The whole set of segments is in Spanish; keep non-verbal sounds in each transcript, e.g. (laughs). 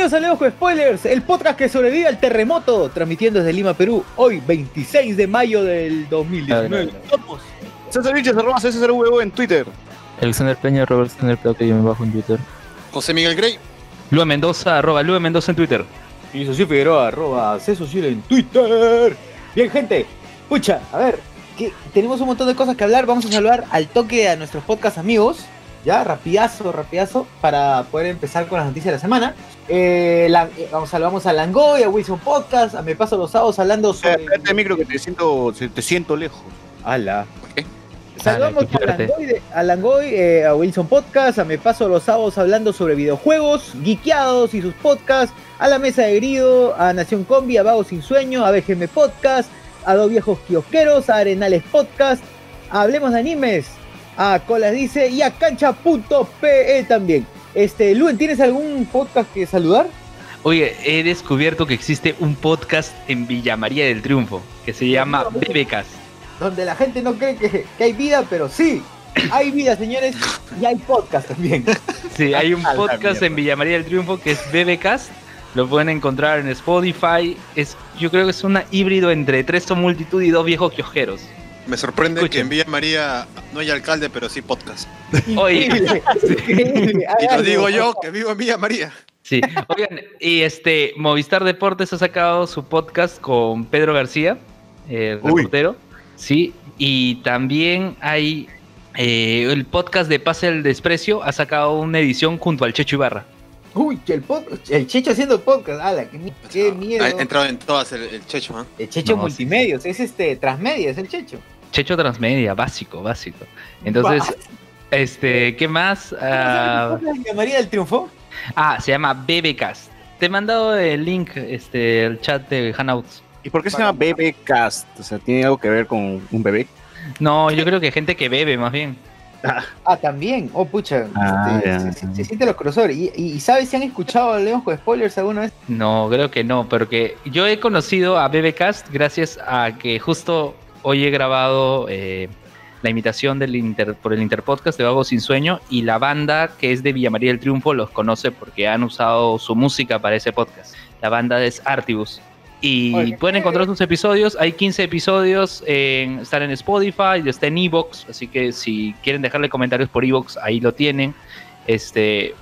Bienvenidos a Leojo Spoilers, el podcast que sobrevive al terremoto, transmitiendo desde Lima, Perú, hoy 26 de mayo del 2019. Somos César Vilches, arroba en Twitter. Alexander Peña, Robert Alexander Plata, yo me bajo en Twitter. José Miguel Grey. Lua Mendoza, arroba Lua Mendoza en Twitter. y Socio Figueroa, arroba Cesocial en Twitter. Bien, gente, pucha, a ver, que tenemos un montón de cosas que hablar. Vamos a saludar al toque a nuestros podcast amigos. Ya, rapidazo, rapidazo, para poder empezar con las noticias de la semana. Eh, la- eh, vamos, saludamos a Langoy, a Wilson Podcast, a Me Paso los Sábados hablando sobre... Espérate, micro, que te siento, te siento lejos. Ala. qué? Saludamos Ala, a. Langoy, de- a, Langoy, eh, a Wilson Podcast, a Me Paso los Sábados hablando sobre videojuegos, Geekeados y sus podcasts, a La Mesa de Grido, a Nación Combi, a Vago Sin Sueño, a BGM Podcast, a Dos Viejos Kiosqueros, a Arenales Podcast, a Hablemos de Animes, a Colas Dice y a Cancha.pe también. Este, Luen, ¿tienes algún podcast que saludar? Oye, he descubierto que existe un podcast en Villa María del Triunfo que se llama Bebecast. Donde la gente no cree que, que hay vida, pero sí, hay vida, señores, y hay podcast también. (laughs) Sí, hay un podcast en Villa María del Triunfo que es Bebecast. Lo pueden encontrar en Spotify. Es, yo creo que es un híbrido entre Tres son multitud y dos viejos kiosqueros. Me sorprende Escuchen. que en Villa María no hay alcalde, pero sí podcast. (laughs) Oye, (laughs) Y lo digo yo, que vivo en Villa María. Sí, oigan, y este Movistar Deportes ha sacado su podcast con Pedro García, el Uy. reportero. Sí, y también hay eh, el podcast de Pase el Desprecio, ha sacado una edición junto al Checho Ibarra. Uy, que el, el Checho haciendo podcast. Ala, qué, mi- qué miedo. Ha entrado en todas el, el Checho, ¿ah? El Checho No, Multimedios, es este transmedia, es el Checho. Checho Transmedia, básico, básico. Entonces, este, ¿qué más? Ah, ¿La María del Triunfo? ah, se llama BBcast. Te he mandado el link, este, el chat de Hangouts. ¿Y por qué se llama Bebé Cast? O sea, ¿tiene algo que ver con un bebé? No, yo creo que gente que bebe, más bien. Ah, también. Oh, pucha. Ah, este, se, se- ya. se siente los crossovers. ¿Y, sabes si han escuchado León con spoilers alguna vez? No, creo que no, porque yo he conocido a BBcast gracias a que justo hoy he grabado eh, la imitación del inter, por el Interpodcast de Vago Sin Sueño y la banda que es de Villa María del Triunfo los conoce porque han usado su música para ese podcast. La banda es Artibus. Y Oye, pueden encontrar sus episodios, hay 15 episodios, en, están en Spotify, está en Evox, así que si quieren dejarle comentarios por Evox, ahí lo tienen. Este,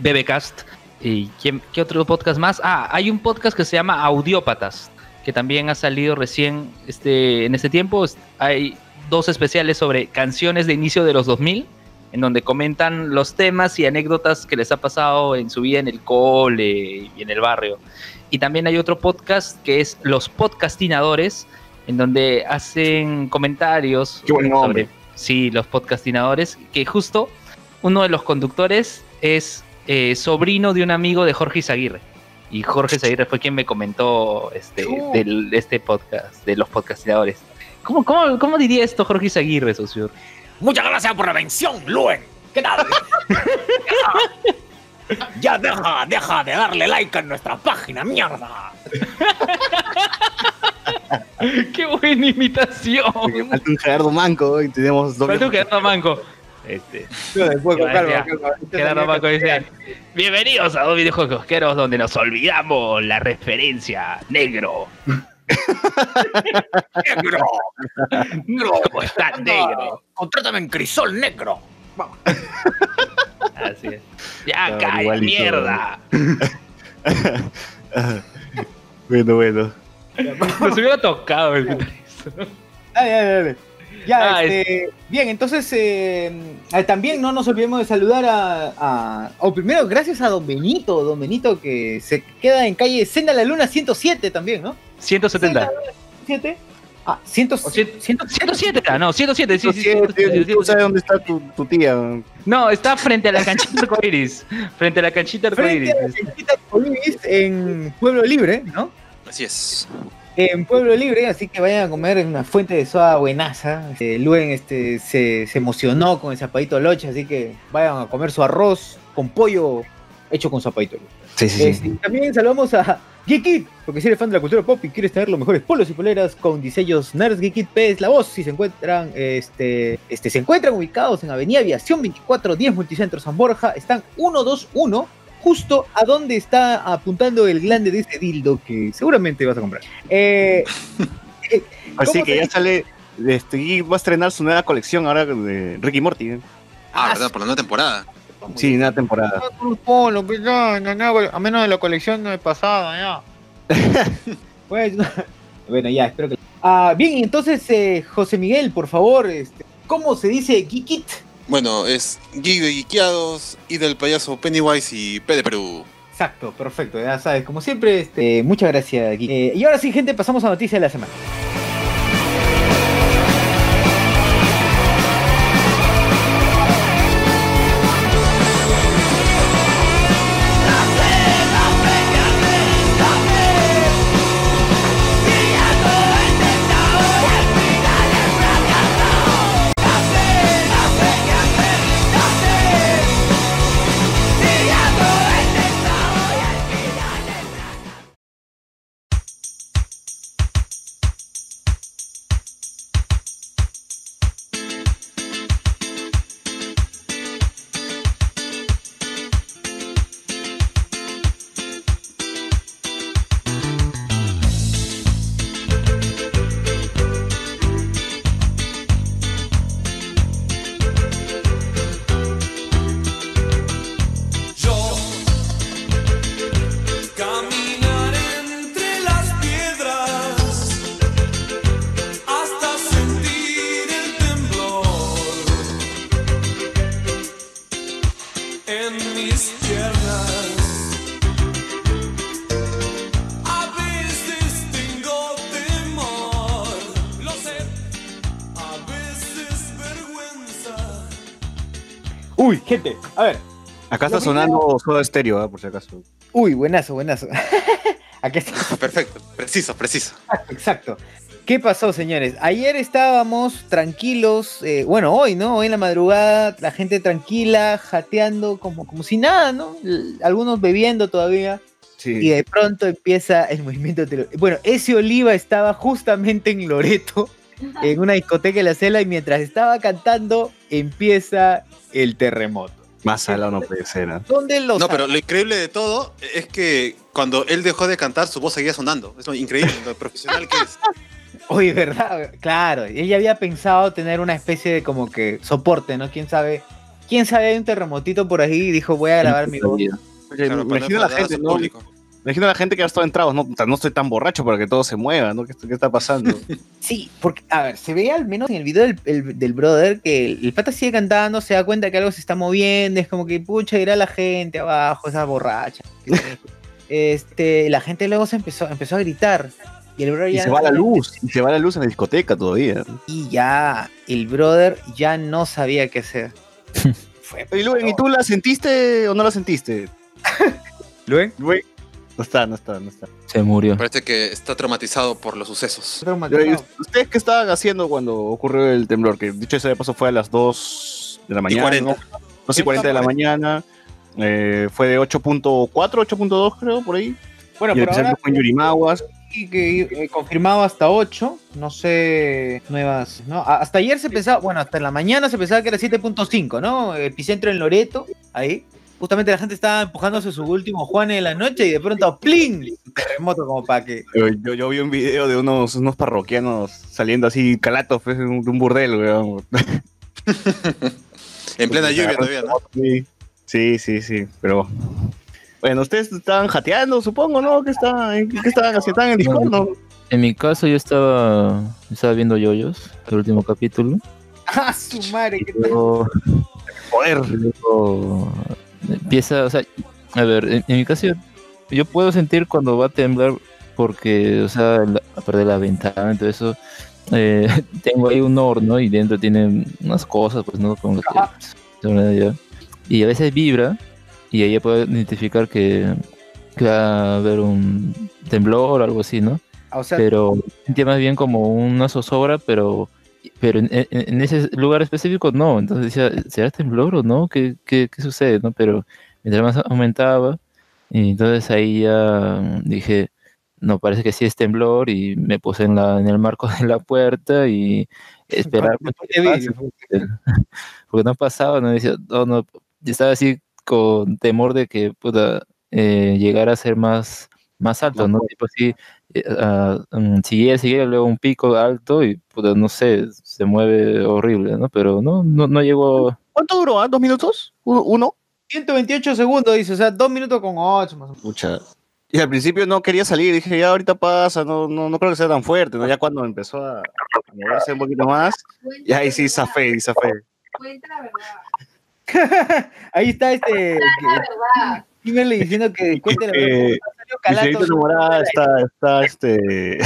BBcast. ¿Y quién- qué otro podcast más? Ah, hay un podcast que se llama Audiópatas, que también ha salido recién este, en este tiempo. Hay dos especiales sobre canciones de inicio de los 2000, en donde comentan los temas y anécdotas que les ha pasado en su vida en el cole y en el barrio. Y también hay otro podcast que es Los Podcastinadores, en donde hacen comentarios Qué buen nombre. sí, los podcastinadores, que justo uno de los conductores es eh, sobrino de un amigo de Jorge Izaguirre. Y Jorge Izaguirre fue quien me comentó este, del, este podcast, de los podcastinadores. ¿Cómo, cómo, cómo diría esto Jorge Izaguirre, socio? Muchas gracias por la mención, Luen. ¿Qué tal? (laughs) ya deja, deja de darle like a nuestra página, mierda. (laughs) ¡Qué buena imitación! Falta un Gerardo Manco y tenemos dos. Falta un Gerardo Manco. Este, calma, ya. calma. Gerardo Manco dice: Bienvenidos a dos videojuegos kiosqueros donde nos olvidamos la referencia negro. Negro. (laughs) Negro. ¿Cómo está negro? Contrátame en crisol negro. (laughs) Así es. Ya, calla, igualito. mierda. (laughs) bueno, bueno. Nos hubiera tocado el guitarrista. Dale, dale, dale. Ya, Ah, este, bien, entonces eh, eh, también no nos olvidemos de saludar a, a- O primero, gracias a Don Benito, Don Benito que se queda en calle Senda la Luna 107 también, ¿no? 170. 107. Ah, 100, O cien- 107, ah, no, 107, sí, sí, sí, Sí, sí, 107. ¿Tú sabes dónde está tu, tu tía? No, está frente a la canchita arcoiris. Frente a la canchita Frente arcoiris. a la canchita Colibris en Pueblo Libre, ¿no? Así es. En Pueblo Libre, así que vayan a comer en una fuente de soda buenaza. Este, Luen este, se, se emocionó con el zapadito loche, así que vayan a comer su arroz con pollo hecho con zapadito loche. Sí, sí, Este, también saludamos a Geekit, porque si eres fan de la cultura pop y quieres tener los mejores polos y poleras con diseños nerds, Geekit P es la voz. Si se encuentran, este, este, se encuentran ubicados en Avenida Aviación 2410 Multicentro San Borja, están 121 justo a dónde está apuntando el glande de ese dildo que seguramente vas a comprar. Eh, (laughs) Así ¿Cómo que ya dice? sale, este, y va a estrenar su nueva colección ahora de Ricky Morty. ¿eh? Ah, verdad, por la nueva temporada. Sí, una temporada. Polo, ya, no, no, a menos de la colección de pasada, ya. (laughs) pues, bueno, ya, espero que. Ah, bien, entonces, eh, José Miguel, por favor, este, ¿cómo se dice Geekit? Bueno, es Geek de Geekeados y del payaso Pennywise y P de Perú. Exacto, perfecto, ya sabes, como siempre, este, muchas gracias, Geek. Eh, y ahora sí, gente, pasamos a noticia de la semana. A ver. Acá está Lo primero- sonando Soda Stereo, ¿eh? por si acaso. Uy, buenazo, buenazo. (laughs) Aquí está. Perfecto, preciso, preciso. (laughs) Exacto. ¿Qué pasó, señores? Ayer estábamos tranquilos, eh, bueno, hoy, ¿no? Hoy en la madrugada, la gente tranquila, jateando como, como si nada, ¿no? Algunos bebiendo todavía. Y Sí. de pronto empieza el movimiento. tele- Bueno, ese Oliva estaba justamente en Loreto, en una discoteca de la Cela, y mientras estaba cantando, empieza el terremoto. Más salado no puede ser. ¿eh? ¿Dónde los No, pero lo increíble de todo es que cuando él dejó de cantar, su voz seguía sonando. Es lo increíble, lo profesional que es. (laughs) Oye, ¿verdad? Claro, ella había pensado tener una especie de como que soporte, ¿no? ¿Quién sabe? ¿Quién sabe? Hay un terremotito por ahí y dijo, voy a grabar mi voz. Oye, Claro, la gente, ¿no? público. Imagina a la gente que ha estado entrados, no, Puta, no estoy tan borracho para que todo se mueva, ¿no? ¿Qué, qué está pasando? (laughs) Sí, porque, a ver, se ve al menos en el video del, el- del brother que el, el pata sigue cantando, se da cuenta que algo se está moviendo, es como que, pucha, irá la gente abajo, esa borracha. (laughs) este, la gente luego se empezó, empezó a gritar. Y el brother y ya se no va la luz, y se va la luz en la discoteca todavía. Y ya, el brother ya no sabía qué hacer. (laughs) Fue Oye, Luen, ¿y tú la sentiste o no la sentiste? ¿Luen? Luen. No está, no está, no está. Se murió. Parece que está traumatizado por los sucesos. Pero, ¿y ¿Ustedes qué estaban haciendo cuando ocurrió el temblor? Que dicho sea de paso fue a las 2 de la mañana. 40. ¿no? 2 y 40 de la mañana. Eh, fue de 8.4, 8.2 creo, por ahí. Bueno, y ahora fue en Yurimaguas. sí que eh, confirmado hasta 8, no sé, nuevas, ¿no? Hasta ayer se pensaba, bueno, hasta en la mañana se pensaba que era 7.5, ¿no? Epicentro en Loreto, ahí. Justamente la gente estaba empujándose su último Juan en la noche y de pronto ¡pling! Terremoto como para que... Yo, yo- yo vi un video de unos, unos parroquianos saliendo así calatos pues, de un un burdel, weón. (laughs) En plena lluvia todavía, ¿no? Sí, sí, sí, sí, pero... Bueno, ustedes estaban jateando, supongo, ¿no? ¿Qué estaban, qué estaban haciendo? ¿Estaban en Discord, no? En mi caso yo estaba, estaba viendo yoyos, el último capítulo. (laughs) ¡Ah, su madre! ¿qué tal? Luego, Joder. luego empieza, o sea, a ver, en, en mi caso yo, yo puedo sentir cuando va a temblar porque, o sea, la- aparte de la ventana todo eso, eh, (laughs) tengo ahí un horno y dentro tiene unas cosas, pues, ¿no? Con que. Y a veces vibra y ahí puedo identificar que, que va a haber un temblor o algo así, ¿no? O sea, pero sentía más bien como una zozobra, pero pero en, en- en ese lugar específico no. Entonces decía, ¿será temblor o no? ¿Qué, qué, qué sucede? ¿no? Pero mientras más aumentaba, y entonces ahí ya dije, no, parece que sí es temblor, y me puse en, la, en el marco de la puerta y esperar. (laughs) porque, no pasaba, no decía, no, no, estaba así con temor de que pueda eh, llegar a ser más, más alto, ¿no? Tipo así, eh, ah, mm, siguiera, siguiera luego un pico alto y puta, no sé, se mueve horrible, ¿no? Pero no, no, no llegó. ¿Cuánto duró? ah? ¿Dos minutos? ¿Uno? uno? 128 segundos, dice, o sea, 2 minutos con 8 más o menos. Pucha. Y al principio no quería salir, dije, ya ahorita pasa, no, no, no creo que sea tan fuerte, ¿no? Ya cuando empezó a moverse un poquito más, ya ahí sí zafé, y zafé. Cuenta la verdad. (laughs) Ahí está este. Cuenta la verdad. Kimberly diciendo que cuente la (laughs) Eh, verdad. Calato. enamorada está, está este,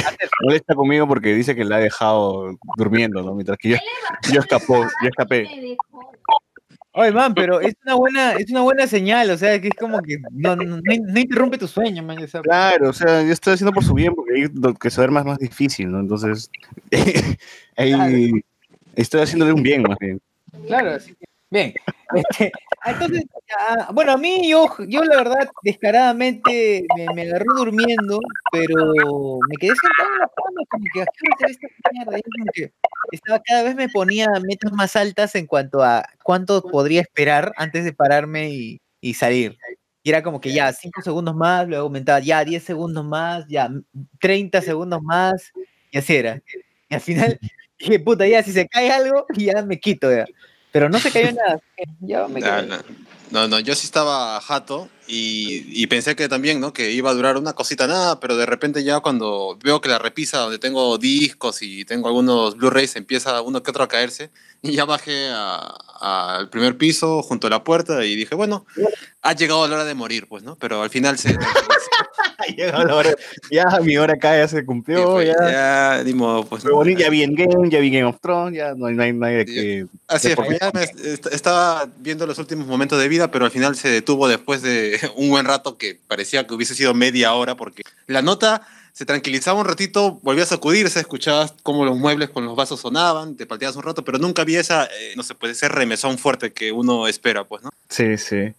molesta conmigo porque dice que la ha dejado durmiendo, ¿no? Mientras que yo, yo escapó, yo escapé. Oye, man, pero es una buena, es una buena señal, o sea, que es como que no, no, no- (laughs) interrumpe tu sueño, man. o sea, Claro, o sea, yo estoy haciendo por su bien porque ahí lo que se duerma es más difícil, ¿no? Entonces, (laughs) ahí estoy haciéndole un bien más bien. Claro, así que- bien. Este, entonces, ah, bueno, a mí yo, yo la verdad, descaradamente me, me agarró durmiendo, pero me quedé sentado en la cama, como que, ¿a qué hora se ve esta mierda? Que estaba, cada vez me ponía metas más altas en cuanto a cuánto podría esperar antes de pararme y, y salir. Y era como que ya, 5 segundos más, luego aumentaba, ya, 10 segundos más, ya, 30 segundos más, y así era. Y al final dije, puta, ya, si se cae algo, ya me quito, ya. Pero no se cayó nada. Me Ah, no, no, yo sí estaba jato y, y pensé que también, ¿no? Que iba a durar una cosita nada, pero de repente ya cuando veo que la repisa donde tengo discos y tengo algunos Blu-rays empieza uno que otro a caerse y ya bajé a- al primer piso junto a la puerta y dije, bueno, ha llegado la hora de morir, pues, ¿no? Pero al final se... (laughs) La hora- ya mi hora acá ya se cumplió, fue- ya. ya, ni modo, pues. Fue ¿no? bonito, ya vi en Game, ya vi Game of Thrones, ya no hay, no hay, de que... Así es, pues, ya me est- estaba viendo los últimos momentos de vida, pero al final se detuvo después de (laughs) un buen rato que parecía que hubiese sido media hora, porque la nota se tranquilizaba un ratito, volvía a sacudirse, escuchabas cómo los muebles con los vasos sonaban, te palteabas un rato, pero nunca había esa, eh, no sé, puede ser remesón fuerte que uno espera, pues, ¿no? Sí, sí.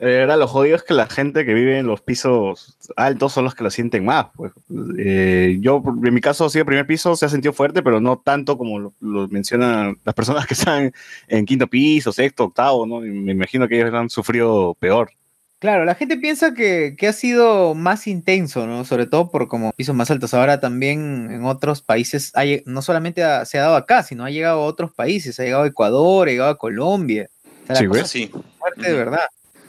Era lo jodido es que la gente que vive en los pisos altos son los que lo sienten más. Pues. Eh, yo, en mi caso, sí, el primer piso se ha sentido fuerte, pero no tanto como lo, lo mencionan las personas que están en quinto piso, sexto, octavo, ¿no? Me imagino que ellos han sufrido peor. Claro, la gente piensa que, que ha sido más intenso, ¿no? Sobre todo por como pisos más altos. Ahora también en otros países, ha lle- no solamente ha- se ha dado acá, sino ha llegado a otros países, ha llegado a Ecuador, ha llegado a Colombia. O sea, la Sí, cosa Sí, fuerte de verdad.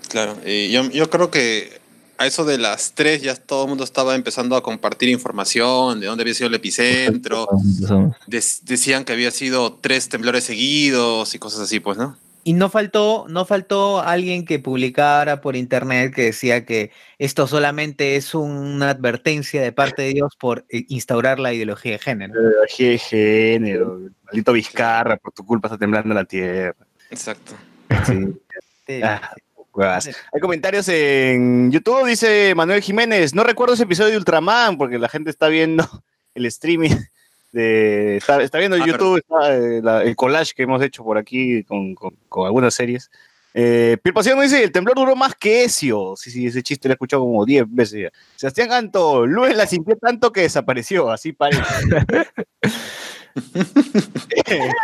claro. Y yo, yo creo que a eso de las tres ya todo el mundo estaba empezando a compartir información de dónde había sido el epicentro. Decían que había sido tres temblores seguidos y cosas así, pues, ¿no? Y no faltó, no faltó alguien que publicara por internet que decía que esto solamente es una advertencia de parte de Dios por eh, instaurar la ideología de género. Ideología de género, maldito Vizcarra, por tu culpa está temblando la tierra. Exacto. Sí. Sí. Ah, huevas. Hay comentarios en YouTube, dice Manuel Jiménez. No recuerdo ese episodio de Ultraman porque la gente está viendo (laughs) el streaming. De, está, está viendo en Ah, YouTube está, eh, la- el collage que hemos hecho por aquí con, con- con algunas series. Eh, nos dice: el temblor duró más que Ezio. Sí, sí, ese chiste lo he escuchado como 10 veces ya. Sebastián Ganto, Luis la sintió tanto que desapareció, así parece. (laughs)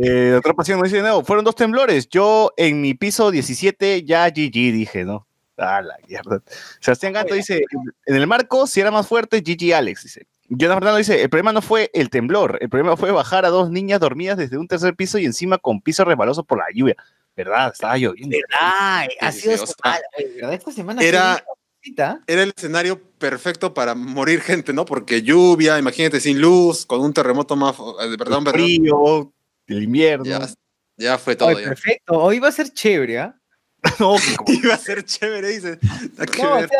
Eh, otra pasión me dice, no, fueron dos temblores. Yo en mi piso 17 ya GG dije, ¿no? Ah, la mierda. Sebastián Ganto dice, en el marco, si era más fuerte, GG Alex, dice. Jonas Fernando dice, el problema no fue el temblor, el problema fue bajar a dos niñas dormidas desde un tercer piso y encima con piso resbaloso por la lluvia. ¿Verdad? Estaba lloviendo. ¿Verdad? Ha sido sí, o sea, semana. Esta semana era-. Era el escenario perfecto para morir gente, ¿no? Porque lluvia, imagínate sin luz, con un terremoto más, eh, de verdad, El frío, el invierno. Ya, ya fue todo. Oye, ya. perfecto. Hoy va a ser chévere, ¿ah? (laughs) No, (laughs) que como- Iba a ser chévere, dice. No, o ver. sea,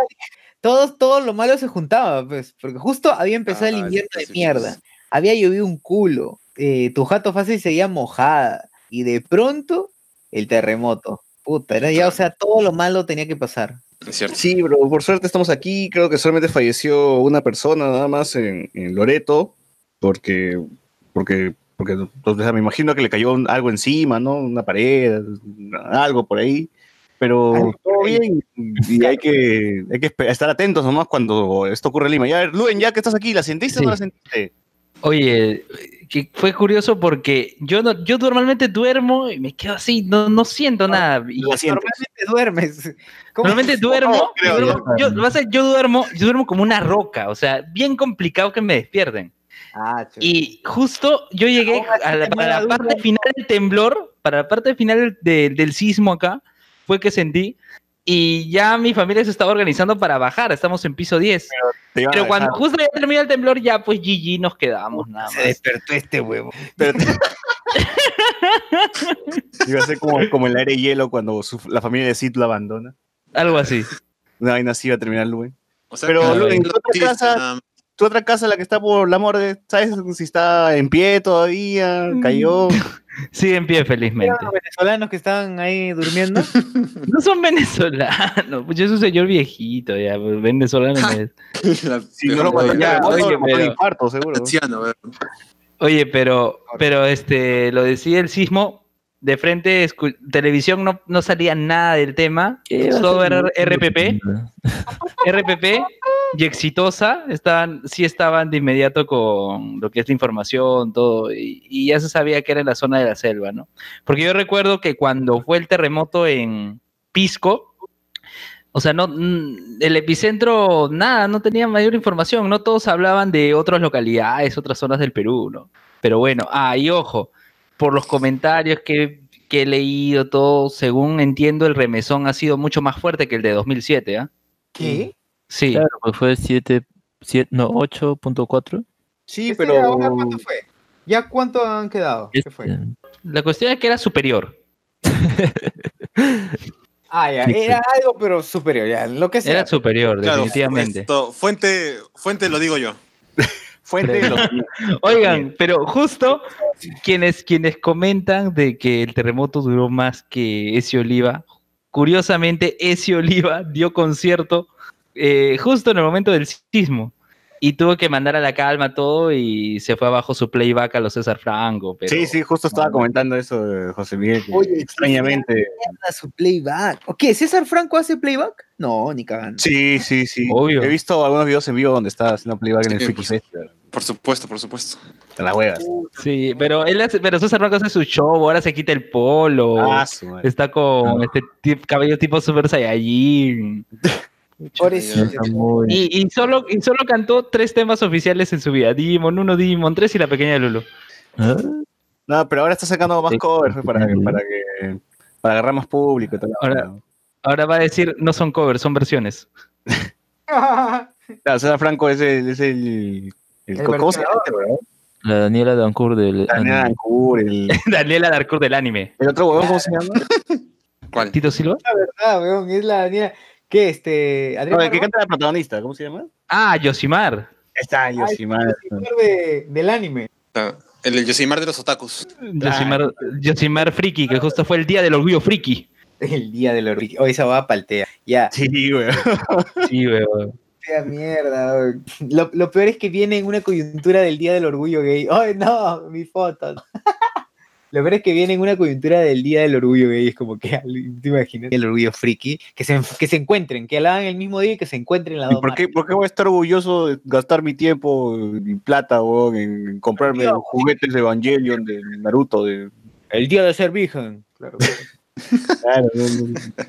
todo, todo lo malo se juntaba, pues, porque justo había empezado Ah, el invierno de mierda. sí. Había llovido un culo. eh, tu jato fácil seguía mojada. Y de pronto, el terremoto. Puta, era ya, o sea, todo lo malo tenía que pasar. Es cierto. Sí, bro, por suerte estamos aquí. Creo que solamente falleció una persona nada más en, en Loreto, porque, porque, porque o sea, me imagino que le cayó un- algo encima, ¿no? Una pared, algo por ahí. Pero por todo bien y hay que, hay que estar atentos nomás cuando esto ocurre en Lima. Ya, Luen, ya que estás aquí, ¿la sentiste o no la Sí. sentiste? Oye, que fue curioso porque yo no, yo normalmente duermo y me quedo así, no, no siento nada. Y. Normalmente duermes. (laughs) Normalmente duermo, creo duermo- yo, lo pasa yo duermo, yo duermo como una roca, o sea, bien complicado que me despierten. Ah. Y justo yo llegué a la, para la parte final del temblor, para la parte final del- del sismo acá, fue que sentí. Y ya mi familia se estaba organizando para bajar, estamos en piso 10. Te iban a Pero cuando dejar. justo ya terminó el temblor, ya pues GG nos quedamos nada Se más. despertó este huevo. Pero te- (laughs) Iba a ser como, como el aire y hielo cuando su- la familia de Sid lo abandona. Algo así. Una vaina así iba a terminar, Luen. O sea, Pero, que- Lu, en lo otra Tu otra casa, la que está por la morde, ¿sabes si está en pie todavía? ¿Cayó? (laughs) Sigue en pie felizmente. Los venezolanos que estaban ahí durmiendo. (laughs) No son venezolanos, pues yo soy un señor viejito ya, pues, venezolano no es. (laughs) Si no lo infarto, seguro. Oye, pero, pero este, lo decía el sismo, de frente, televisión no, no salía nada del tema, ¿Qué va a todo ser? era RPP, RPP y exitosa, estaban, sí estaban de inmediato con lo que es la información, todo, y, y ya se sabía que era en la zona de la selva, ¿no? Porque yo recuerdo que cuando fue el terremoto en Pisco, o sea, no, mm, el epicentro, nada, no tenía mayor información, no todos hablaban de otras localidades, otras zonas del Perú, ¿no? Pero bueno, ah, y ojo, por los comentarios que, que he leído, todo, según entiendo, el remesón ha sido mucho más fuerte que el de 2007, ¿ah? ¿Qué? Sí, Claro, pues fue 7, 7 no, 8.4. Sí, Este pero. ahora ¿Cuánto fue? ¿Ya cuánto han quedado? ¿Qué fue? Este, la cuestión es que era superior. (laughs) Ah, ya. Era algo, pero superior, ya. Lo que sea. Era superior, Claro, definitivamente. esto, fuente, fuente lo digo yo. (laughs) Fuente de los- (laughs) Oigan, pero justo quienes, quienes comentan de que el terremoto duró más que Ezio Oliva, curiosamente Ezio Oliva dio concierto eh, justo en el momento del sismo y tuvo que mandar a la calma todo y se fue abajo su playback a los César Franco. Pero... Sí, sí, justo estaba comentando eso de José Miguel. Oye, extrañamente. Mierda, su playback. ¿O qué? ¿César Franco hace playback? No, ni cagando. Sí, sí, sí. Obvio. He visto algunos videos en vivo donde estaba haciendo playback en el Freaky pues. Por supuesto, por supuesto. Te las huevas. Sí, pero él hace- pero César Franco hace su show, ahora se quita el polo, Ah, su madre. está con este tip- cabello tipo Super Saiyajin. (laughs) Y, y solo, y solo cantó tres temas oficiales en su vida: Digimon 1, Digimon 3 y La Pequeña Lulu. ¿Ah? No, pero ahora está sacando más covers pues, para, que, para que para agarrar más público y tal. Ahora- Ahora va a decir: no son covers, son versiones. (laughs) Claro, César Franco es el, es el, el- El ¿cómo se llama? versionador, La Daniela Dancourt del Daniel anime. Ancur, el, (laughs) Daniela Darcourt del anime. el otro huevón, ¿cómo se llama? ¿Cuál? ¿Tito Silva? Ah, weón, es la Daniela. ¿Qué? Este. Adrián Barba- canta la protagonista, ¿cómo se llama? Ah, Yosimar. Está Ah, es Yosimar. el director de, del anime. Ah, El Yosimar de los otakus. Yosimar, Yosimar Friki, que justo fue el día del orgullo friki. El día del orgullo. Oh, esa va paltea. Ya. Sí, güey. Sí, weón. Fea mierda. Lo, lo peor es que viene en una coyuntura del día del orgullo gay. ¡Ay, no! Mi foto. Lo peor es que viene en una coyuntura del día del orgullo gay. Es como que, (laughs) ¿te imaginas? El orgullo friki. Que se, que se encuentren, que la hagan el mismo día y que se encuentren las ¿Y dos. por qué, marcas. por qué voy a estar orgulloso de gastar mi tiempo y plata, huevón, en comprarme Tío. juguetes de Evangelion, de Naruto, de... El día de ser virgen. Claro. Claro, no, no, no.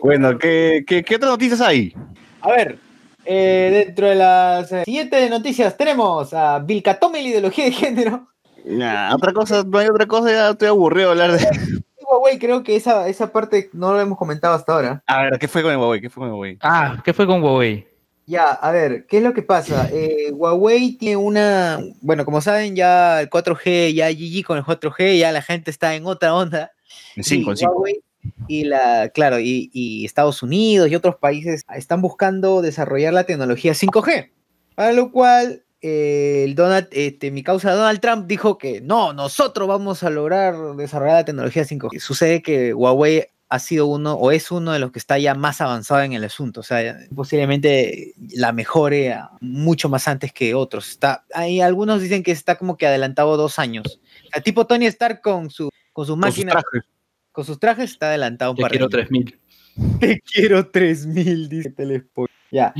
Bueno, ¿qué, qué, qué otras noticias hay? A ver, eh, dentro de las eh, siguientes noticias tenemos a Vilcatome la ideología de género. Nah, otra cosa, no hay otra cosa, ya estoy aburrido de hablar de... Huawei, creo que esa, esa parte no lo hemos comentado hasta ahora. A ver, ¿qué fue con el Huawei? ¿Qué fue con Huawei? Ah, ¿qué fue con Huawei? Ya, a ver, ¿qué es lo que pasa? Eh, Huawei tiene una, bueno, como saben, ya el 4G, ya GG con el 4G, ya la gente está en otra onda. En 5, Y en 5. Huawei y la, claro, y, y Estados Unidos y otros países están buscando desarrollar la tecnología 5G, para lo cual eh, el Donald, este, mi causa Donald Trump dijo que no, nosotros vamos a lograr desarrollar la tecnología 5G. Sucede que Huawei ha sido uno o es uno de los que está ya más avanzado en el asunto, o sea, posiblemente la mejore mucho más antes que otros. Está, hay algunos dicen que está como que adelantado dos años. O sea, tipo Tony Stark con su con sus Con sus máquinas trajes. con sus trajes está adelantado un Te par de quiero años. 3000. (laughs) Te quiero 3000, dice Telespot. Ya.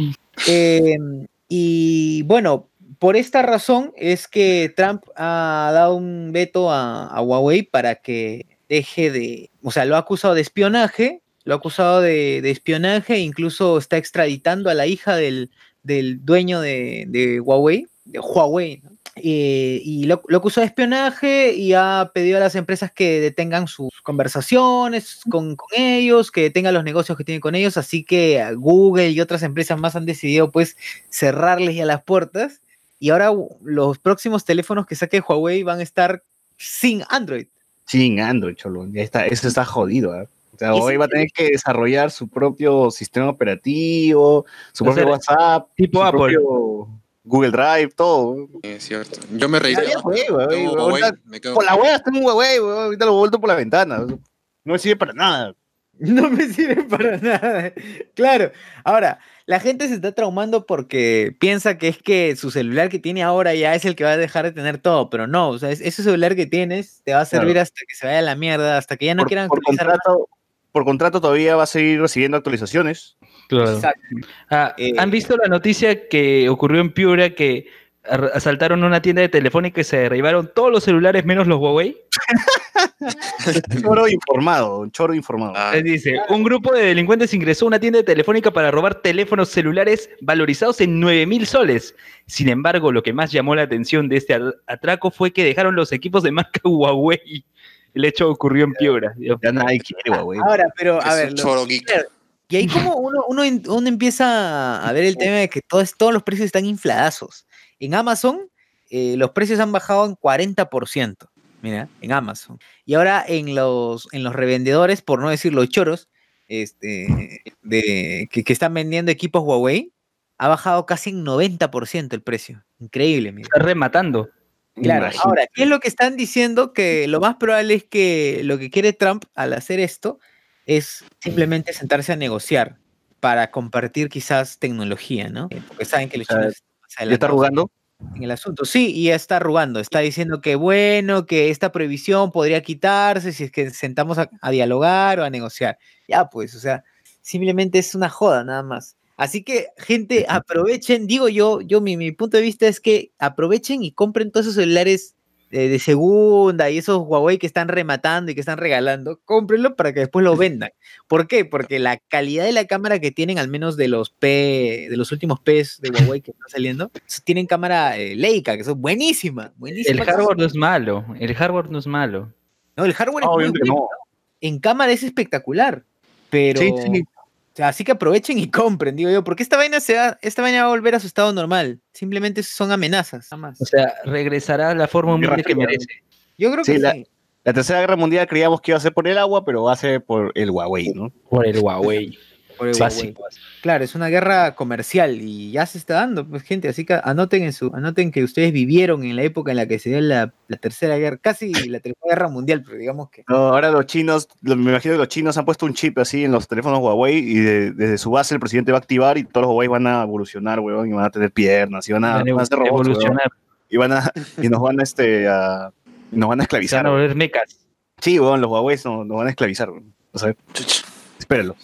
Eh, y bueno, por esta razón es que Trump ha dado un veto a, Huawei para que deje de, o sea, lo ha acusado de espionaje, lo ha acusado de, espionaje, incluso está extraditando a la hija del, del dueño de, Huawei, de Huawei, ¿no? Eh, y lo, lo acusó de espionaje y ha pedido a las empresas que detengan sus conversaciones con, con ellos, que detengan los negocios que tienen con ellos, así que Google y otras empresas más han decidido pues cerrarles ya las puertas y ahora los próximos teléfonos que saque Huawei van a estar sin Android. Sin Android, cholo. Ya está, eso está jodido. ¿ah? O sea, ese- va a tener que desarrollar su propio sistema operativo, su propio WhatsApp, tipo su Apple. propio Google Drive, todo. Es cierto. Yo me Huawei, quedo Por la hueá está en un Huawei, weón, ahorita lo vuelto por la ventana. No me sirve para nada. (laughs) No me sirve para nada. Claro. Ahora, la gente se está traumando porque piensa que es que su celular que tiene ahora ya es el que va a dejar de tener todo, pero no, o sea, es- ese celular que tienes te va a servir Claro. hasta que se vaya a la mierda, hasta que ya no por, quieran por contrato, por contrato todavía va a seguir recibiendo actualizaciones. Exacto. Ah, Eh, ¿Han visto la noticia que ocurrió en Piura que asaltaron una tienda de telefónica y se derribaron todos los celulares menos los Huawei? (laughs) Choro informado, un choro informado. Ah, Dice, un grupo de delincuentes ingresó a una tienda de telefónica para robar teléfonos celulares valorizados en 9 mil soles. Sin embargo, lo que más llamó la atención de este atraco fue que dejaron los equipos de marca (laughs) Huawei. El hecho ocurrió en Piura. Dios. Ya nadie quiere, Huawei. Ahora, pero a un ver, y ahí como uno, uno, uno empieza a ver el tema de que todo es- todos los precios están infladazos. En Amazon, eh, los precios han bajado en 40%. Mira, en Amazon. Y ahora en los, en los revendedores, por no decir los choros, este, de, que, que están vendiendo equipos Huawei, ha bajado casi en 90% el precio. Increíble, mira. Está rematando. Claro, Imagínate. ahora, ¿qué es lo que están diciendo? Que lo más probable es que lo que quiere Trump al hacer esto es simplemente sentarse a negociar para compartir quizás tecnología, ¿no? Porque saben que los chinos ¿Ya está arrugando? en el asunto. Sí, y ya está arrugando, está diciendo que bueno, que esta prohibición podría quitarse si es que sentamos a, a dialogar o a negociar. Ya, pues, o sea, simplemente es una joda nada más. Así que, gente, aprovechen, digo yo, yo mi, mi punto de vista es que aprovechen y compren todos esos celulares de, de segunda y esos Huawei que están rematando y que están regalando, cómprenlo para que después lo vendan. ¿Por qué? Porque la calidad de la cámara que tienen, al menos de los P, de los últimos Ps de Huawei que están saliendo, tienen cámara eh, Leica, que son buenísima, El hardware no es malo. El hardware no es malo. No, el hardware No, es muy bueno. no. En cámara es espectacular, pero Sí, sí. O sea, así que aprovechen y (laughs) compren, digo yo, porque esta vaina se va, esta vaina va a volver a su estado normal. Simplemente son amenazas, nada más. O sea, regresará a la forma humilde que merece. Yo creo Sí, que la- sí. La tercera guerra mundial creíamos que iba a ser por el agua, pero va a ser por el Huawei, ¿no? Por el Huawei. Por el Sí, Huawei. Claro, es una guerra comercial y ya se está dando, pues gente, así que anoten en su, anoten que ustedes vivieron en la época en la que se dio la, la tercera guerra, casi la tercera guerra mundial, pero digamos que No, ahora los chinos, lo- me imagino que los chinos han puesto un chip así en los teléfonos Huawei y de- desde su base el presidente va a activar y todos los Huawei van a evolucionar, weón, y van a tener piernas y van a, Van a van a ser robots, weón, evolucionar. y van a y nos van a este a, nos van a esclavizar. van a weón. volver mecas. Sí, weón, los Huawei nos, nos van a esclavizar, weón. O sea, espérenlo.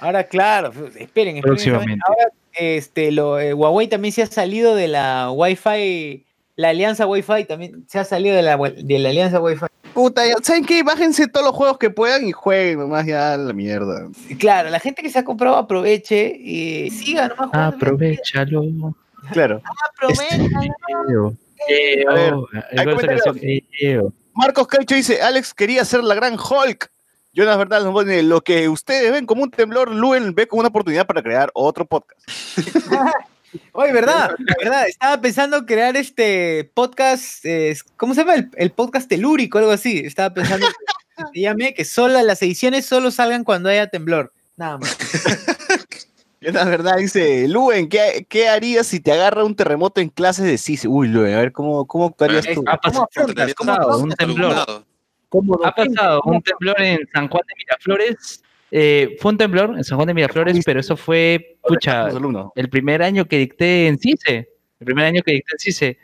Ahora, claro, esperen, esperen. Próximamente. Ahora, este, lo, eh, Huawei también se ha salido de la Wi-Fi, la alianza Wi-Fi también se ha salido de la, de la alianza Wi-Fi. Puta, ya, ¿saben qué? Bájense todos los juegos que puedan y jueguen nomás ya la mierda. Claro, la gente que se ha comprado aproveche y siga nomás jugando. Aprovechalo. Claro. Aprovecha. Eo. A ver, Eo. hay Igual esa comentarios. canción, Eo. Marcos Caicho dice, Alex quería ser la gran Hulk. Jonas Verdad nos pone, lo que ustedes ven como un temblor, Luen ve como una oportunidad para crear otro podcast. (laughs) Oye, ¿verdad? ¿verdad? Estaba pensando crear este podcast, eh, ¿cómo se llama? El, el podcast telúrico, algo así. Estaba pensando que se llame que solo las ediciones solo salgan cuando haya temblor. Nada más. (laughs) Jonas Verdad dice, Luen, ¿qué, ¿qué harías si te agarra un terremoto en clases de CIS? Uy, Luen, a ver, ¿cómo, cómo actuarías tú? Pasado, afrontas? ¿Cómo un afrontas? temblor. Alumnado. ¿Cómo Ha pasado ¿Cómo un temblor en San Juan de Miraflores. Eh, fue un temblor en San Juan de Miraflores, pero eso fue, pucha, el primer año que dicté en CICE. El primer año que dicté en CICE.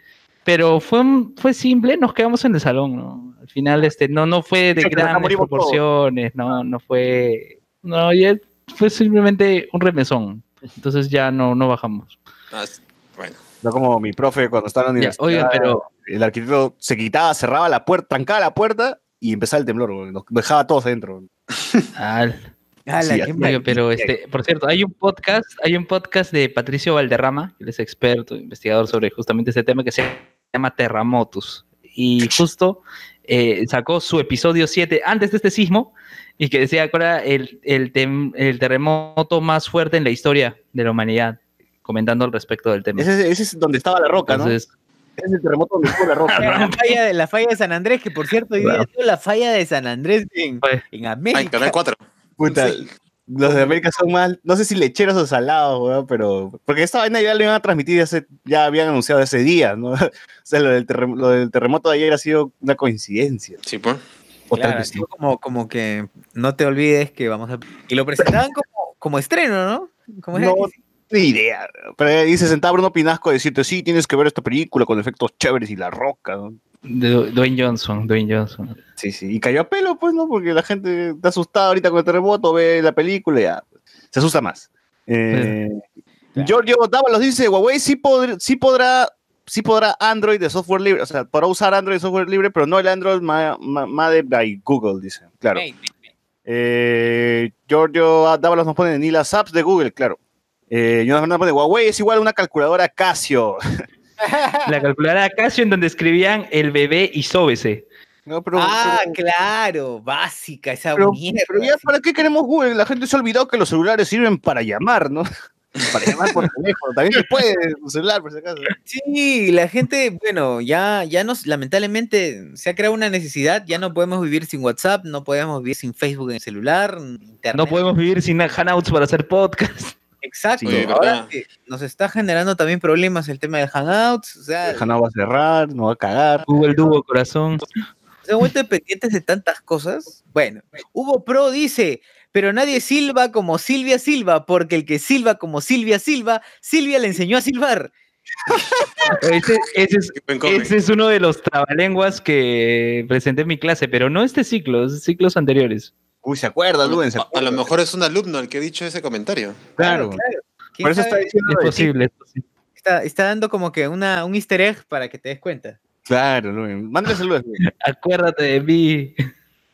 Pero fue, fue simple, nos quedamos en el salón, ¿no? Al final, este, no, no fue de grandes proporciones, no, no fue. No, ya fue simplemente un remesón. Entonces ya no, no bajamos. Ah, bueno. No como mi profe cuando estaba en la Ya, universidad. oigan, pero El arquitecto se quitaba, cerraba la puerta, trancaba la puerta y empezaba el temblor. Nos dejaba a todos adentro. al- Sí, pero este, por cierto, hay un podcast, hay un podcast de Patricio Valderrama, que él es experto, investigador sobre justamente ese tema que se llama Terremotos. Y justo eh, sacó su episodio 7 antes de este sismo y que decía que era el, el, tem- el terremoto más fuerte en la historia de la humanidad, comentando al respecto del tema. Ese, ese es donde estaba la roca, ¿no? Entonces, es el terremoto donde estuvo la (laughs) roca. La falla, de, la falla de San Andrés, que por cierto, hoy día la falla de San Andrés en, en Ah, América. en Canal 4. Puta, Sí. los de América son más, no sé si lecheros o salados, weón, pero. Porque esta vaina ya lo iban a transmitir hace, ya habían anunciado ese día, ¿no? (laughs) O sea, lo del, terrem- lo del terremoto de ayer ha sido una coincidencia. Sí, pues. Claro, como, como que no te olvides que vamos a... Y lo presentaban como, como estreno, ¿no? Como No. Ni idea. Pero ahí se sentaba Bruno Pinasco a decirte, sí, tienes que ver esta película con efectos chéveres y la roca, ¿no? de- Dwayne Johnson, Dwayne Johnson. Sí, sí. Y cayó a pelo, pues, ¿no? Porque la gente está asustada ahorita con el terremoto, ve la película y ya. se asusta más. Eh, Giorgio Dávalos dice, Huawei sí, podr- sí podrá sí podrá Android de software libre, o sea, podrá usar Android de software libre, pero no el Android ma- ma- made by Google, dice. Claro. Eh, Giorgio Dávalos nos pone ni las apps de Google, claro. Eh, Jonas nos pone Huawei es igual a una calculadora Casio. (laughs) La calculadora Casio en donde escribían el bebé y sóbese. No, pero, ah, pero- claro, básica esa pero- mierda. pero ya, ¿para qué queremos Google? La gente se ha olvidado que los celulares sirven para llamar, ¿no? (laughs) Para llamar por teléfono. También se puede un celular, por si acaso. Sí, la gente, bueno, ya, ya nos, lamentablemente se ha creado una necesidad, ya no podemos vivir sin WhatsApp, no podemos vivir sin Facebook en el celular, internet. No podemos vivir sin Hangouts para hacer podcast. Exacto, Sí, ahora nos está generando también problemas el tema de Hangouts, o sea, El Hanao va a cerrar, no va a cagar. Google Duo, corazón. se han vuelto dependientes de tantas cosas. Bueno, Hugo Pro dice, pero nadie silba como Silvia Silva, porque el que silba como Silvia Silva, Silvia le enseñó a silbar. (laughs) Ese, ese es, ese es uno de los trabalenguas que presenté en mi clase, pero no este ciclo, es ciclos anteriores. Uy, ¿se acuerda, Luden? ¿Se A, lo mejor es un alumno el que ha dicho ese comentario. Claro. ¿Quién Por eso está diciendo. Es de- posible, es posible. Está, está dando como que una, un easter egg para que te des cuenta. Claro, Luden. Mándale saludos. (laughs) Acuérdate de mí.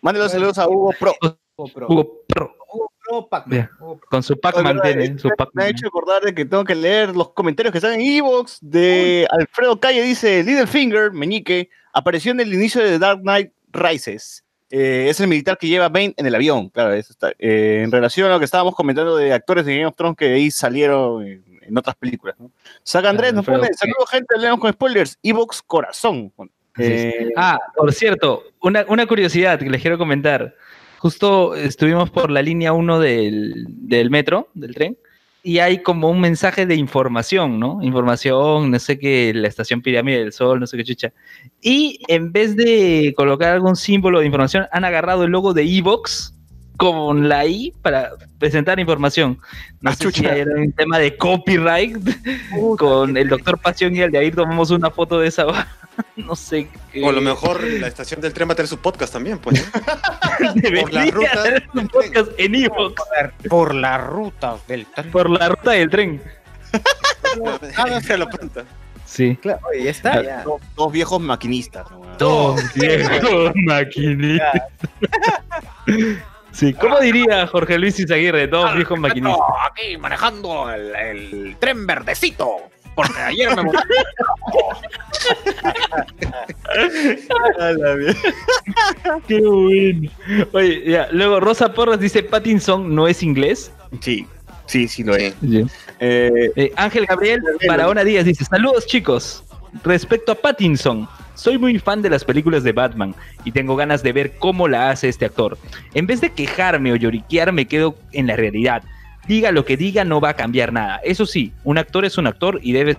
Mándale saludos a Hugo Pro. Hugo Pro. Hugo Pro, Hugo Pro. Hugo Pro. con su Pac-Man tiene, su Me ha hecho acordar de que tengo que leer los comentarios que están en Evox de Alfredo Calle. Dice: Littlefinger, Meñique, apareció en el inicio de Dark Knight Rises. Eh, es el militar que lleva Bane en el avión. Claro, eso está. Eh, en relación a lo que estábamos comentando de actores de Game of Thrones que de ahí salieron en, en otras películas. ¿no? Saga Andrés nos pone. Saludos, gente, leemos con spoilers. Evox Corazón. Eh, Ah, por cierto, una, una curiosidad que les quiero comentar. Justo estuvimos por la línea 1 del, del metro, del tren, y hay como un mensaje de información, ¿no? Información, no sé qué, la estación Pirámide del Sol, no sé qué chucha. Y en vez de colocar algún símbolo de información, han agarrado el logo de Evox con la I para presentar información. No Ah, sé si era un tema de copyright (laughs) con el doctor Pasión y el de ahí tomamos una foto de esa. (laughs) no sé. qué- O a lo mejor la estación del tren va a tener su podcast también, pues. (laughs) por la ruta tener un podcast en Evox Por las rutas del tren. por la ruta del tren. Háganse la. Sí. Claro, oye, ya está. ya. dos, dos viejos maquinistas. Dos viejos maquinistas. Sí, ¿cómo diría Jorge Luis Izaguirre? Dos viejos maquinistas. No, aquí manejando el, el tren verdecito. Porque ayer me. (laughs) Qué bueno. Oye, ya, luego Rosa Porras dice Pattinson no es inglés. Sí, sí, sí lo es. Sí. Eh, Eh, Ángel Gabriel Barahona Díaz dice, saludos chicos. Respecto a Pattinson, soy muy fan de las películas de Batman y tengo ganas de ver cómo la hace este actor. En vez de quejarme o lloriquear, me quedo en la realidad. Diga lo que diga, no va a cambiar nada. Eso sí, un actor es un actor y debe...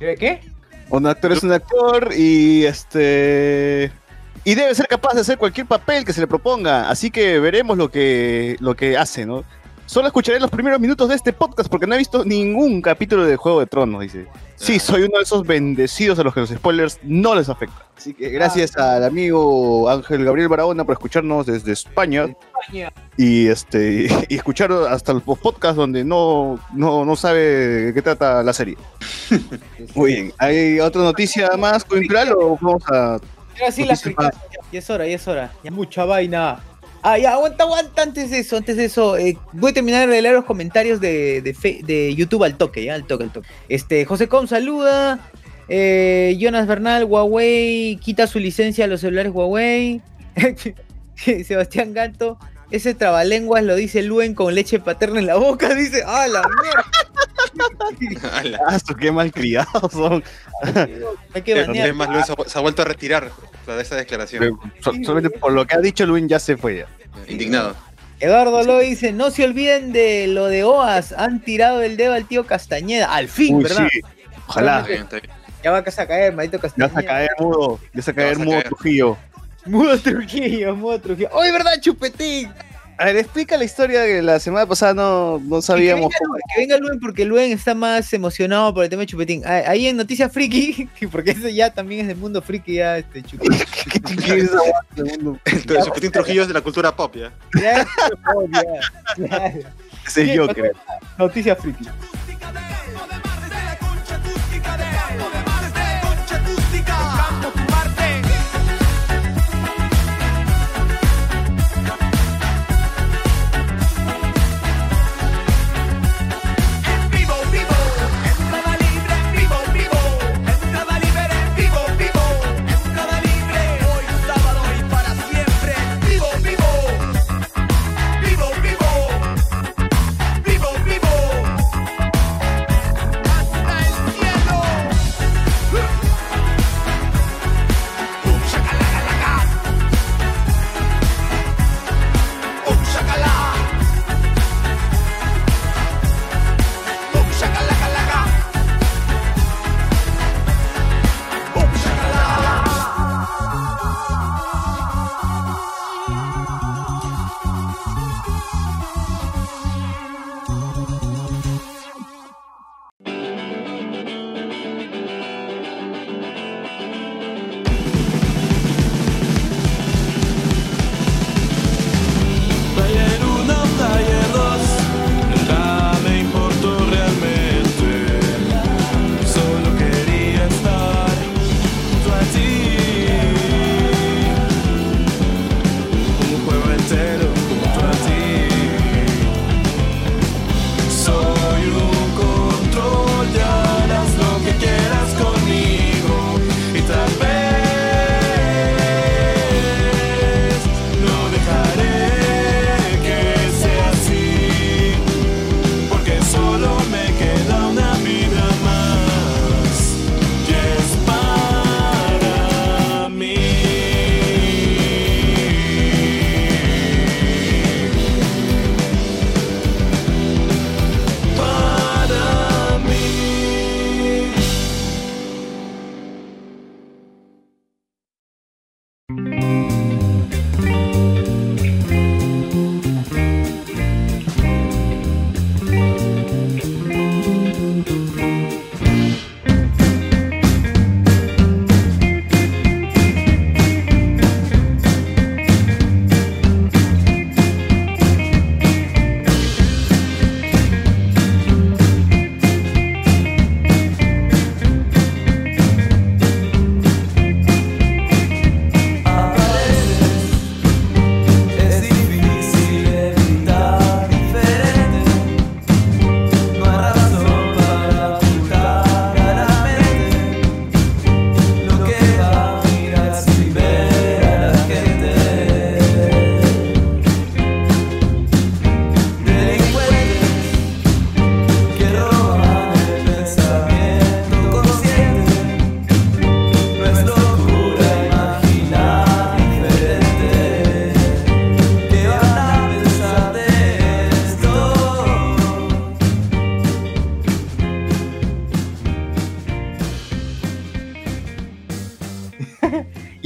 ¿De qué? Un actor es un actor y este y debe ser capaz de hacer cualquier papel que se le proponga, así que veremos lo que lo que hace, ¿no? Solo escucharé los primeros minutos de este podcast porque no he visto ningún capítulo de Juego de Tronos, dice. Sí, soy uno de esos bendecidos a los que los spoilers no les afectan. Así que gracias al amigo Ángel Gabriel Barahona por escucharnos desde España y este y escuchar hasta los podcasts donde no, no, no sabe de qué trata la serie. (laughs) Muy bien. ¿Hay otra noticia más cultural o vamos a la ya es hora, ya es hora. Ya mucha vaina. Ah, ya, aguanta, aguanta. Antes de eso, antes de eso, eh, voy a terminar de leer los comentarios de, de, YouTube al toque, ya, al toque, al toque. Este, José Com saluda. Eh, Jonas Bernal, Huawei, quita su licencia a los celulares Huawei. (laughs) Sebastián Ganto, ese trabalenguas lo dice Luen con leche paterna en la boca, dice, ¡ah, la mierda! Ah, su qué malcriados son. Hay que Es banear. más, Luis se ha- vuelto a retirar de esa declaración. So- solamente por lo que ha dicho Luis ya se fue ya. Indignado. Eduardo lo dice, no se olviden de lo de OAS, han tirado el dedo al tío Castañeda, al fin, Uy, ¿verdad? sí. Ojalá. Está bien, está bien. Ya va a casa a caer, maldito Ya Castañeda. vas a caer mudo. Ya vas a caer mudo. Trujillo. Mudo Trujillo, mudo Trujillo. ¡Oye, verdad, chupetín! A ver, explica la historia que la semana pasada no, no sabíamos que, cómo. venga, que venga Luen porque Luen está más emocionado por el tema de chupetín. Ah, Ahí en Noticias Friki, (laughs) que porque eso ya también es del mundo friki, ya este chupetín. (laughs) (laughs) Entonces, Chupetín Trujillo es de la cultura pop, ¿ya? Ya, ya, ya. Ese es yo, creo. Noticias Friki.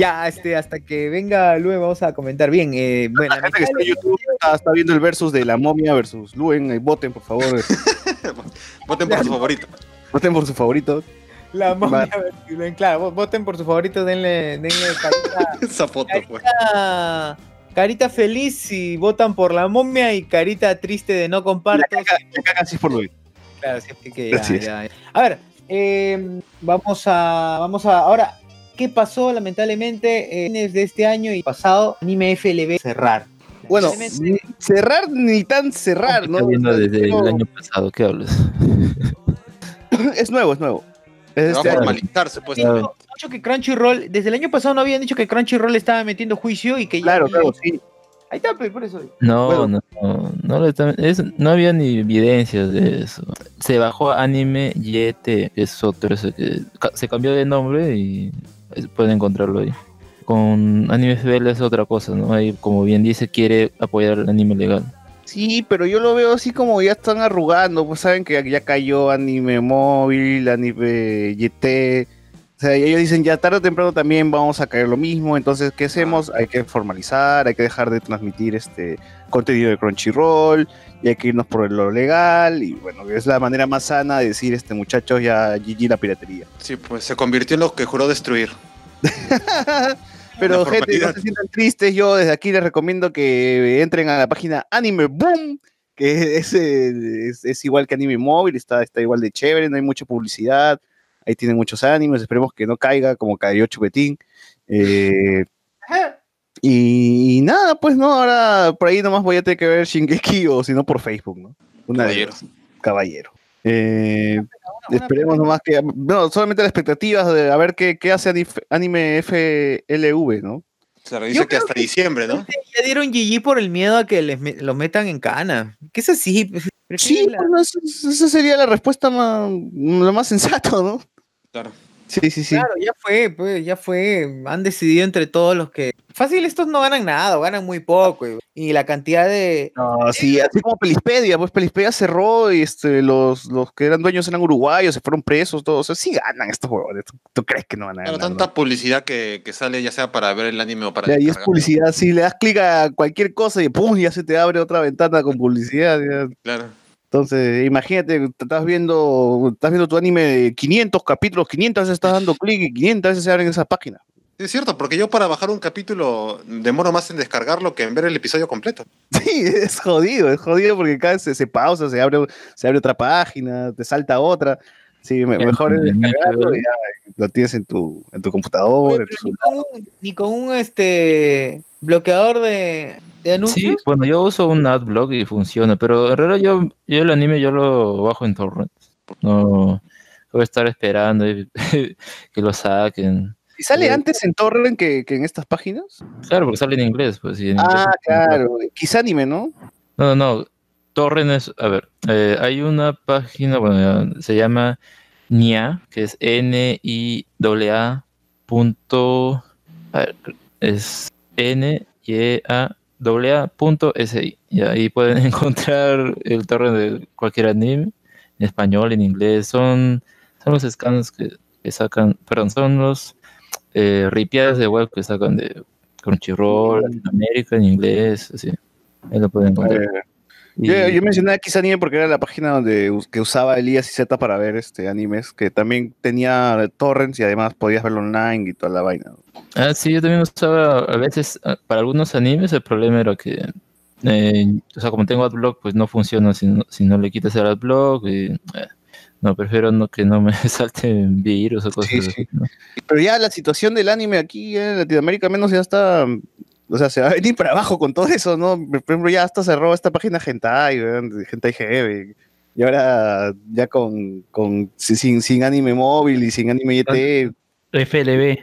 Ya, este, hasta que venga Luen vamos a comentar bien. Eh, bueno, La gente que está en YouTube está, está viendo el versus de la momia versus Luen. eh, Voten, por favor. (laughs) Voten por su favorito. Voten por su favorito. La momia versus Luen. Claro, vo- voten por su favorito, denle, denle carita, (laughs) Esa foto, pues. carita, carita feliz si votan por la momia y carita triste de no comparto. La caga, la caga sí es por Luen. Claro, sí, es que ya. A ver, eh, vamos a. Vamos a. Ahora, ¿qué pasó lamentablemente eh, de este año y pasado? Anime FLB cerrar. Bueno, ni cerrar ni tan cerrar, ¿no? Está viendo desde el No, año pasado, ¿qué hablas? (coughs) Es nuevo, es nuevo. Es va este a año. formalizar, supuestamente. han dicho que Crunchyroll, desde el año pasado no habían dicho que Crunchyroll estaba metiendo juicio y que ya. Claro, claro, sí. Ahí está, pues, por eso. No, Bueno. no, no, no, lo está- es- no había ni evidencias de eso. Se bajó Anime YT, que es otro que se cambió de nombre y pueden encontrarlo ahí. Con Anime FBL es otra cosa, ¿no? Ahí, como bien dice, quiere apoyar el anime legal. Sí, pero yo lo veo así como ya están arrugando, pues saben que ya cayó anime móvil, anime YT. O sea, ellos dicen ya tarde o temprano también vamos a caer lo mismo, entonces ¿qué hacemos? Hay que formalizar, hay que dejar de transmitir este contenido de Crunchyroll y hay que irnos por lo legal y bueno, es la manera más sana de decir este muchachos ya GG la piratería. Sí, pues se convirtió en lo que juró destruir. (laughs) Pero gente, no se sientan tristes, yo desde aquí les recomiendo que entren a la página Anime Boom, que es, es, es igual que Anime Móvil, está, está igual de chévere, no hay mucha publicidad, ahí tienen muchos animes, esperemos que no caiga como cayó Chupetín. Eh, y, y nada, pues no, ahora por ahí nomás voy a tener que ver Shingeki o si no por Facebook, ¿no? Una de Caballero. caballero. Eh, Esperemos nomás que. No, solamente las expectativas de a ver qué, qué hace anime FLV, ¿no? Se Yo dice que hasta que- diciembre, ¿no? Ya dieron GG por el miedo a que les me- los metan en cana. ¿Qué es así? Sí, la- bueno, esa, esa sería la respuesta más, lo más sensato, ¿no? Claro. Sí, sí, sí. Claro, ya fue, pues, ya fue. Han decidido entre todos los que. Fácil, estos no ganan nada, o ganan muy poco. Y, y la cantidad de. No, sí, así como Pelispedia, pues Pelispedia cerró y este, los, los que eran dueños eran uruguayos, se fueron presos, todos. O sea, sí ganan estos huevones. ¿Tú, tú crees que no van a Claro, ganar? tanta no? publicidad que, que sale ya sea para ver el anime o para Ya, y es publicidad, si le das clic a cualquier cosa y pum, ya se te abre otra ventana con publicidad. ya. Claro. Entonces, imagínate, te estás viendo, estás viendo tu anime de 500 capítulos, 500 veces estás dando clic y 500 veces se abren esas páginas. Sí, Es cierto, porque yo para bajar un capítulo demoro más en descargarlo que en ver el episodio completo. (laughs) Sí, es jodido, es jodido porque cada vez se, se pausa, se abre, se abre otra página, te salta otra. Sí, me- Ya, mejor es descargarlo y ya lo tienes en tu, en tu computadora. en tu Pero celular. ni, con un, ni con un, este bloqueador de, de anuncios. Sí, bueno, yo uso un adblock y funciona, pero en realidad yo, yo el anime yo lo bajo en torrent. No voy a estar esperando y- (laughs) que lo saquen. ¿Y sale Eh, antes en torrent que, que en estas páginas? Claro, porque sale en inglés, pues. en Ah, inglés- claro. Quizá anime, ¿no? No, no, no. Torrent es, a ver, eh, hay una página, bueno, se llama NIA, que es N-I-A punto, a ver, es N-Y-A punto S-I. Y ahí pueden (laughs) encontrar el torrent de cualquier anime, en español, en inglés. Son, son los scans que, que sacan, perdón, son los eh, ripiadas de web que sacan de Crunchyroll, Latinoamérica, en inglés, así. Ahí lo pueden encontrar. Eh, Y- Yo, yo mencioné Kiss Anime porque era la página donde que usaba Elías y Z para ver este animes, que también tenía torrents y además podías verlo online y toda la vaina. Ah, sí, yo también usaba a veces, ah, para algunos animes el problema era que, eh, o sea, como tengo adblock, pues no funciona si no, si no le quitas el adblock y, eh, no, prefiero no que no me (laughs) salten virus o cosas Sí, así. Pero ya la situación del anime aquí en Latinoamérica menos ya está, o sea, se va a venir para abajo con todo eso, ¿no? Por ejemplo, ya hasta cerró esta página de Hentai GB. Y ahora ya con, con sin, sin anime móvil y sin anime YT, FLB.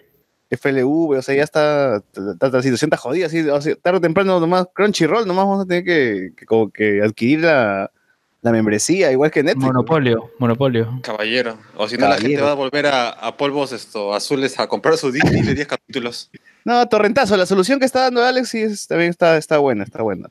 FLV, o sea, ya está, la situación está jodida, así, o sea, tarde o temprano nomás Crunchyroll, nomás vamos a tener que, que como que adquirir la, la membresía, igual que Netflix. Monopolio, monopolio. Caballero. O si no, la gente va a volver a, a polvos esto, azules a comprar su Disney de 10 capítulos. No, torrentazo, la solución que está dando Alex sí es- también está, está buena, está buena.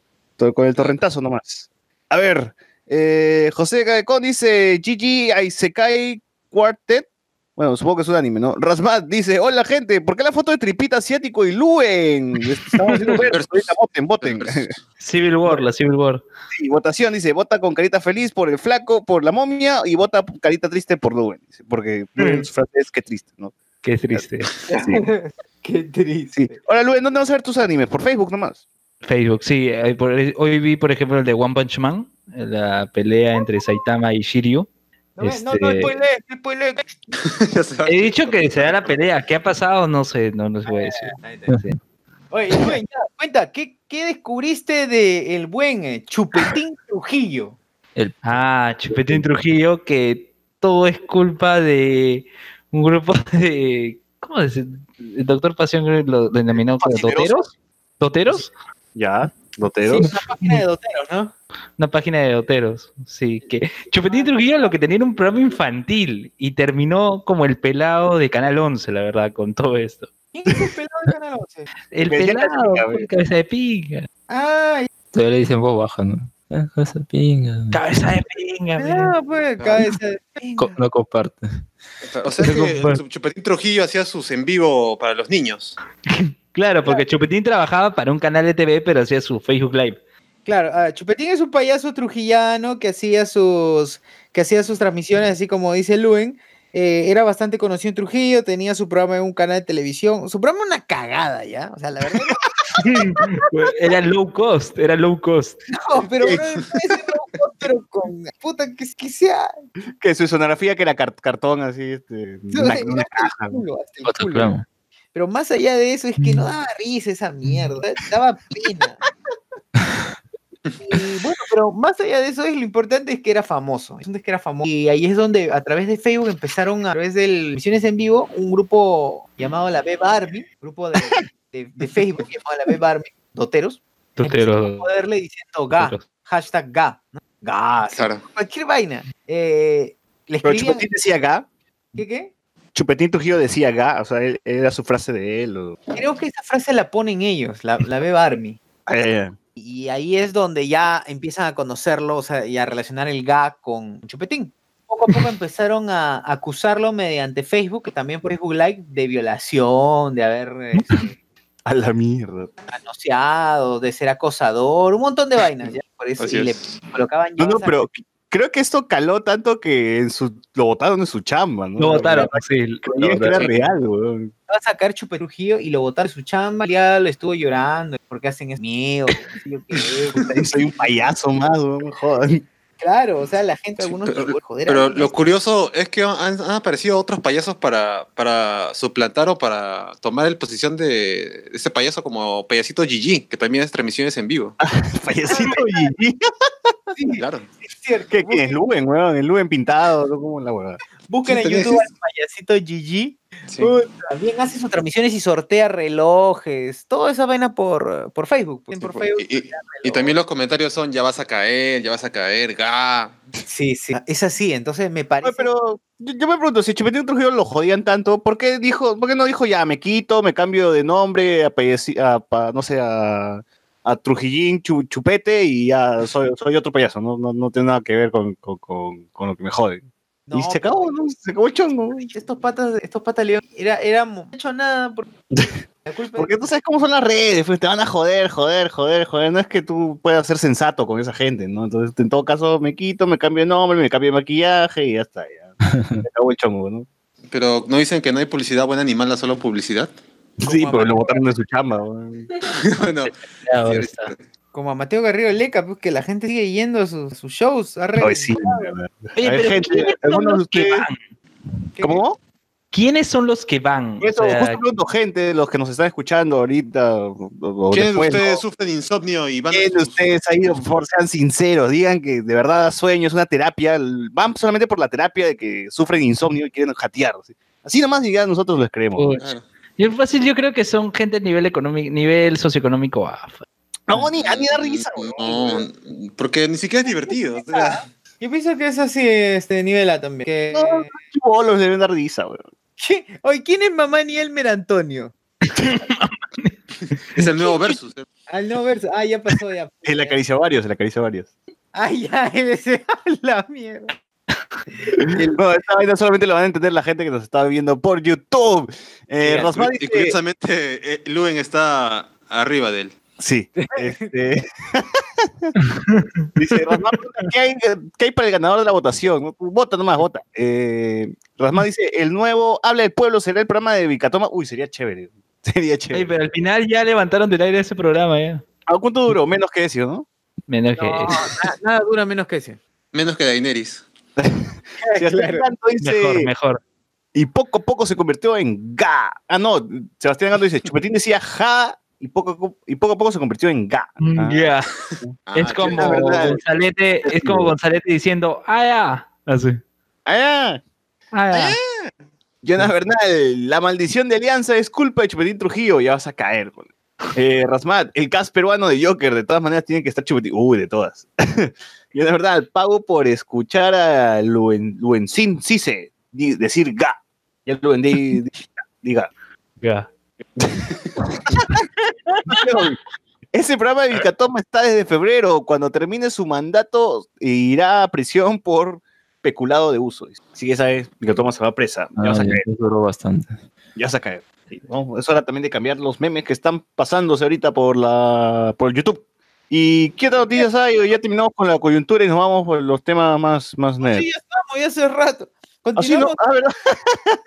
Con el torrentazo nomás. A ver, eh, José Gaecón dice GG Aisekai Quartet. Bueno, supongo que es un anime, ¿no? Rasmat dice, hola gente, ¿por qué la foto de Tripita Asiático y Luen? Estamos haciendo (laughs) voten, voten. Civil War, la Civil War. Sí, votación, dice, vota con carita feliz por el flaco, por la momia, y vota carita triste por Luen, dice, porque Luen es francés, qué triste, ¿no? Qué triste. (laughs) Qué triste. Sí. Ahora, Luen, ¿dónde vas a ver tus animes? Por Facebook nomás. Facebook, sí. eh, por- Hoy vi, por ejemplo, el de One Punch Man, la pelea entre Saitama y Shiryu. No, Este- no, no se va. (laughs) He dicho que se da la pelea. ¿Qué ha pasado? No sé, no les voy a decir. Sí. Oye, Luen, ya, cuenta, ¿qué, qué descubriste de el buen eh, Chupetín Trujillo? Ah, Chupetín Trujillo, que todo es culpa de un grupo (laughs) de. ¿Cómo decir? El doctor Pasión lo denominó como doteros. ¿Doteros? Ya, Sí, loteros. una página de doteros, ¿no? Una página de doteros. Sí, que Chupetín Trujillo lo que tenía era un programa infantil y terminó como el pelado de Canal 11, la verdad, con todo esto. ¿Quién es el pelado de Canal 11? El pelado, cabeza de cabeza de pinga. Ah, Todavía le dicen voz baja, ¿no? Ah, cosa pinga. Cabeza de pinga, mira. pelado, pues, cabeza de Co- no comparte. O sea que Chupetín Trujillo hacía sus en vivo para los niños. (laughs) Claro, porque Chupetín trabajaba para un canal de TV, pero hacía su Facebook Live. Claro, ah, Chupetín es un payaso trujillano que hacía sus, que hacía sus transmisiones, así como dice Luen. Eh, era bastante conocido en Trujillo, tenía su programa en un canal de televisión. Su programa una cagada, ¿ya? O sea, la verdad (laughs) Era low cost, era low cost. no, pero bro, puede ser loco, pero con puta que, que sea. Que su sonografía que era car- cartón así, este, una, una hasta caja. el culo, hasta el Otro culo. programa. Pero más allá de eso, es que no daba risa esa mierda, daba pena. Y bueno, pero más allá de eso, es lo importante es que era famoso. Es que era famoso. Y ahí es donde a través de Facebook empezaron a través de misiones en vivo un grupo llamado la Beb Army, grupo de, de- de Facebook llamado la Beb Army, doteros, Doteros. poderle diciendo ga, Doteros. hashtag ga, ¿no? ga, sí, cualquier vaina. Eh, le Pero Chupetín decía ga. ¿qué qué? Chupetín Trujillo decía ga, o sea, él- era su frase de él. O... Creo que esa frase la ponen ellos, la, la Beb Army. Eh, Y ahí es donde ya empiezan a conocerlo, o sea, y a relacionar el GA con Chupetín. Poco a poco empezaron a acusarlo mediante Facebook, que también por Facebook Live, de violación, de haber este, (laughs) a la mierda. manoseado, de ser acosador, un montón de vainas. ¿ya? Por eso Así y le colocaban No, no, pero creo que esto caló tanto que en su, lo votaron en su chamba, ¿no? Lo votaron, sí. lo que era votaron. real, weón. va a sacar Chupe Trujillo y lo botaron de su chamba. Ya le estuvo llorando porque hacen es miedo. (laughs) Soy un payaso más, weón, jodan. Claro, o sea, la gente, Sí, algunos pero- joder. Pero lo curioso es que han, han aparecido otros payasos para, para suplantar o para tomar el posición de ese payaso como payasito Gigi, que también es transmisiones en vivo. (laughs) Payasito Gigi. Sí, Claro. es cierto. ¿Qué, qué es Luen, weón? El Luen pintado, ¿no? como la weón. Busquen en YouTube al payasito Gigi. Sí. También hace sus transmisiones y sortea relojes. Toda esa vaina por, por Facebook. pues, por Facebook. Y, y- y también los comentarios son ya vas a caer, ya vas a caer, ga. Sí, sí. Es así. Entonces me Oye, parece. pero yo, yo me pregunto, si Chupetín Trujillo lo jodían tanto, ¿por qué, dijo, ¿por qué no dijo ya, me quito, me cambio de nombre, a, a no sé, a, a Trujillín Chu- Chupete y ya soy, soy otro payaso, no, no, no tiene nada que ver con, con, con, con lo que me joden. No, y se acabó, ¿no? Se acabó el chongo. Estos patas, estos patas León, era, era, no he hecho nada. Por, (laughs) Porque tú sabes cómo son las redes, pues te van a joder, joder, joder, joder. No es que tú puedas ser sensato con esa gente, ¿no? Entonces, en todo caso, me quito, me cambio de nombre, me cambio de maquillaje y ya está. Ya. (laughs) Se acabó el chongo, ¿no? Pero no dicen que no hay publicidad buena ni mala, solo publicidad. Sí, pero lo botaron de su chamba. (laughs) sí, está. como a Mateo Garrido Leca, pues que la gente sigue yendo a sus, sus shows. re- Ay, sí, de verdad. Oye, Hay pero gente, ¿quiénes son algunos de los que van? ¿Qué- ¿Cómo? ¿Quiénes son los que van? O Eso, sea, justo pregunto, gente, los que nos están escuchando ahorita. O, o ¿quiénes de ustedes ¿no? sufren insomnio y van a ¿Quién de ustedes ido? Por favor, sean sinceros, digan que de verdad sueño, es una terapia. Van solamente por la terapia de que sufren insomnio y quieren jatear. ¿sí? Así nomás y ya nosotros les creemos. Uy, Claro. Yo fácil, yo creo que son gente a nivel económico, nivel socioeconómico bajo. No, ni, ni da risa, weón. No, porque ni siquiera es divertido. o sea, Yo pienso que es así, este nivel A también. Que- No, deben dar risa, weón. ¿Qué? Oye, ¿quién es mamá ni Elmer Antonio? es el nuevo versus. eh. Al no verso. Ah, ya pasó, ya. (laughs) Él acarició a varios, él acarició a varios. Ah, ya, él es la mierda. (laughs) No, esta vaina solamente lo van a entender la gente que nos está viendo por YouTube. Eh, Rosmar dice- curiosamente, eh, Luen está arriba de él. Sí. Este... (laughs) Dice, Rosmar, ¿qué hay, qué hay para el ganador de la votación? ¿no? Vota nomás, vota. Eh, Rosmar dice, el nuevo Habla del Pueblo será el programa de Vicatoma. Uy, sería chévere. (laughs) Sería Ey, chévere. pero al final ya levantaron del aire ese programa ya. ¿A cuánto duró? Menos que eso, ¿no? Menos que No, eso. na- nada dura menos que ese. Menos que Daenerys. (laughs) Sebastián (laughs) Claro. Dice, Mejor, mejor. y poco a poco se convirtió en ga. Ah, no, Sebastián Ganto dice, Chupetín decía ja, y poco, y poco a poco se convirtió en ga. Ah, Ya. Ah, Es qué como. Gonzalete, es como Gonzalete diciendo, ah, ya. Así. ah, Ah, ya. Jonas Bernal, la maldición de Alianza es culpa de Chupetín Trujillo, ya vas a caer. pone. Eh, Rasmat, el cast peruano de Joker, de todas maneras tiene que estar Chupetín. Uy, de todas. (laughs) Jonas Bernal, pago por escuchar a Luen, Luencin Cise decir ga. Ya Luen (laughs) di- di- diga. Ya. Ese programa de Vilcatoma está desde febrero. Cuando termine su mandato, irá a prisión por peculado de uso. Si ya sabes, Vilcatoma se va a presa. Ya Ah, vas a ya, caer. duró bastante. Ya vas a caer. Sí, ¿no? Es hora también de cambiar los memes que están pasándose ahorita por la por YouTube. ¿Y qué otras noticias hay? Ya terminamos con la coyuntura y nos vamos por los temas más, más Sí, nerds. ya estamos, ya hace rato. No, Continuamos, ah, ¿verdad? (laughs)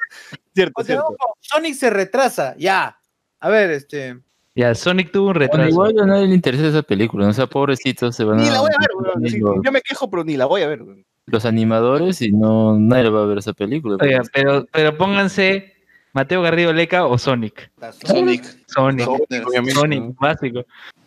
cierto, continuamos cierto. con Sonic se retrasa, ya. A ver, este. Ya, Sonic tuvo un Bueno, retraso. igual a nadie le interesa esa película, ¿no? o sea, pobrecitos se van Ni a... la voy a ver, weón. Sí, yo me quejo, pero ni la voy a ver. weón. los animadores y no nadie va a ver esa película. Oiga, pues. pero, pero pónganse Mateo Garrido Leca o Sonic. Sonic. Sonic. Sonic, obviamente, Sonic, básico.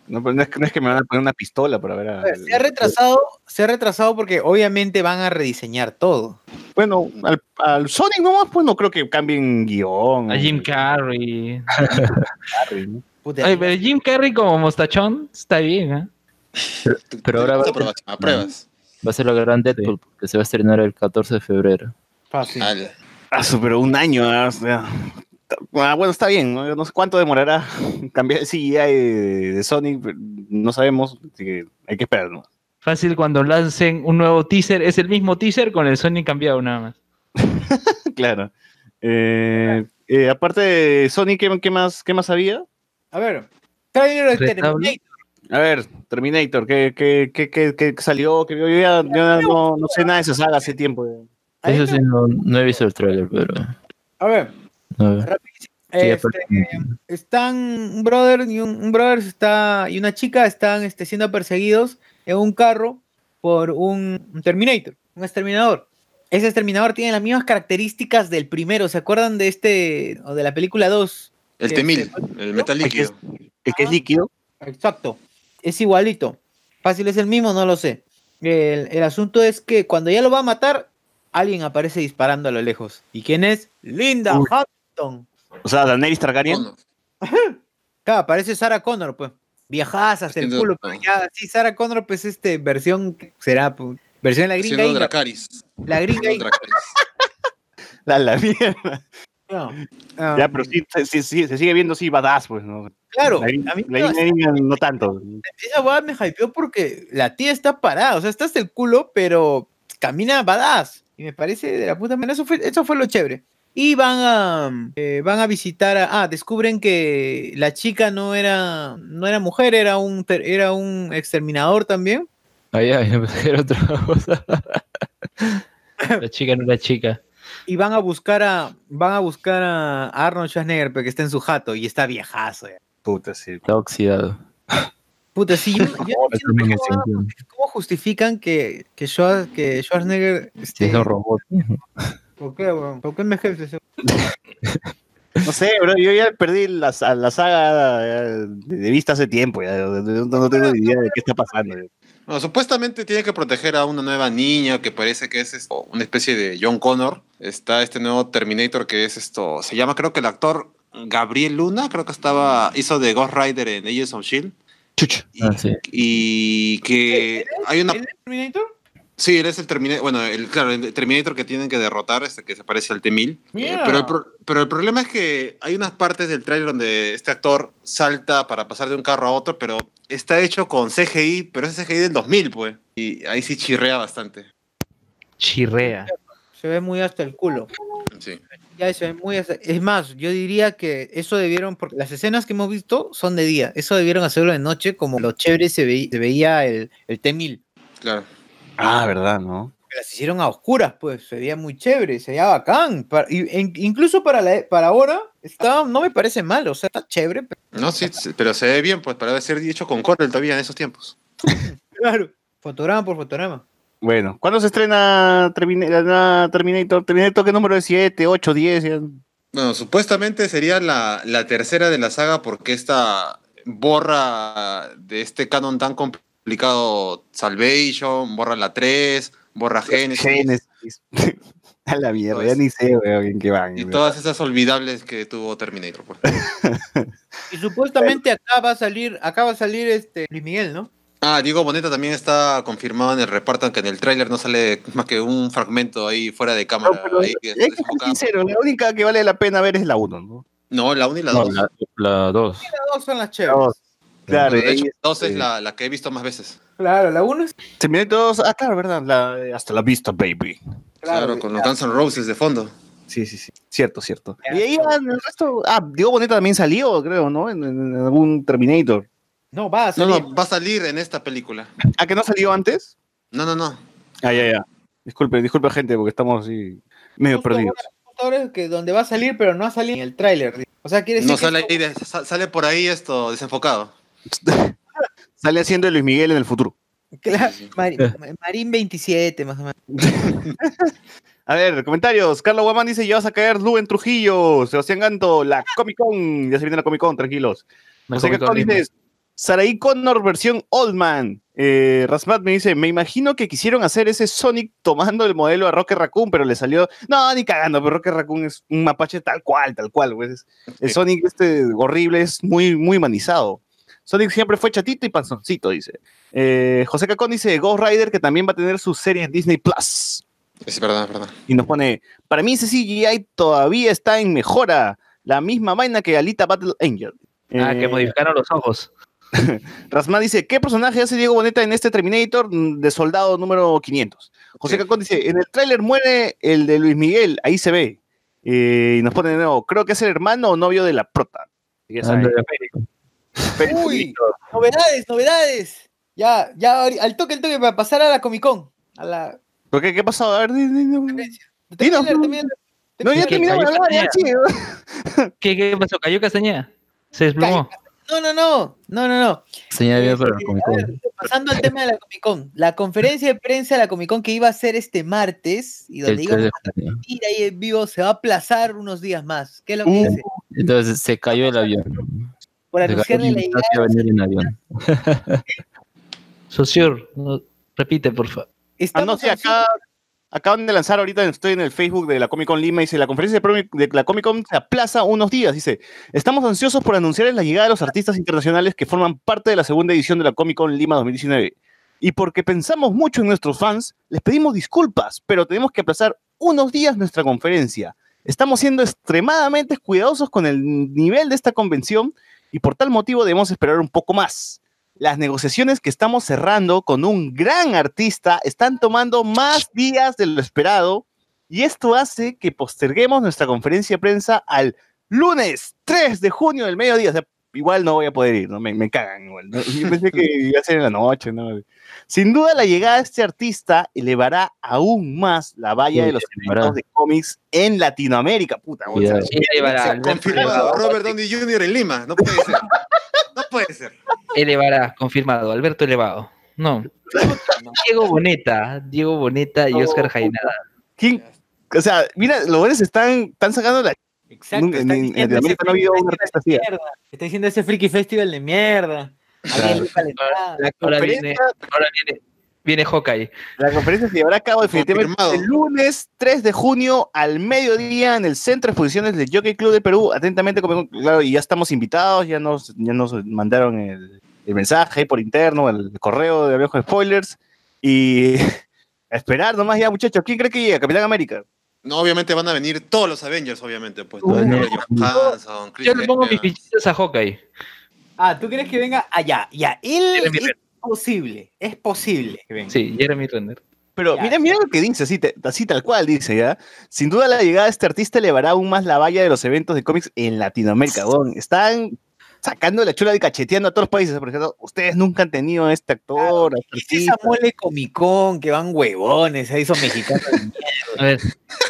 No, pero no es, que- no es que me van a poner una pistola para ver a... Ver, se ha retrasado, se ha retrasado porque obviamente van a rediseñar todo. Bueno, al, al Sonic nomás, pues no creo que cambien guion. A Jim Carrey. Carrey, (laughs) Ay, pero Jim Carrey como mostachón está bien, ¿eh? Pero ahora va a pruebas, a pruebas. Va a ser la gran Deadpool, porque se va a estrenar el 14 de febrero. fácil. Ah, su, pero un año. ah, o sea, ah, bueno, está bien. ¿no? No sé cuánto demorará (laughs) cambiar el CGI de, de Sonic. No sabemos. Así que hay que esperar. ¿no? Fácil cuando lancen un nuevo teaser, es el mismo teaser con el Sonic cambiado nada más. (laughs) claro. Eh, eh, aparte de Sonic, ¿qué, qué más, ¿qué más había? A ver, trailer de Retable. Terminator. A ver, Terminator, ¿qué, qué, qué, qué, qué salió? Que yo ya, yo ya no, no sé nada de esa saga hace tiempo. Eso sí, no, no he visto el trailer, pero... A ver, Este, están un brother y un, un brother está y una chica están este, siendo perseguidos en un carro por un, un Terminator, un exterminador. Ese exterminador tiene las mismas características del primero. ¿Se acuerdan de este o de la película 2? El Que T-1000, este- el metal líquido. El que es líquido. Exacto. Es igualito. Fácil es el mismo, no lo sé. El, el asunto es que cuando ya lo va a matar, alguien aparece disparando a lo lejos. ¿Y quién es? Linda Uy. O sea, Daenerys Targaryen. (laughs) Claro, aparece Sarah Connor, pues. Viajadas hasta el culo. pero ya, sí, Sarah Connor, pues, este, versión, será, pues, versión de la gringa. La, Dracaris. la gringa. (laughs) La, la mierda. no. Ah, Ya, pero sí, se, sí- sí, se sigue viendo así badass, pues, ¿no? Claro, La, a mí la- me- la- no tanto. esa weá me hypeó porque la tía está parada, o sea, está hasta el culo, pero camina badass. Y me parece de la puta madre. Eso fue, eso fue lo chévere. Y van a eh, van a visitar a. Ah, descubren que la chica no era. no era mujer, era un era un exterminador también. Ay, ay, no pensé que era otra cosa. (laughs) La chica no era chica. Y van a buscar a. Van a buscar a Arnold Schwarzenegger, porque está en su jato y está viejazo. ya. Puta, sí. Está oxidado. Puta, sí, yo, yo (laughs) no entiendo cómo, justifican que, que, Schwar- que Schwarzenegger. Este, es un robot. ¿Por qué, weón? ¿Por qué me ese (laughs) No sé, bro, yo ya perdí la, la saga eh, de, vista hace tiempo, ya, no, no tengo ni idea de qué está pasando. No, supuestamente tiene que proteger a una nueva niña que parece que es esto, una especie de John Connor. Está este nuevo Terminator que es esto, se llama creo que el actor Gabriel Luna, creo que estaba, hizo de Ghost Rider en Agents of Shield. Y, Ah, sí. y que hay una... ¿El Terminator? Sí, él es el Terminator, bueno, el, claro, el Terminator que tienen que derrotar, este que se parece al T-1000. Eh, Mira. pero, el pro- pero el problema es que hay unas partes del tráiler donde este actor salta para pasar de un carro a otro, pero está hecho con CGI, pero es CGI del 2000, pues. Y ahí sí chirrea bastante. Chirrea. Se ve muy hasta el culo. Sí. Ya se ve muy hasta- Es más, yo diría que eso debieron, porque las escenas que hemos visto son de día. Eso debieron hacerlo de noche, como lo chévere se, se veía el, el T-1000. Claro. Ah, verdad, ¿no? Las hicieron a oscuras, pues. Se veía muy chévere, se veía bacán. Pa- y- en- incluso para, la, para ahora, está, no me parece mal. O sea, está chévere. pero- No, sí, pero se ve bien, pues, para ser hecho con Corel todavía en esos tiempos. (laughs) claro. Fotograma por fotograma. Bueno, ¿cuándo se estrena Termina- la nueva Terminator? Terminator, ¿qué número es? 7, 8, 10? ya? Bueno, supuestamente sería la, la tercera de la saga porque esta borra de este canon tan Salvation, borra la 3, borra Genesis Genesis. (laughs) A la mierda, ya ni sé, weón, en qué van. y weón. todas esas olvidables que tuvo Terminator. pues. (laughs) Y supuestamente acá va a salir, acá va a salir este Luis Miguel, ¿no? Ah, Diego Boneta también está confirmado en el reparto, aunque en el tráiler no sale más que un fragmento ahí fuera de No, cámara. pero ahí ser desenfocado. sincero, la única que vale la pena ver es la 1, ¿no? No, la 1 y la No, 2. la, la dos. Las dos son las chéveres. Claro, de hecho, la 2 es este, la, la que he visto más veces. Claro, la uno es. Terminator 2, ah, claro, verdad, la- hasta la vista, baby. Claro, con los Guns N' Roses de fondo. Sí, sí, sí. Cierto, cierto. Y ahí van el resto. Ah, Diego Boneta también salió, creo, ¿no? En, en- en algún Terminator. No, va a No, salir. no, va a salir en esta película. ¿Ah, que no salió antes? No, no, no. Ah, ya, ya. Disculpe, disculpe, gente, porque estamos así medio Justo perdidos. ahora- ahora que donde va a salir, pero no ha salido en el tráiler. O sea, quiere decir No que sale esto- ahí, de- sa- sale por ahí esto desenfocado. (laughs) Sale haciendo el Luis Miguel en el futuro. Claro, Mari- Marín 27, más o menos. (laughs) A ver, comentarios. Carlos Guamán dice: Ya vas a caer Lu en Trujillo. Sebastián Ganto, la Comic Con. Ya se viene la Comic Con, tranquilos. José Cacón dice: Saraí Connor versión Old Man. Eh, Rasmat me dice: Me imagino que quisieron hacer ese Sonic tomando el modelo a Rocket Raccoon, pero le salió. No, ni cagando, pero Rocket Raccoon es un mapache tal cual, tal cual. pues. Es- El Sí. Sonic este horrible es muy, muy humanizado. Sonic siempre fue chatito y panzoncito, dice. Eh, José Cacón dice: Ghost Rider, que también va a tener su serie en Disney Plus. Es verdad, es verdad. Y nos pone, para mí ese CGI todavía está en mejora. La misma vaina que Alita Battle Angel. Ah, que Eh, modificaron los ojos. (laughs) Rasma dice, ¿qué personaje hace Diego Boneta en este Terminator de soldado número 500? José Sí. Cacón dice, en el tráiler muere el de Luis Miguel, ahí se ve. Eh, y nos pone de nuevo, creo que es el hermano o novio de la prota. Ya Uy, novedades, novedades. Ya, ya, al toque, al toque, para pasar a la Comic Con. A la. ¿Por qué? ¿Qué pasó? A ver, di- di- di- conferencia. Dinos, Termina, no. ya ¿Qué terminamos de cayó hablar, ya, sí. ¿Qué, qué pasó? ¿Cayó Castañeda? ¿Se desplomó? No, no, no, no, no, no. Señal bien para la Eh, Comic a ver, Con. pasando al tema de la Comic Con. La conferencia de prensa de la Comic Con que iba a ser este martes y donde 3 íbamos de a transmitir ahí en vivo se va a aplazar unos días más. ¿Qué es lo que Uh, dice? Entonces se cayó el avión. Por anunciarle la invitado llegada. a venir en avión. (laughs) Sociur, no, repite, por favor. Ah, no, sí, acá acaban de lanzar ahorita, estoy en el Facebook de la Comic Con Lima, dice, la conferencia de la Comic Con se aplaza unos días, dice, estamos ansiosos por anunciarles la llegada de los artistas internacionales que forman parte de la segunda edición de la Comic Con Lima 2019. Y porque pensamos mucho en nuestros fans, les pedimos disculpas, pero tenemos que aplazar unos días nuestra conferencia. Estamos siendo extremadamente cuidadosos con el nivel de esta convención y por tal motivo debemos esperar un poco más las negociaciones que estamos cerrando con un gran artista están tomando más días de lo esperado y esto hace que posterguemos nuestra conferencia de prensa al lunes 3 de junio del mediodía. O igual no voy a poder ir, ¿no? Me, me cagan igual. ¿no? Yo pensé que iba a ser en la noche, ¿no? Sin duda la llegada de este artista elevará aún más la valla Sí, de los eventos de cómics en Latinoamérica. Puta, o sea, Cuidado. Elevará, confirmado. Robert Downey Jr. en Lima. No puede ser. No puede ser. Elevará, confirmado. Alberto Elevado. No. Diego Boneta, Diego Boneta y Oscar Jainada. ¿quién? O sea, mira, los buenos están, están sacando la Exacto, Nunca- está en- Latinoamérica no ha habido friki un festival artista así, de mierda. Está diciendo ese friki festival de mierda. La Ahora viene, ahora viene, viene Hawkeye. La conferencia se llevará a cabo definitivamente Confirmado. el lunes 3 de junio al mediodía en el Centro de Exposiciones del Jockey Club de Perú. Atentamente, como- claro, y ya estamos invitados, ya nos, ya nos mandaron el, el mensaje por interno, el correo de Abejo Spoilers. Y (laughs) a esperar nomás ya, muchachos. ¿Quién cree que llega? Capitán América. No, obviamente van a venir todos los Avengers, obviamente. Pues, Uh, Scarlett Johansson, Chris Yo le pongo mis fichitas a Hawkeye. Ah, ¿tú crees que venga allá? Ya, él Jeremy es Renner. posible, es posible que venga. Sí, Jeremy Renner. Pero Ya. mira, mira lo que dice, así, te- así tal cual dice, ¿ya? Sin duda la llegada de este artista elevará aún más la valla de los eventos de cómics en Latinoamérica, weón. Están sacando la chula y cacheteando a todos los países, por ejemplo, ustedes nunca han tenido a este actor, este Es esa mole comicón que van huevones, ahí son mexicanos. (laughs) A ver,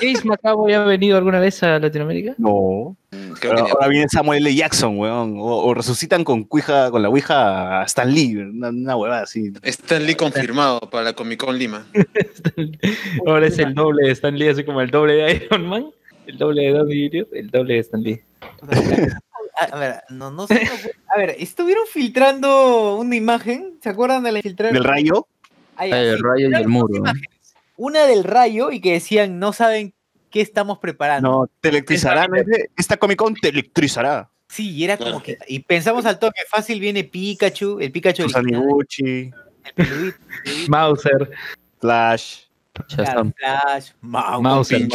¿James Macabo ya ha venido alguna vez a Latinoamérica? No. Creo Pero que ni- ahora viene Samuel L. Jackson, weón. O, o resucitan con, cuija, con la Ouija a Stan Lee, una, una huevada así. Stan Lee confirmado para la Comic Con Lima. (laughs) Ahora es el doble de Stan Lee, así como el doble de Iron Man, el doble de Jr., el doble de Stan Lee. A, ver, no, no sé. A ver, estuvieron filtrando una imagen. ¿Se acuerdan de la filtraron? ¿Del rayo? Ah, ya, El sí, rayo y el muro. imágenes. Una del rayo y que decían, no saben qué estamos preparando. No, te electrizará. ¿no? Esta Comic Con te electrizará. Sí, y era como que. Y pensamos al toque, fácil viene Pikachu, el Pikachu Susana original, Iguchi, el Mauser, Flash. Flash, Mau. Mauser,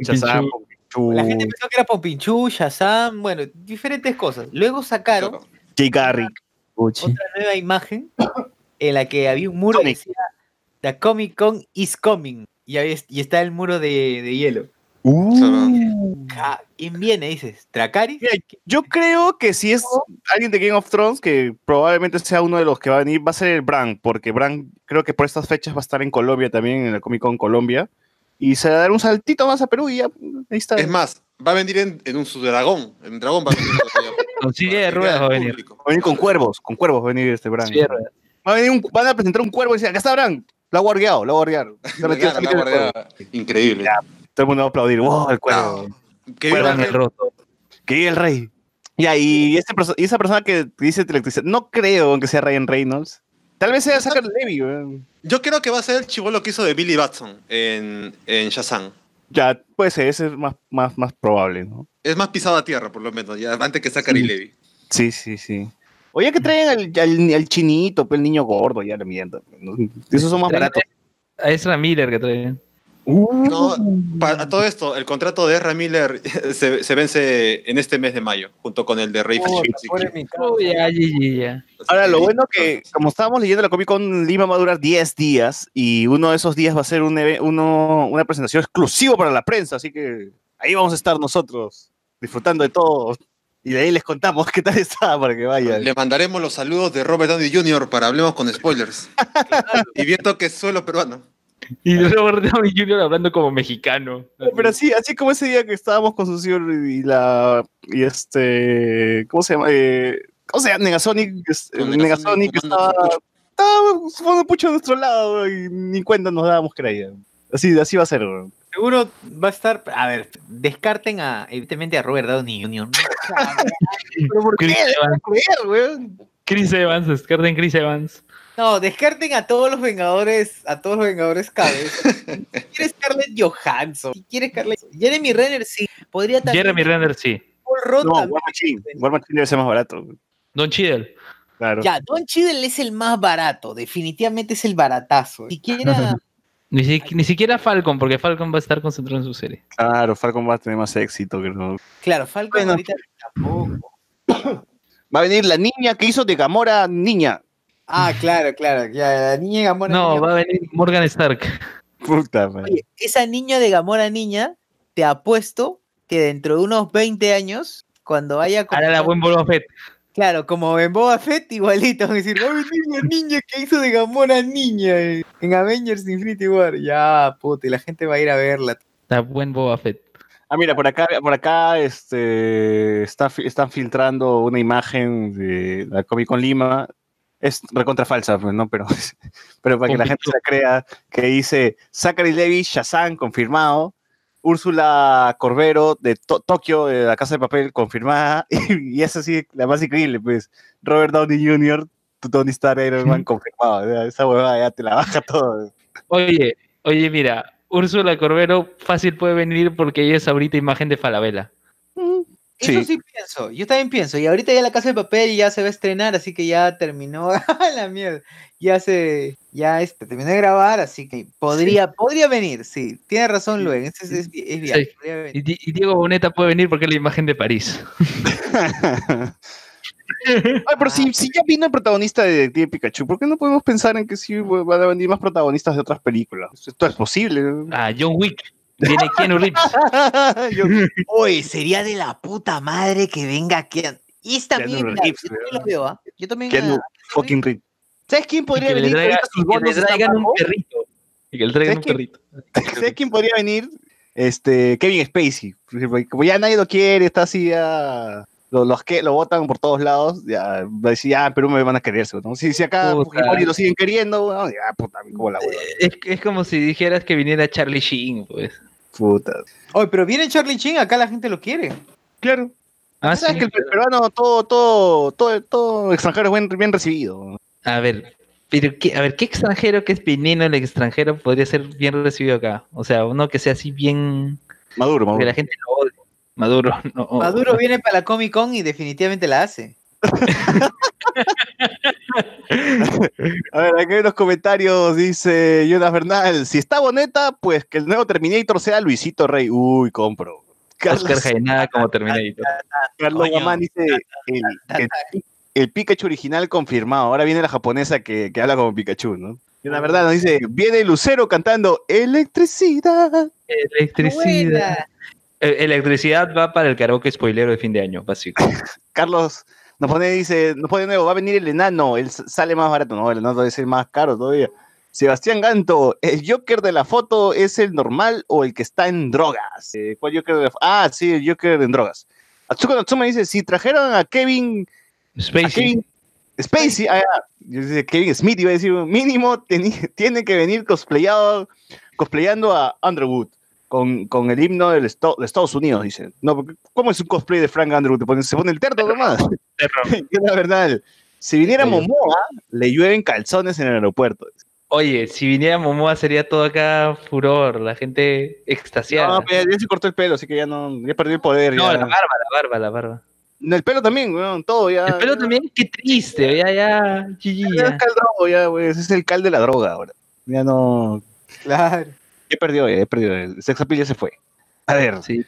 Shazam, Pinchu. Pikachu, La gente pensó que era Pompinchu, Shazam, bueno, diferentes cosas. Luego sacaron Garrick. Gucci. otra nueva imagen en la que había un muro que decía The Comic Con is coming. Y, ahí es- y está el muro de, de hielo. Uh. Ah, ¿Quién viene? Dices, ¿Tracari? Yo creo que si es alguien de Game of Thrones, que probablemente sea uno de los que va a venir, va a ser el Bran, porque Bran creo que por estas fechas va a estar en Colombia también, en la Comic Con Colombia, y se va a dar un saltito más a Perú y ya, ahí está. Es más, va a venir en, en un su dragón. En un dragón va a venir. (laughs) Con silla de ruedas va a venir. Va a venir con cuervos, con cuervos va a venir este Bran. Va a venir un- van a presentar un cuervo y decir, acá está Bran, lo ha guardiado, lo ha (laughs) cuervo. Increíble. Todo el mundo va a aplaudir, wow, el cuervo. No. Que Cuervo viva en el el- roto. Que el rey. Ya, y, ese perso- y esa persona que dice electricidad, no creo que sea Ryan Reynolds. Tal vez sea Zachary Levy, weón. Yo creo que va a ser el chivolo que hizo de Billy Batson en, en Shazam. Ya, puede ser, ese es más, más, más probable, ¿no? Es más pisado a tierra, por lo menos, ya, antes que Zachary Sí. Levy. Sí, sí, sí. Oye, que traen al, al, al chinito, pues, el niño gordo, ya la mierda. Esos son más Traen baratos. A Ezra Miller que No, pa- a todo esto, el contrato de Ezra Miller se, se vence en este mes de mayo, junto con el de Ray ya, ya. Ahora, lo bueno que, como estábamos leyendo, la Comic Con Lima va a durar 10 días y uno de esos días va a ser un uno, una presentación exclusiva para la prensa, así que ahí vamos a estar nosotros, disfrutando de todo. Y de ahí les contamos qué tal está para que vayan. Le mandaremos los saludos de Robert Downey Jr. para hablemos con spoilers. (laughs) y viendo que es suelo peruano. Y Robert Downey Jr. hablando como mexicano. Pero así, así como ese día que estábamos con su señor y la. Y este. ¿Cómo se llama? Eh, ¿Cómo se llama? Negasonic. eh, Negasonic Negasonic estaba. Estaba fumando pucho a nuestro lado y ni cuenta nos dábamos que era ella. Así, así va a ser, weón. Seguro va a estar. A ver, descarten a, evidentemente a Robert Downey Jr. (laughs) ¿Pero por Chris Evans. Chris Evans, descarten Chris Evans. No, descarten a todos los Vengadores, a todos los Vengadores cabeza. (laughs) Si quieres Scarlett Johansson, si quieres Scarlett, Jeremy Renner sí, podría también. Jeremy Renner, sí. Paul Rudd No. War Machine. War Machine debe ser más barato. Don Cheadle. Claro. Ya, Don Cheadle es el más barato, definitivamente es el baratazo. Siquiera (laughs) Ni, si- ni siquiera Falcon, porque Falcon va a estar concentrado en su serie. Claro, Falcon va a tener más éxito que no. Claro, Falcon Bueno. ahorita tampoco. (coughs) Va a venir la niña que hizo de Gamora niña. Ah, claro, claro. Ya, la niña Gamora. No, niña. va a venir Morgan Stark. Puta madre. Oye, esa niña de Gamora niña, te apuesto que dentro de unos 20 años, cuando haya como, Hará la buen Boba Fett. claro, como en Boba Fett, igualito, van a decir, va a venir la niña que hizo de Gamora niña en, en Avengers Infinity War. Ya, puta, y la gente va a ir a verla. La buen Boba Fett. Ah, mira, por acá, por acá este, está, están filtrando una imagen de la Comic Con Lima. Es recontra falsa, pues, ¿no? Pero, (laughs) pero para que la gente se la crea, que dice Zachary Levy, Shazam, confirmado. Úrsula Corbero de To- Tokio, de la Casa de Papel, confirmada. (laughs) Y, es así, la más increíble, pues. Robert Downey Jr., Tony Stark, Iron Man, confirmado. O sea, Esa huevada ya te la baja todo. Oye, oye, mira, Úrsula Corbero fácil puede venir porque ella es ahorita imagen de Falabella. Eso Sí. sí pienso, yo también pienso. Y ahorita ya la casa de papel ya se va a estrenar, así que ya terminó (laughs) la mierda. Ya se, ya este, terminó de grabar, así que podría, podría venir, sí. Tiene razón, Luen, es, es, es, es viable, Sí. podría venir. Y, Di- y Diego Boneta puede venir porque es la imagen de París. (laughs) Ay, pero si, si ya vino el protagonista de Detective Pikachu, ¿por qué no podemos pensar en que sí van a venir más protagonistas de otras películas? Esto es posible. ¿no? Ah, John Wick. Viene Keanu (laughs) Reeves. Yo- (laughs) Oye, sería de la puta madre que venga Keanu. Y es también, Keanu mira, Reeves, yo también lo veo, ¿ah? Yo también. Keanu ah, fucking Reeves. ¿Sabes quién Y podría que le venir? traiga- Ahorita sus y que le traigan un perrito. Que le traigan un perrito. ¿Sabes quién podría venir? Este, Kevin Spacey. Como ya nadie lo quiere, está así ya. Lo, los que lo votan por todos lados, ya va a decir, ya, en Perú me van a querer, ¿no? Si, si acá. Fujimori lo siguen queriendo, ya, puta, como la hueva. Es, es como si dijeras que viniera Charlie Sheen, pues. Puta. Oye, pero viene Charlie Chin, acá la gente lo quiere. Claro. Ah, ¿Sabes sí. que el peruano, todo, todo, todo, todo extranjero es bien recibido? A ver, pero qué, a ver, ¿qué extranjero que es veneno el extranjero podría ser bien recibido acá? O sea, uno que sea así bien. Maduro, que Maduro. la gente lo odie. Maduro, (laughs) no. Maduro viene para la Comic Con y definitivamente la hace. A ver, aquí hay unos comentarios, dice Jonas Bernal, si está boneta, pues que el nuevo Terminator sea Luisito Rey. Uy, compro. Oscar Carlos, Jaenada como Terminator. Carlos. Guamán dice, el, el, el Pikachu original confirmado. Ahora viene la japonesa que, que habla como Pikachu, ¿no? Y la verdad nos dice, viene Lucero cantando electricidad. Electricidad. Electricidad va para el karaoke spoilero de fin de año, básico. (laughs) Carlos nos pone, dice, nos pone de nuevo, va a venir el enano, él sale más barato, no, el enano debe ser más caro todavía. Sebastián Ganto, ¿el Joker de la foto es el normal o el que está en drogas? Eh, ¿Cuál Joker de la fo- Ah, sí, el Joker en drogas. Atsuko Natsume dice, si trajeron a Kevin, a Spacey. Kevin Spacey, ah, ya, yo dice Kevin Smith iba a decir, mínimo tiene que venir cosplayado, cosplayando a Underwood. Con, con el himno del de Estados Unidos, dice. No, ¿cómo es un cosplay de Frank Underwood? Se pone el terno nomás. Que (laughs) la verdad, si viniera. Momoa, le llueven calzones en el aeropuerto. Oye, si viniera Momoa sería todo acá furor, la gente extasiada. No, pero ya se cortó el pelo, así que ya no, ya perdió el poder. No, ya. la barba, la barba, la barba. No, el pelo también, weón, todo ya. El pelo también, qué triste, ya, ya, GG, Ya ya. es ya, es el cal de la droga ahora. Ya no. Claro. Ya perdió, ya perdió. El sex appeal ya se fue. A ver, Sí.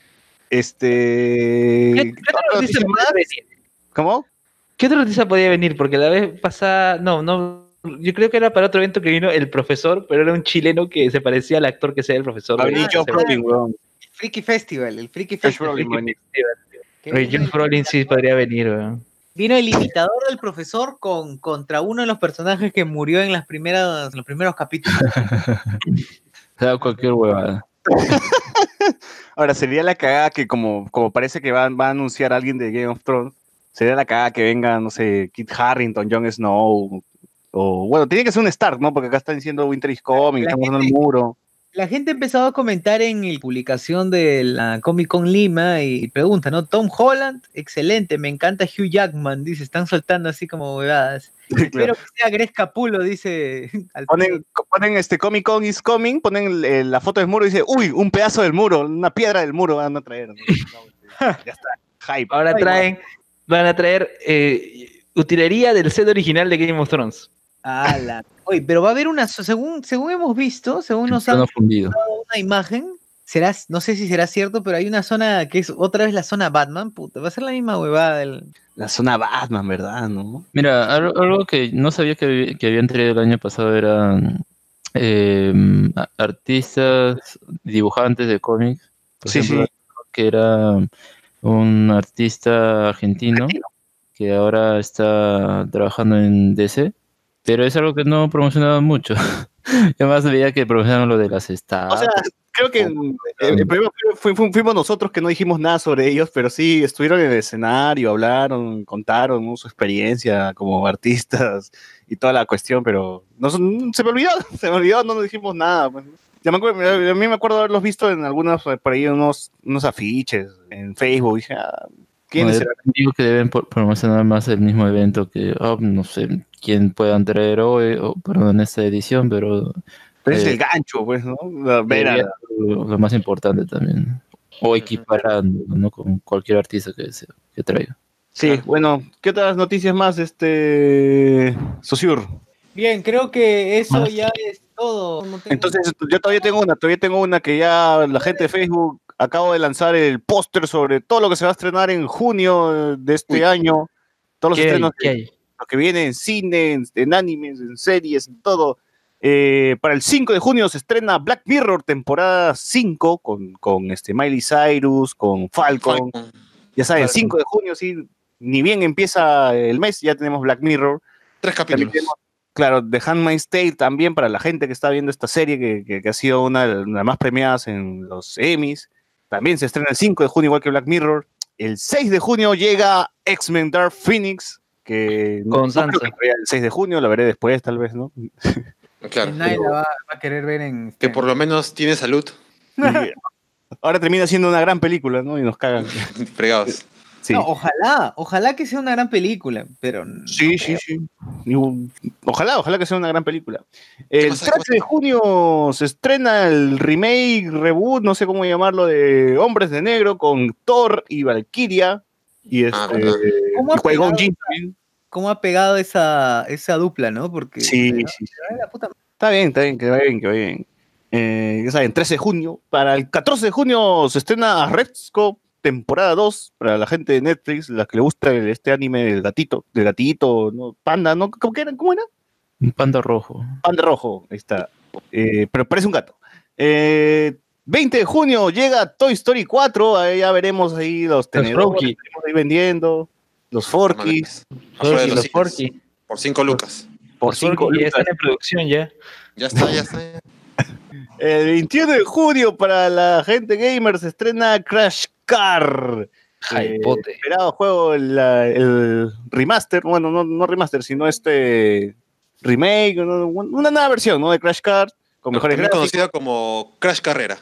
este. ¿Qué, qué. ¿Cómo? ¿Qué otra noticia podía venir? Porque la vez pasada, no, no, yo creo que era para otro evento que vino el profesor, pero era un chileno que se parecía al actor que sea el profesor. De- Brolin, weón. Freaky Festival, el Freaky Festival. El- Brolin sí podría venir, weón. Vino el imitador del profesor con, contra uno de los personajes que murió en las primeras, en los primeros capítulos. (laughs) O sea, cualquier huevada. (laughs) Ahora, sería la cagada que como, como parece que va, va a anunciar alguien de Game of Thrones, sería la cagada que venga, no sé, Kit Harrington, Jon Snow, o bueno, tiene que ser un Stark, ¿no? Porque acá están diciendo Winter is coming, La estamos en el muro. La gente ha empezado a comentar en la publicación de la Comic Con Lima y pregunta, ¿no? Tom Holland, excelente, me encanta Hugh Jackman, dice, están soltando así como huevadas. (laughs) Espero que sea Greg Capulo, dice. (laughs) Ponen, ponen este Comic Con is coming, ponen el- la foto del muro y dice, uy, un pedazo del muro, una piedra del muro van a traer. ¿no? (laughs) ya está, hype. Ahora traen, van a traer eh, utilería del set original de Game of Thrones. Ala. Oye, pero va a haber una, según, según hemos visto, según nos han fundido. dado una imagen, será, no sé si será cierto, pero hay una zona que es otra vez la zona Batman, puta, va a ser la misma huevada del... La zona Batman, ¿verdad? ¿No? Mira, algo, algo que no sabía que, que habían traído el año pasado eran eh, a- artistas, dibujantes de cómics. Por Sí, ejemplo, sí. que era un artista argentino que ahora está trabajando en DC, pero es algo que no promocionaban mucho. (laughs) Yo más veía que promocionaban lo de las O estatuas. sea, creo que eh, fue- fuimos nosotros que no dijimos nada sobre ellos, pero sí estuvieron en el escenario, hablaron, contaron ¿no? su experiencia como artistas y toda la cuestión, pero no, son- se me olvidó, (laughs) se me olvidó, no nos dijimos nada. pues. Ya me acuerdo- a mí me acuerdo haberlos visto en algunos, eh, por ahí, unos, unos afiches en Facebook. Dije, ah, ¿quiénes No, serán? Digo que deben promocionar más el mismo evento que, oh, no sé quién puedan traer hoy, o perdón, en esta edición, pero Pero es eh, el gancho, pues, ¿no? La- ver lo, lo más importante también. O equiparando, ¿no? Con cualquier artista que, sea, que traiga. Sí, bueno, ¿qué otras noticias más, este, Sociur? Bien, creo que eso Más. ya es todo. Entonces, yo todavía tengo una, todavía tengo una que ya la gente de Facebook acabo de lanzar el póster sobre todo lo que se va a estrenar en junio de este año. Todos los estrenos ¿Qué que, hay? lo que viene en cine, en, en animes, en series, en todo. Eh, para el 5 de junio se estrena Black Mirror, temporada 5, con, con este Miley Cyrus, con Falcon. Falcon. Ya saben, Falcon. 5 de junio, sí, ni bien empieza el mes, ya tenemos Black Mirror. Tres También capítulos. tenemos Claro, The Handmaid's Tale también para la gente que está viendo esta serie, que, que- que ha sido una de las más premiadas en los Emmys. También se estrena el 5 de junio, igual que Black Mirror. El 6 de junio llega X-Men Dark Phoenix, que no- Con no creo que el 6 de junio, la veré después, tal vez, ¿no? (laughs) Claro. Nadie la va, va a querer ver en. Que por lo menos tiene salud. (laughs) Y ahora termina siendo una gran película, ¿no? Y nos cagan. (laughs) Fregados. Sí, No, ojalá, ojalá que sea una gran película, pero no sí, sí, creo. sí. Un- Ojalá, ojalá que sea una gran película. El pasa? ¿Qué 13 de junio se estrena el remake, reboot, no sé cómo llamarlo, de Hombres de Negro con Thor y Valkyria. Y este. Ah. ¿Cómo ha pegado? ¿Cómo ha pegado esa, esa dupla, no? Porque. Sí, sí, sí. Está bien, está bien, que vaya bien, que vaya bien. Eh, ya saben, 13 de junio. Para el 14 de junio se estrena Redsco, temporada 2, para la gente de Netflix, la que le gusta el- este anime del gatito, del gatito, ¿no? Panda, ¿no? ¿Cómo, que era? ¿Cómo era? Un panda rojo. Panda rojo, ahí está. Eh, pero parece un gato. Eh, 20 de junio llega Toy Story 4, ahí ya veremos ahí los tenedores que tenemos ahí vendiendo, los de Forky, los. Forky. Por 5 lucas. por Los Forky 5 ya están en producción ya. Ya está, ya está. ya. (laughs) El 21 de junio para la gente gamer se estrena Crash Car. Eh, esperado juego, el, la- el remaster, bueno, no, no remaster, sino este remake, una nueva versión, ¿no? De Crash Car, con mejores gráficos, conocida como Crash Carrera.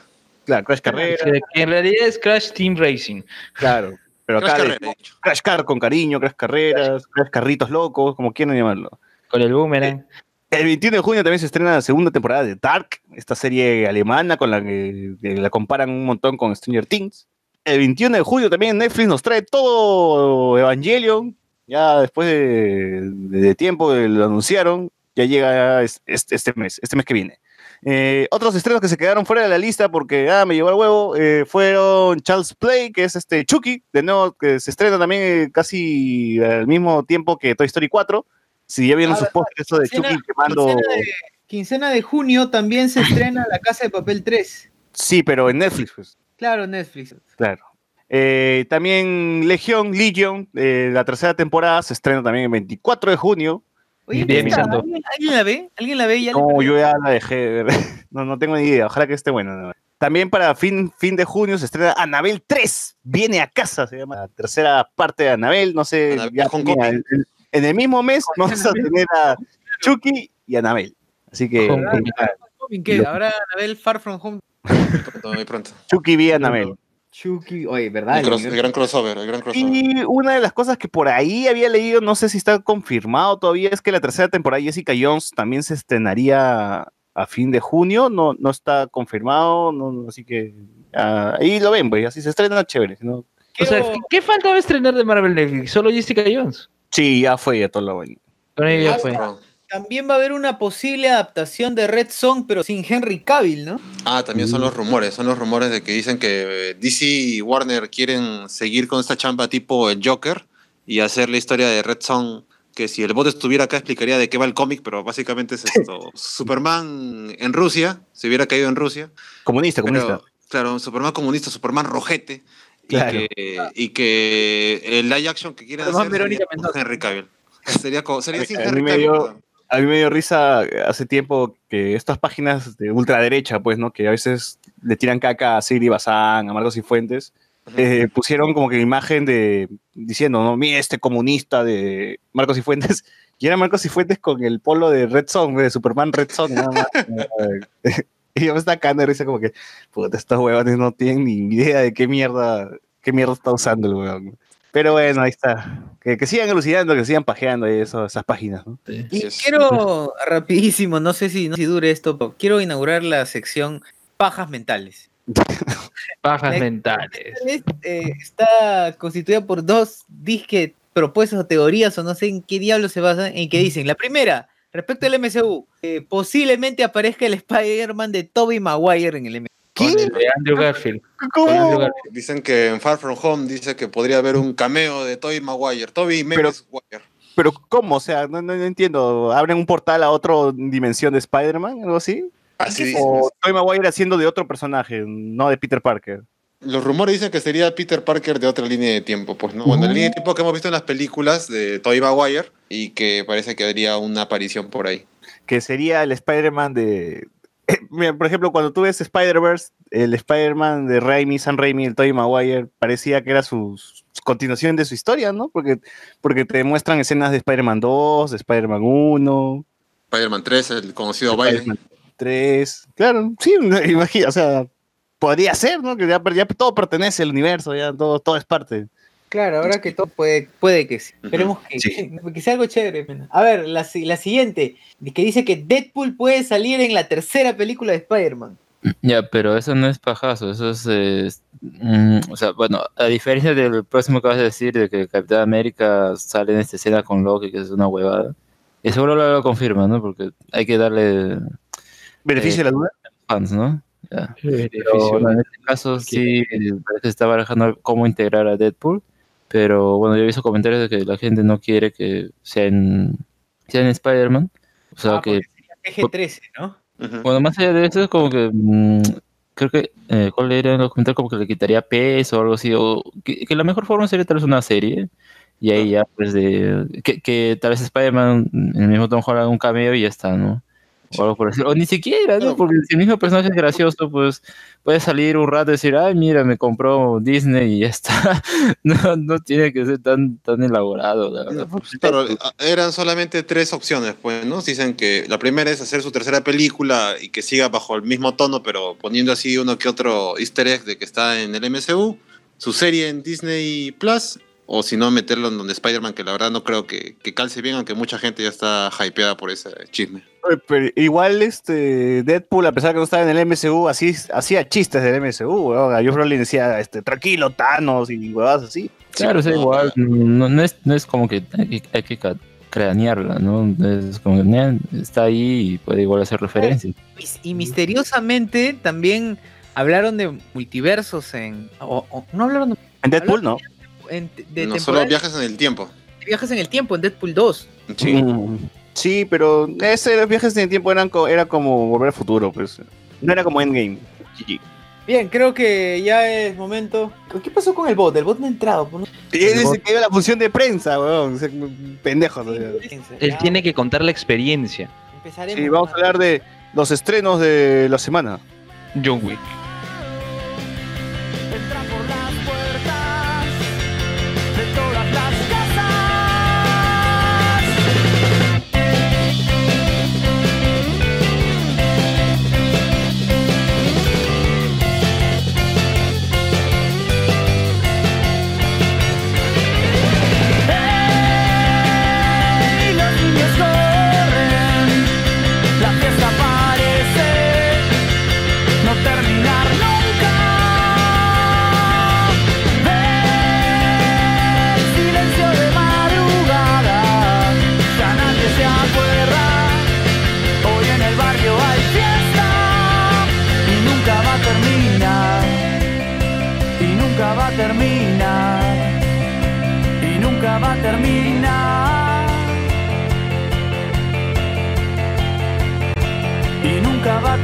claro, Crash Carrera, Que que en realidad es Crash Team Racing. claro, pero Crash acá Carrera. Crash Car con cariño, Crash Carreras, Crash Carritos Locos, como quieran llamarlo. Con el boomerang. El 21 de junio también se estrena la segunda temporada de Dark, esta serie alemana con la que la comparan un montón con Stranger Things. El 21 de julio también Netflix nos trae todo Evangelion, ya después de, de tiempo lo anunciaron, ya llega es- este, este mes, este mes que viene. Eh, otros estrenos que se quedaron fuera de la lista porque ah, me llevó al huevo eh, fueron Charles Play, que es este Chucky, de nuevo que se estrena también eh, casi al mismo tiempo que Toy Story 4. Si ya vieron Ah, sus pósteres eso de Quincena- Chucky quemando. Quincena de, quincena de junio también se estrena La Casa de Papel 3. Sí, pero en Netflix, pues. Claro, Netflix. Claro. Eh, también Legion, Legion, eh, la tercera temporada se estrena también el 24 de junio. Oye. ¿Alguien, alguien la ve? ¿Alguien la ve? ¿Ya No, yo ya la dejé de ver. (laughs) No, no tengo ni idea. Ojalá que esté buena. no. También para fin, fin de junio se estrena Anabel 3. Viene a casa, se llama la tercera parte de Anabel. No sé. Anabel ya con tenía- copy. el- en el mismo mes vamos a tener a Chucky y Anabel. Así que Con- ¿En qué? Ahora Anabel Far From Home. Pronto, muy pronto. Chucky vi Anabel. Chucky. Oye, ¿verdad? El, cross- el gran crossover, el gran crossover. Y una de las cosas que por ahí había leído, no sé si está confirmado todavía, es que la tercera temporada de Jessica Jones también se estrenaría a fin de junio. No, no está confirmado, no, no, así que ah, ahí lo ven, pues, así se estrena chévere. ¿no? O sea, ¿qué, qué faltaba estrenar de Marvel Netflix? Solo Jessica Jones. Sí, ya fue, ya todo lo bueno. Con ella Ah, fue. También va a haber una posible adaptación de Red Song, pero sin Henry Cavill, ¿no? Ah, también son los rumores, son los rumores de que dicen que eh, DC y Warner quieren seguir con esta chamba tipo el Joker y hacer la historia de Red Son, que si el bot estuviera acá explicaría de qué va el cómic, pero básicamente es esto. (laughs) Superman en Rusia, se hubiera caído en Rusia, Comunista, comunista. pero claro, Superman comunista, Superman rojete, Claro. y, que, y que el live action que quieren Superman hacer Verónica sería con Mendoza. Henry Cavill. Sería, co- sería A- sin a mí Henry me Cavill. dio-. A mí me dio risa hace tiempo que estas páginas de ultraderecha, pues, ¿no? Que a veces le tiran caca a Siri Bazán, a Marcos y Fuentes, eh, pusieron como que imagen de diciendo, no, mira este comunista de Marcos y Fuentes, (laughs) y era Marcos y Fuentes con el polo de Red Song, de Superman Red Song, nada más. (laughs) (laughs) y yo me estaba cagando de risa como que, puta, estos huevones no tienen ni idea de qué mierda, qué mierda está usando el huevón. Pero bueno, ahí está. Que, que sigan elucidando, que sigan pajeando ahí eso, esas páginas, ¿no? Sí. Y Sí, quiero, rapidísimo, no sé si, no sé si dure esto, pero quiero inaugurar la sección Pajas Mentales. (laughs) Pajas Me- mentales. Eh, está constituida por dos disque propuestas o teorías, o no sé en qué diablo se basan, en que dicen, la primera, respecto al MCU, eh, posiblemente aparezca el Spider-Man de Tobey Maguire en el MCU. Con el de Andrew Garfield. Con ¿Cómo? Andrew Garfield. Dicen que en Far From Home dice que podría haber un cameo de Tobey Maguire. Memes Maguire. Pero ¿cómo? O sea, no, no, no entiendo. ¿Abren un portal a otra dimensión de Spider-Man? ¿Algo así? Así ¿O. Tobey Maguire haciendo de otro personaje, no de Peter Parker? Los rumores dicen que sería Peter Parker de otra línea de tiempo, pues, ¿no? Bueno, la línea de tiempo que hemos visto en las películas de Tobey Maguire y que parece que habría una aparición por ahí. que sería el Spider-Man de... (laughs) Mira, por ejemplo, cuando tú ves Spider-Verse, el Spider-Man de Raimi, San Raimi, el Tobey Maguire, parecía que era su, su continuación de su historia, ¿no? Porque, porque te muestran escenas de Spider-Man 2, de Spider-Man 1, Spider-Man 3, el conocido baile. Spider-Man 3. Claro, sí, imagina, o sea, podría ser, ¿no? Que ya, ya todo pertenece al universo, ya todo, todo es parte. Claro, ahora que todo puede, puede que sí. Esperemos que, sí. (laughs) que sea algo chévere. A ver, la, la siguiente, que dice que Deadpool puede salir en la tercera película de Spider-Man. Ya, pero eso no es pajazo, eso es, eh, mm, o sea, bueno, a diferencia del próximo que vas a decir, de que Capitán América sale en esta escena con Loki, que es una huevada, y seguro lo, lo confirma, ¿no? Porque hay que darle Beneficio Eh, de la duda. fans, ¿no? Ya. Pero en este caso sí, parece que se está barajando cómo integrar a Deadpool, pero bueno, yo he visto comentarios de que la gente no quiere que sea en, sea en Spider-Man, o sea Ah, que... porque sería PG-13, ¿no? Bueno, más allá de eso, es como que. mm, creo que. Eh, ¿Cuál era los comentarios? Como que le quitaría peso o algo así. O que, que la mejor forma sería tal vez una serie. Y ahí ya, pues, de. Que, que tal vez Spider-Man, el mismo Tom Holland, un cameo y ya está, ¿no? O algo por. O ni siquiera, ¿no? Porque si el mismo personaje es gracioso, pues puede salir un rato y decir, ay, mira, me compró Disney y ya está. (laughs) No, no tiene que ser tan, tan elaborado, la verdad. Claro, a- eran solamente tres opciones, pues, ¿no? Dicen que la primera es hacer su tercera película y que siga bajo el mismo tono, pero poniendo así uno que otro easter egg de que está en el MCU, su serie en Disney Plus, o si no, meterlo en donde Spider-Man, que la verdad no creo que, que calce bien, aunque mucha gente ya está hypeada por ese chisme. Pero igual este Deadpool, a pesar de que no estaba en el MCU, así, hacía chistes del MCU, weón. Josh Brolin decía, este, tranquilo, Thanos y huevadas así. Claro, es no, igual. No, no es, no es como que hay que, hay que ca- cranearla, ¿no? Es como que está ahí y puede igual hacer referencia. Y, misteriosamente también hablaron de multiversos en. o- o- no hablaron de, En Deadpool, ¿no? En- de no solo viajes en el tiempo. viajes en el tiempo en Deadpool 2. Sí. Mm, Sí, pero ese los viajes en el tiempo eran co- era como volver al futuro, pues. No era como Endgame. GG. Bien, creo que ya es momento. ¿Qué pasó con el bot? El bot no ha entrado. él dice que iba a la función de prensa, weón. Pendejo. Él tiene que contar la experiencia. Empezaremos. Sí, vamos a hablar de los estrenos de la semana. John Wick.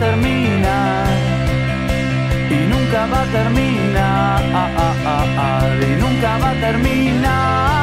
Terminar. Y nunca va a terminar. Ah, ah, ah, y nunca va a terminar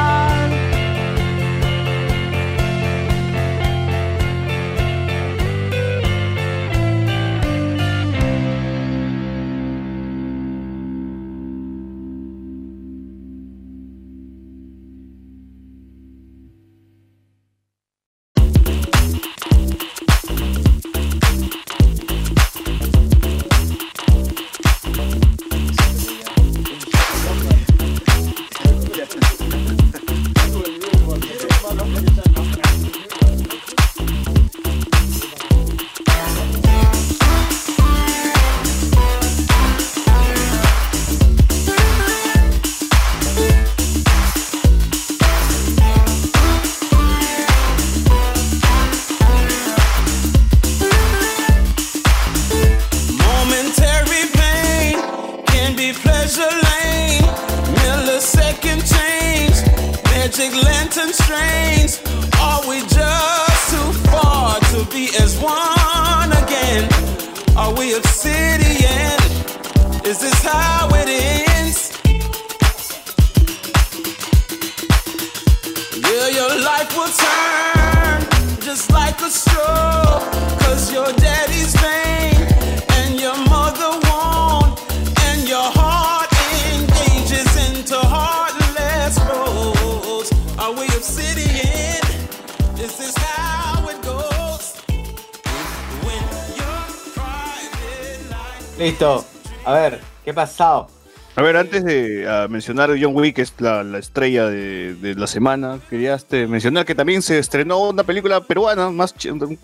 A ver, antes de ah, mencionar John Wick, que es la, la estrella de, de la semana, quería este, mencionar que también se estrenó una película peruana, más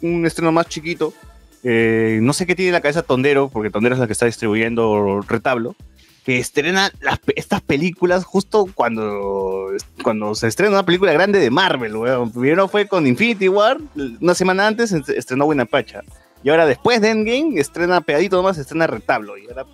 un estreno más chiquito. Eh, no sé qué tiene en la cabeza Tondero, porque Tondero es la que está distribuyendo Retablo, que estrena estas películas justo cuando, cuando se estrena una película grande de Marvel, weón. Primero fue con Infinity War, una semana antes est- estrenó Buenapacha. Y ahora después de Endgame, estrena pegadito nomás, estrena Retablo. Y ahora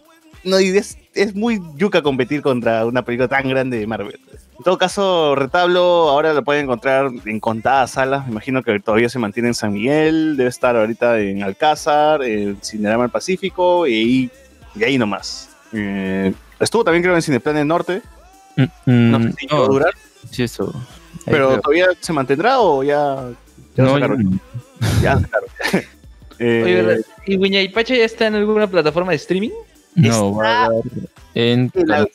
no, y es, es muy yuca competir contra una película tan grande de Marvel. En todo caso, Retablo ahora lo pueden encontrar en contadas salas. Me imagino que todavía se mantiene en San Miguel, debe estar ahorita en Alcázar, en Cinerama del Pacífico y, y ahí nomás. Eh, estuvo también creo en Cineplan del Norte, no sé si llegó a durar, Sí, eso. Pero creo. todavía se mantendrá o ya, ya lo No, sacaron? (laughs) Ya sacaron. (laughs) Eh, Oye. ¿Y Wiñaypacha ya está en alguna plataforma de streaming? No, va a dar en. La-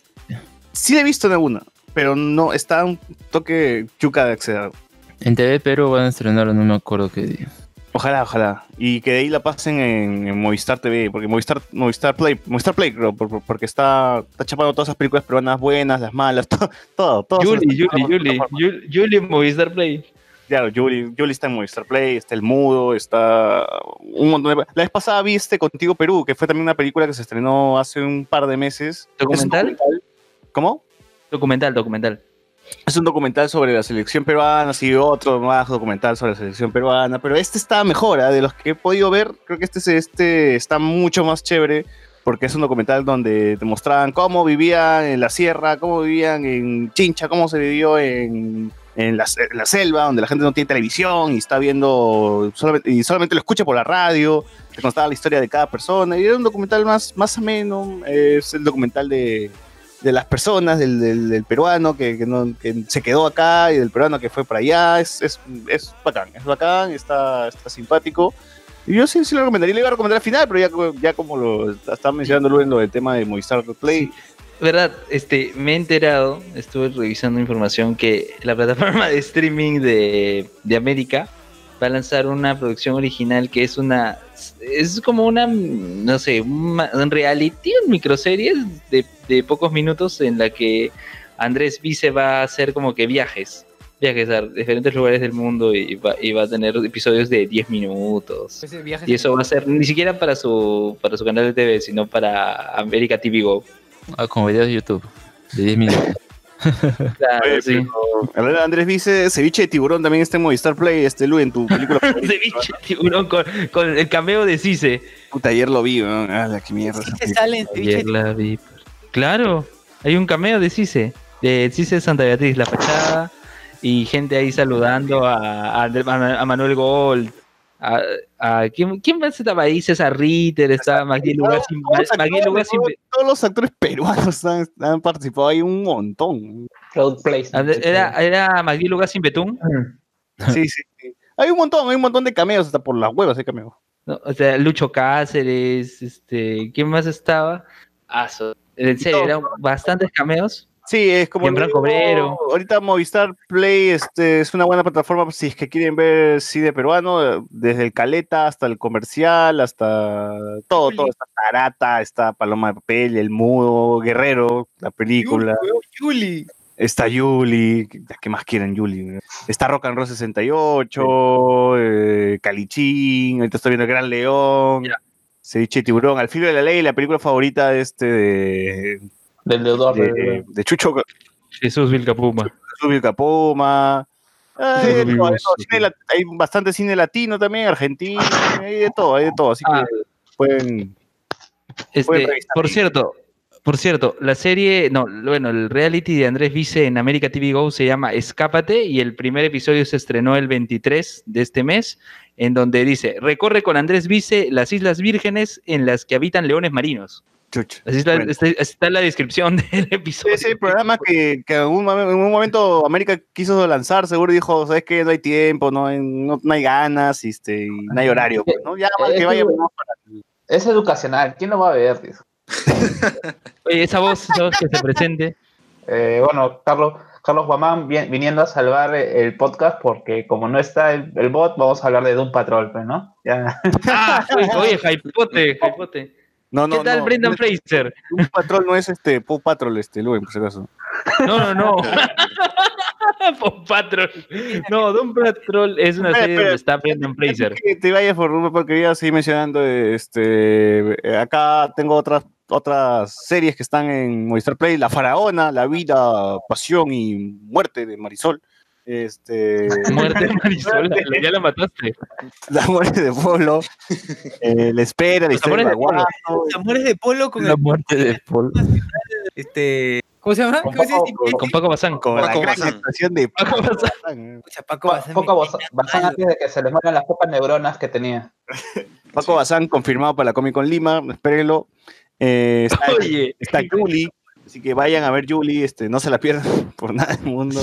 sí la he visto en alguna, pero no está un toque yuca de acceder. En TV Perú van a estrenarlo, no me acuerdo qué día. Ojalá, ojalá. Y que de ahí la pasen en, en Movistar TV, porque Movistar, Movistar Play, Movistar Play creo, por- por- porque está, está chapando todas esas películas peruanas buenas, las malas, (laughs) todo, todo. todo Yuli, Yuli, Yuli, Yuli, Yuli en Movistar Play. Claro, Yuli, Yuli está en Movistar Play, está El Mudo, está un montón de... La vez pasada viste Contigo Perú, que fue también una película que se estrenó hace un par de meses. ¿Documental? ¿Cómo? Documental, documental. Es un documental sobre la selección peruana, sí, otro más documental sobre la selección peruana, pero este está mejor, ¿ah? de los que he podido ver, creo que este, es- este está mucho más chévere, porque es un documental donde te mostraban cómo vivían en la sierra, cómo vivían en Chincha, cómo se vivió en, en la, en la selva, donde la gente no tiene televisión y está viendo, solamente, y solamente lo escucha por la radio, te contaba la historia de cada persona, y era un documental más, más ameno, es el documental de de las personas, del, del- del peruano que, que no, que se quedó acá y del peruano que fue para allá. Es, es, es bacán, es bacán, está, está simpático. Y yo sí, sí lo recomendaría, le iba a recomendar al final, pero ya, ya como lo estaba mencionando Lu en lo del tema de Movistar Play, ¿Verdad? Este, me he enterado, estuve revisando información que la plataforma de streaming de, de América va a lanzar una producción original que es una es como una no sé un, reality un microseries de, de pocos minutos en la que Andrés Vice va a hacer como que viajes viajes a diferentes lugares del mundo y va, y va a tener episodios de 10 minutos Ese viaje y eso va a ser ni siquiera para su para su canal de TV sino para América TV Go Ah, como videos de YouTube. De 10 minutos. (laughs) Claro, Oye, sí. pero, Andrés dice, ceviche de tiburón también está en Movistar Play, este Lu, en tu película. (laughs) Ceviche de tiburón con, con el cameo de Cise. Puta, ayer lo vi, ¿no? Ah, la que mierda. sale en ceviche. Ayer la vi. Claro, hay un cameo de Cise, de Cise Santa Beatriz, la fachada, y gente ahí saludando a, a, a Manuel Gold. A, a- ¿quién, ¿Quién más estaba ahí? César Ritter, estaba Magdiel Lugar sin Todos los actores, sin- todos- Todos los actores peruanos han, han participado ahí un montón. Era, era Magdiel Lugar sin Betún. Sí, sí, sí. Hay un montón, hay un montón de cameos, hasta por las huevas hay cameos. ¿no? O sea, Lucho Cáceres, este, ¿quién más estaba? Ah, so- en serio, eran bastantes cameos. Sí, es como. Franco digo, Obrero. Ahorita Movistar Play este, es una buena plataforma si es que quieren ver cine peruano, desde el Caleta hasta el comercial, hasta todo, todo. Está Tarata, está Paloma de Papel, El Mudo, Guerrero, la película. Yuli. Está Yuli, ¿qué más quieren Yuli? Está Rock and Roll 68, eh, Calichín, ahorita estoy viendo El Gran León, Ceviche de Tiburón, Al filo de la ley, la película favorita de este de, Del deudor. de, de Chucho Jesús Vilcapuma. Rubio Capoma. Hay, cine bastante cine latino también, argentino, hay de todo, hay de todo, así Ah. que pueden. Este, Pueden por cierto, por cierto, la serie, no, bueno, el reality de Andrés Vice en América TV Go se llama Escápate y el primer episodio se estrenó el 23 de este mes, en donde dice, recorre con Andrés Vice las Islas Vírgenes en las que habitan leones marinos. Chucha. Así está, Bueno. está- está en la descripción (laughs) del episodio. Ese programa que, que en, un, momen- en un momento América quiso lanzar, seguro dijo, ¿sabes qué? No hay tiempo, no hay, no, no hay ganas, este, y no hay horario, pues, ¿no? Ya, que es vaya. que- ¿no? Es educacional, ¿quién lo va a ver? (laughs) Oye, esa voz, esa voz que se presente. Eh, bueno, Carlos, Carlos Guamán vi- viniendo a salvar eh, el podcast porque como no está el, el bot, vamos a hablar de Doom Patrol, pues, ¿no? Ya. Ah, (laughs) oye, Hypote, Hypote. No, no, ¿Qué tal no, Brendan no, Fraser? Un patrol no es este, Paw Patrol, este, Luen, por si acaso. No, no, no. (laughs) Paw Patrol. No, Doom Patrol es una serie donde está Brendan Fraser. Que te vayas por rumbo porque quería seguir mencionando, este, acá tengo otras otras series que están en Movistar Play, La Faraona, La Vida, Pasión y Muerte de Marisol. Este, Muerte de Marisol, la- ya la mataste. La muerte de Polo, eh, La Espera, La Los Historia de Baguano, Los amores de Polo con La el, muerte de Paul. este, ¿cómo se llama? Con ¿Cómo se Paco- llama? Con Paco Bazán. con la Paco gran Bazán. actuación de Paco Bazán. Bazán. Pucha, Paco Bazán cae basán mal. antes de que se le mueran las pocas neuronas que tenía. Paco Bazán confirmado para la Comic Con Lima, espérenlo. Eh, está, Oye, está Julie, así que vayan a ver Julie, este, no se la pierdan (laughs) por nada del mundo.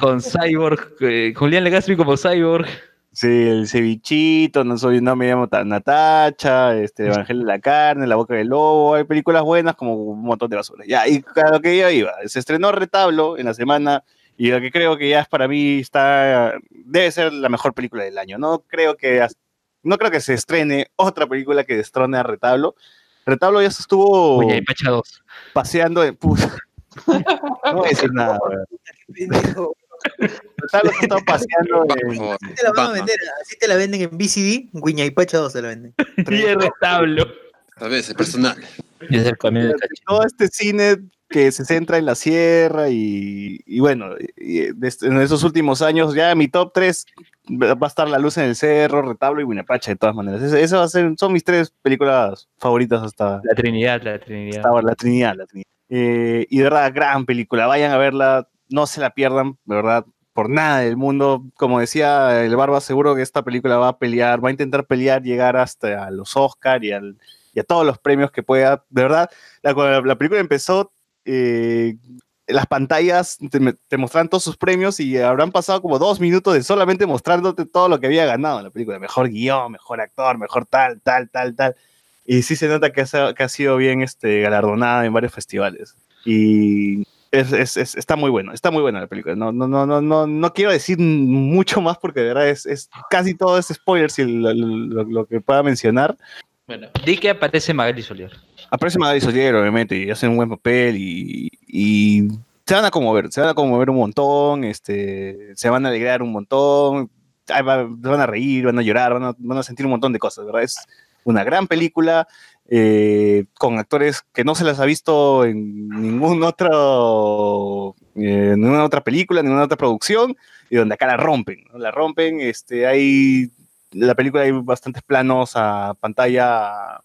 con Cyborg, eh, Julián Legazpi como Cyborg. Sí, el cevichito, no soy, no me llamo Ta- Natacha, este, Evangelio de la Carne, La Boca del Lobo, hay películas buenas como un montón de basura. Ya, y a lo que yo iba, se estrenó Retablo en la semana, y lo que creo que ya es para mí está, debe ser la mejor película del año. No creo que, no creo que se estrene otra película que destrone a Retablo. Retablo ya se estuvo Oye, y Pacha 2. paseando en puta. (laughs) No voy a decir nada. Pendejo. Retablo se ha estado paseando en. Así te la van a vender, así te la venden en BCD, Guiña y Pacha 2 te la venden. (laughs) Y el retablo. A veces, personal. Y es el camino de todo este cine que se centra en la sierra y, y bueno, y en esos últimos años ya mi top 3 va a estar La Luz en el Cerro, Retablo y Winapacha de todas maneras. Esas va a ser- son mis tres películas favoritas hasta, La Trinidad, la Trinidad. hasta ahora, la Trinidad. La Trinidad. Eh, y de verdad, gran película, vayan a verla, no se la pierdan, de verdad, por nada del mundo. Como decía el Barba, seguro que esta película va a pelear, va a intentar pelear, llegar hasta a los Oscar y, al, y a todos los premios que pueda. De verdad, la, cuando la, la película empezó, eh, las pantallas te, te mostraban todos sus premios y habrán pasado como dos minutos de solamente mostrándote todo lo que había ganado en la película. Mejor guion, mejor actor, mejor tal, tal, tal, tal. Y sí se nota que ha, que ha sido bien este, galardonada en varios festivales. Y es, es- es- está muy bueno, está muy buena la película. No, no, no, no, no, no quiero decir mucho más porque de verdad es, es casi todo es spoiler si lo, lo- lo que pueda mencionar. Bueno, di que aparece Magali Solier. Aparece Magali obviamente, y hacen un buen papel y, se van a conmover, se van a conmover un montón, este, se van a alegrar un montón, van a reír, van a llorar, van a, van a sentir un montón de cosas, ¿verdad? Es una gran película eh, con actores que no se las ha visto en ningún otro, eh, ninguna otra película, ninguna otra producción, y donde acá la rompen, ¿no? la rompen, este, hay, la película hay bastantes planos a pantalla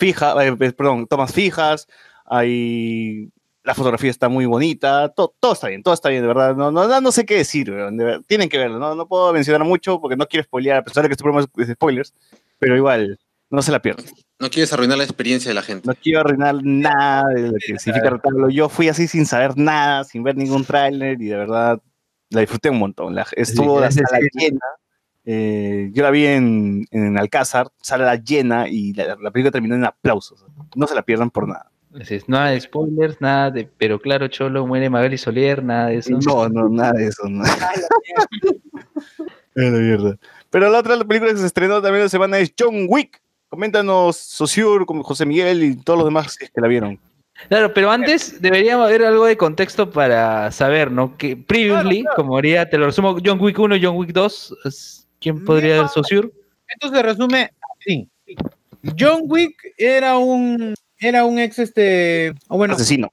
fija, eh, eh, perdón, tomas fijas, hay la fotografía está muy bonita, to- todo está bien, todo está bien, de verdad, no, no, no sé qué decir, de verdad, tienen que verlo, no, no puedo mencionar mucho porque no quiero spoilear, a pesar de que este programa es de spoilers, pero igual, no se la pierdan. No quieres arruinar la experiencia de la gente. No quiero arruinar nada de lo que significa retablo. Yo fui así sin saber nada, sin ver ningún tráiler y de verdad la disfruté un montón. La- estuvo la gracias, sala sí. llena. Eh, yo la vi en, en Alcázar, sala llena y la, la película terminó en aplausos. No se la pierdan por nada. Así es, nada de spoilers, nada de. Pero claro, Cholo, muere Magali Solier, nada de eso. No, no, nada de eso. No. La mierda. Pero la otra película que se estrenó también la semana es John Wick. Coméntanos, Sociur, como José Miguel y todos los demás que la vieron. Claro, pero antes deberíamos haber algo de contexto para saber, ¿no? Que previously, como haría, te lo resumo, John Wick 1, John Wick 2, es- ¿quién podría ser Saussure? Esto se resume así. John Wick era un era un ex este o bueno, Asesino.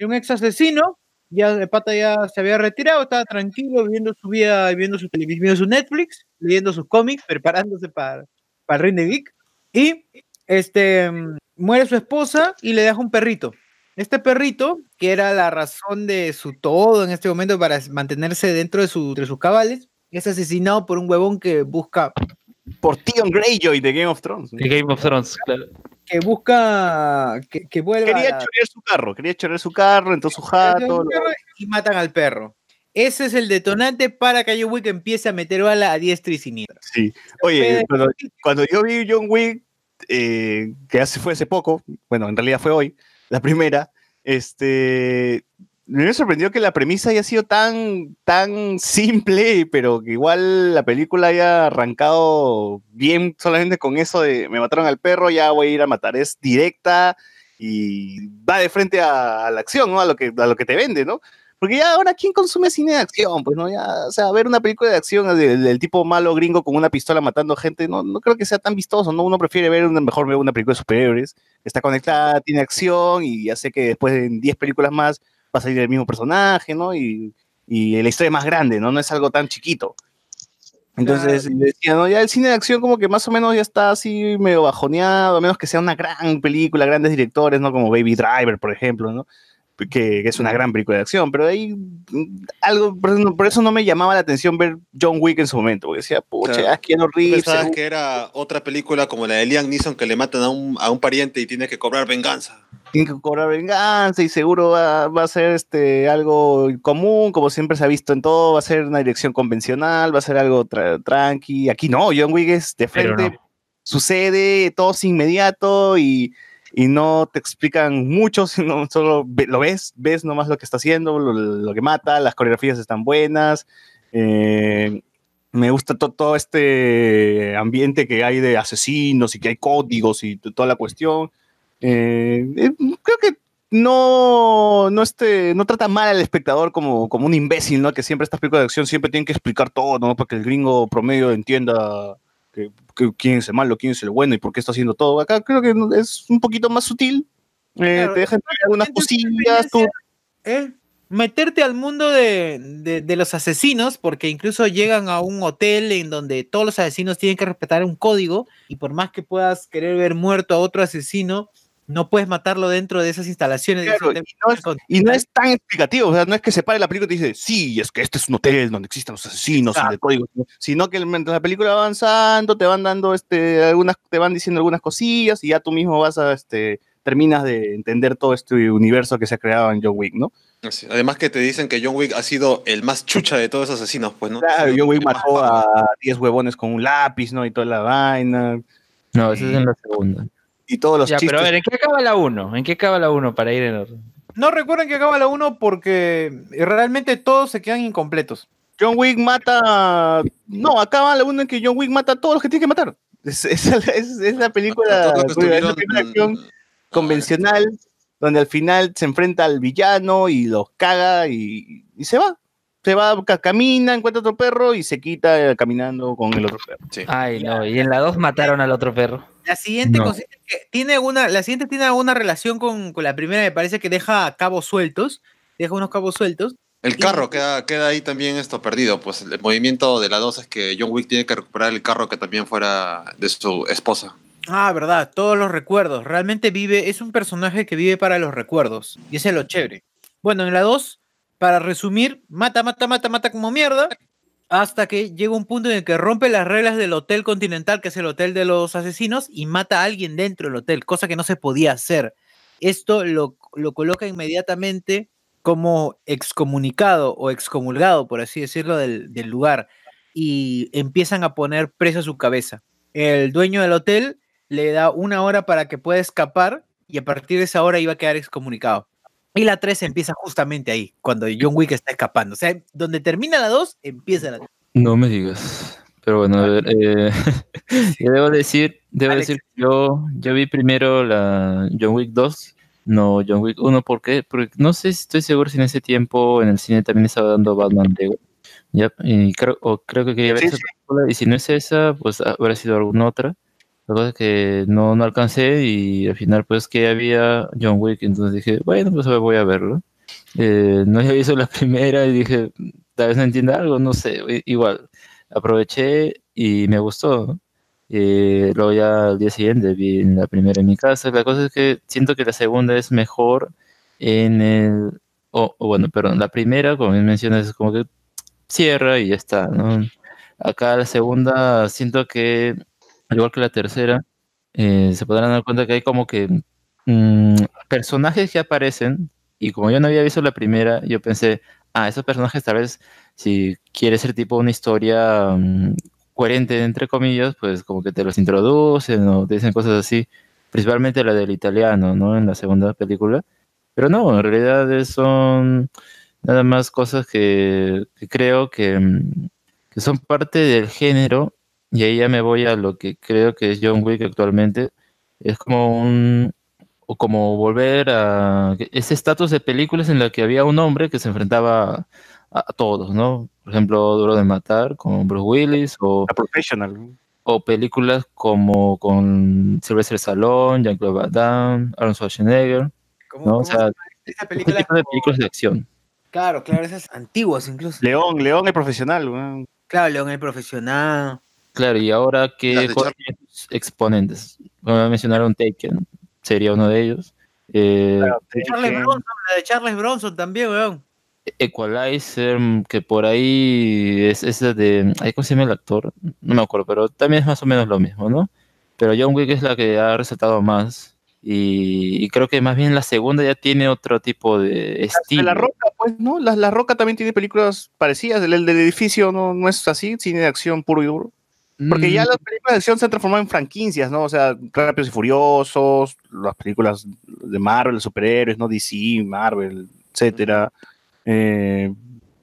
un ex asesino, ya de pata ya se había retirado, estaba tranquilo viviendo su vida, viendo su televisión, viendo su Netflix, leyendo sus cómics, preparándose para, para el ring de Geek y este muere su esposa y le deja un perrito. Este perrito, que era la razón de su todo en este momento para mantenerse dentro de, su, de sus cabales, es asesinado por un huevón que busca Por Tion Greyjoy de Game of Thrones. De Game of Thrones, claro. que busca que, que vuelva Quería a chorear su carro, quería chorear su carro, entró su jato. lo- y matan al perro. Ese es el detonante para que John Wick empiece a meter bala a diestra y siniestra. Sí. Oye, cuando, cuando yo vi John Wick, eh, que hace, fue hace poco, bueno, en realidad fue hoy, la primera, este, me sorprendió que la premisa haya sido tan, tan simple, pero que igual la película haya arrancado bien solamente con eso de me mataron al perro, ya voy a ir a matar. Es directa y va de frente a, a la acción, ¿no? A lo, que, a lo que te vende, ¿no? Porque ya ahora, ¿quién consume cine de acción? Pues no, ya, o sea, ver una película de acción del, del tipo malo gringo con una pistola matando gente, no, no creo que sea tan vistoso, ¿no? Uno prefiere ver una, mejor ver una película de superhéroes, está conectada, tiene acción y ya sé que después de 10 películas más va a salir el mismo personaje, ¿no? Y, y la historia es más grande, ¿no? No es algo tan chiquito. Entonces, decía, ¿no? Ya el cine de acción como que más o menos ya está así medio bajoneado, a menos que sea una gran película, grandes directores, ¿no? Como Baby Driver, por ejemplo, ¿no? Que, que es una gran película de acción, pero ahí mm, algo, por eso, no- por eso no me llamaba la atención ver John Wick en su momento, porque decía, pucha, Claro. ya Keanu ¿Tú Reeves, pensabas que era otra película como la de Liam Neeson que le matan a un, a un pariente y tiene que cobrar venganza? tiene que cobrar venganza y seguro va, va a ser este, algo común, como siempre se ha visto en todo, va a ser una dirección convencional, va a ser algo tra- tranqui. Aquí no, John Wick es de frente, no. sucede, todo es inmediato y, y no te explican mucho, (laughs) sino solo lo ves, ves nomás lo que está haciendo, lo, que mata, las coreografías están buenas. eh, me gusta to- todo este ambiente que hay de asesinos y que hay códigos y toda la cuestión. Eh, eh, creo que no, no, este, no trata mal al espectador como, como un imbécil, ¿no? Que siempre estas películas de acción siempre tienen que explicar todo, ¿no? Para que el gringo promedio entienda que, que quién es el malo, quién es el bueno y por qué está haciendo todo. Acá creo que es un poquito más sutil. Eh, Claro, te dejan algunas cosillas, tú, ¿eh? meterte al mundo de, de- de los asesinos, porque incluso llegan a un hotel en donde todos los asesinos tienen que respetar un código, y por más que puedas querer ver muerto a otro asesino, no puedes matarlo dentro de esas instalaciones. ese Claro, y no es- y no continental. es tan explicativo, o sea, no es que se pare la película y te dice, sí, es que este es un hotel donde existen los asesinos y de códigos, ¿no? sino que mientras la película va avanzando, te van dando este, algunas, te van diciendo algunas cosillas y ya tú mismo vas a, este, terminas de entender todo este universo que se ha creado en John Wick, ¿no? Además que te dicen que John Wick ha sido el más chucha de todos esos asesinos, pues, ¿no? Claro, John Wick el mató a 10 huevones con un lápiz, ¿no? Y toda la vaina. No, esa es en la segunda. Y todos los Ya, chistes. pero a ver, ¿en qué acaba la 1? ¿En qué acaba la 1 para ir en orden? No recuerden que acaba la 1 porque realmente todos se quedan incompletos. John Wick mata. No, acaba la una en que John Wick mata a todos los que tiene que matar. Es, es- es- es la película, es la primera acción convencional, donde al final se enfrenta al villano y los caga y, y se va. Se va, ca- camina, encuentra otro perro y se quita caminando con el otro perro. Ay, no, y en la 2 mataron al otro perro. La siguiente No. consiste en que tiene una, la siguiente tiene alguna relación con, con la primera, me parece que deja cabos sueltos, deja unos cabos sueltos. El carro queda, queda ahí también esto perdido. Pues el movimiento de la 2 es que John Wick tiene que recuperar el carro que también fuera de su esposa. Ah, verdad, todos los recuerdos. Realmente vive, es un personaje que vive para los recuerdos. Y ese es lo chévere. Bueno, en la 2, para resumir, mata, mata, mata, mata como mierda. Hasta que llega un punto en el que rompe las reglas del Hotel Continental, que es el hotel de los asesinos, y mata a alguien dentro del hotel, cosa que no se podía hacer. Esto lo, lo coloca inmediatamente como excomunicado o excomulgado, por así decirlo, del, lugar. Y empiezan a poner preso su cabeza. El dueño del hotel le da una hora para que pueda escapar y a partir de esa hora iba a quedar excomunicado. Y la 3 empieza justamente ahí, cuando John Wick está escapando. O sea, donde termina la 2, empieza la 3. No me digas. Pero bueno, a ver, eh, (laughs) yo debo decir, debo decir que yo, yo vi primero la John Wick 2, no John Wick 1, ¿por qué? Porque no sé si estoy seguro si en ese tiempo en el cine también estaba dando Batman Lego. Ya, y creo, o creo que quería ver Sí, esa película, y si no es esa, pues habrá sido alguna otra. La cosa es que no, no alcancé y al final pues que había John Wick, entonces dije, bueno, pues voy a verlo. Eh, no había visto la (laughs) primera y dije, tal vez no entienda algo, no sé, igual. Aproveché y me gustó. Eh, luego ya al día siguiente vi la primera en mi casa. La cosa es que siento que la segunda es mejor en el... O bueno, perdón, la primera, como bien mencionas, es como que cierra y ya está, ¿no? Acá la segunda siento que, al igual que la tercera, eh, se podrán dar cuenta que hay como que mm, personajes que aparecen, y como yo no había visto la primera, yo pensé, ah, esos personajes tal vez, si quiere ser tipo una historia mm, coherente, entre comillas, pues como que te los introducen o te dicen cosas así, principalmente la del italiano, ¿no? En la segunda película. Pero no, en realidad son nada más cosas que, que creo que, mm, que son parte del género, y ahí ya me voy a lo que creo que es John Wick actualmente. Es como un, o como volver a ese estatus de películas en la que había un hombre que se enfrentaba a, a todos, ¿no? Por ejemplo, Duro de Matar con Bruce Willis o, A professional. o películas como con Sylvester Stallone, Jean-Claude Van Damme, Arnold Schwarzenegger, ¿Cómo- ¿no? cómo O sea, se este película? tipo de películas de acción. Claro, claro, esas antiguas incluso. León, León el profesional. Claro, León el profesional. Claro, y ahora sus exponentes, Voy a mencionar un Taken, sería uno de ellos. Eh, Charles Taken. Bronson, la de Charles Bronson también, weón. Equalizer, mm, que por ahí es esa de. ay, ¿Cómo se llama el actor? No me acuerdo, pero también es más o menos lo mismo, ¿no? Pero John Wick es la que ha resaltado más. Y, y creo que más bien la segunda ya tiene otro tipo de De estilo. La Roca, pues, ¿no? La, la Roca también tiene películas parecidas. El, el del edificio no, no es así, cine de acción puro y duro. Porque ya Mm, las películas de acción se han transformado en franquicias, ¿no? O sea, Rápidos y Furiosos, las películas de Marvel, superhéroes, ¿no? DC, Marvel, etcétera. Eh,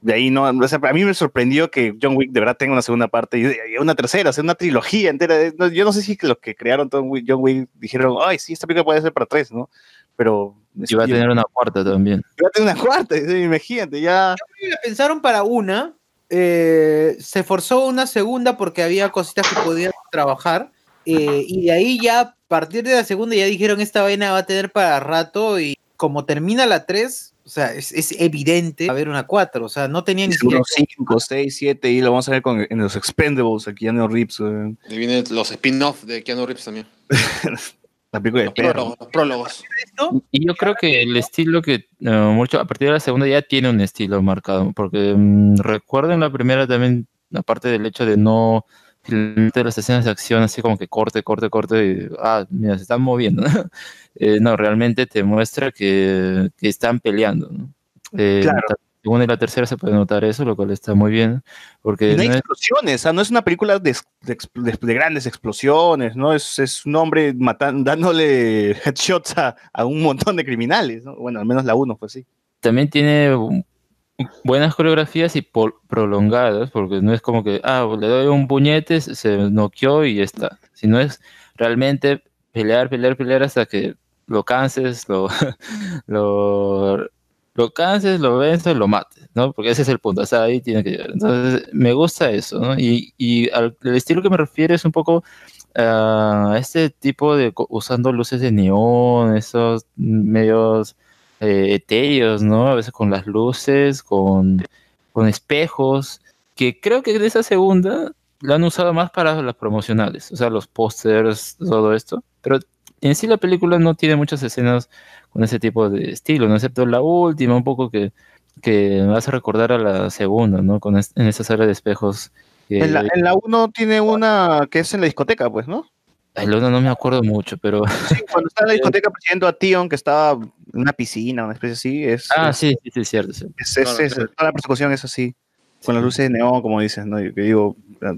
de ahí no, o sea, a mí me sorprendió que John Wick de verdad tenga una segunda parte y, y una tercera, o sea, una trilogía entera. Eh, no, Yo no sé si los que crearon John Wick, John Wick dijeron, ay, sí, esta película puede ser para tres, ¿no? Pero Y va a tener una cuarta también. va a tener una cuarta, imagínate, ya. La pensaron para una, eh, se forzó una segunda porque había cositas que podían trabajar. eh, y de ahí ya, a partir de la segunda, ya dijeron esta vaina va a tener para rato. Y como termina la 3, o sea, es, es evidente va a haber una 4. O sea, no tenía ni siquiera. 5, 6, 7 y lo vamos a ver con, en los Expendables, en los Rips, eh, Y vienen los spin-off de Keanu Reeves también. (laughs) la película de Los perro. prólogos. los prólogos. Y yo creo que el estilo que eh, mucho a partir de la segunda ya tiene un estilo marcado, porque mm, recuerden la primera también, aparte del hecho de no filmarte las escenas de acción así como que corte, corte, corte, y, ah, mira, se están moviendo. (laughs) Eh, no, realmente te muestra que, que están peleando. ¿no? Eh, Claro. Segunda y la tercera se puede notar eso, lo cual está muy bien, porque no hay no es- explosiones, sea, no es una película de, de de- de grandes explosiones, ¿no? Es, es un hombre matan- dándole headshots a, a un montón de criminales, ¿no? Bueno, al menos la uno fue así. también tiene buenas coreografías y prolongadas, porque no es como que, ah, le doy un puñete, se- se noqueó y ya está. Sino es realmente pelear, pelear, pelear hasta que lo canses, lo, (laughs) lo, lo canses, lo vences, lo mates, ¿no? Porque ese es el punto, hasta ahí tiene que llegar. Entonces, me gusta eso, ¿no? Y, y al el estilo que me refiero es un poco a este tipo de, usando luces de neón, esos medios eh, etéreos, ¿no? A veces con las luces, con, con espejos, que creo que de esa segunda la han usado más para las promocionales, o sea, los pósters, todo esto, pero en sí la película no tiene muchas escenas con ese tipo de estilo, ¿no? Excepto la última, un poco que, que me hace recordar a la segunda, ¿no? Con es- en esa sala de espejos. que- En la, en la uno tiene una que es en la discoteca, pues, ¿no? Ay, la otra no me acuerdo mucho, pero... Sí, cuando (laughs) está en la discoteca persiguiendo a Tion, que estaba en una piscina, una especie así, es, Ah, es, sí, sí, sí, cierto. sí. es- toda la persecución es así, con las luces de neón, como dices, ¿no? Yo que digo,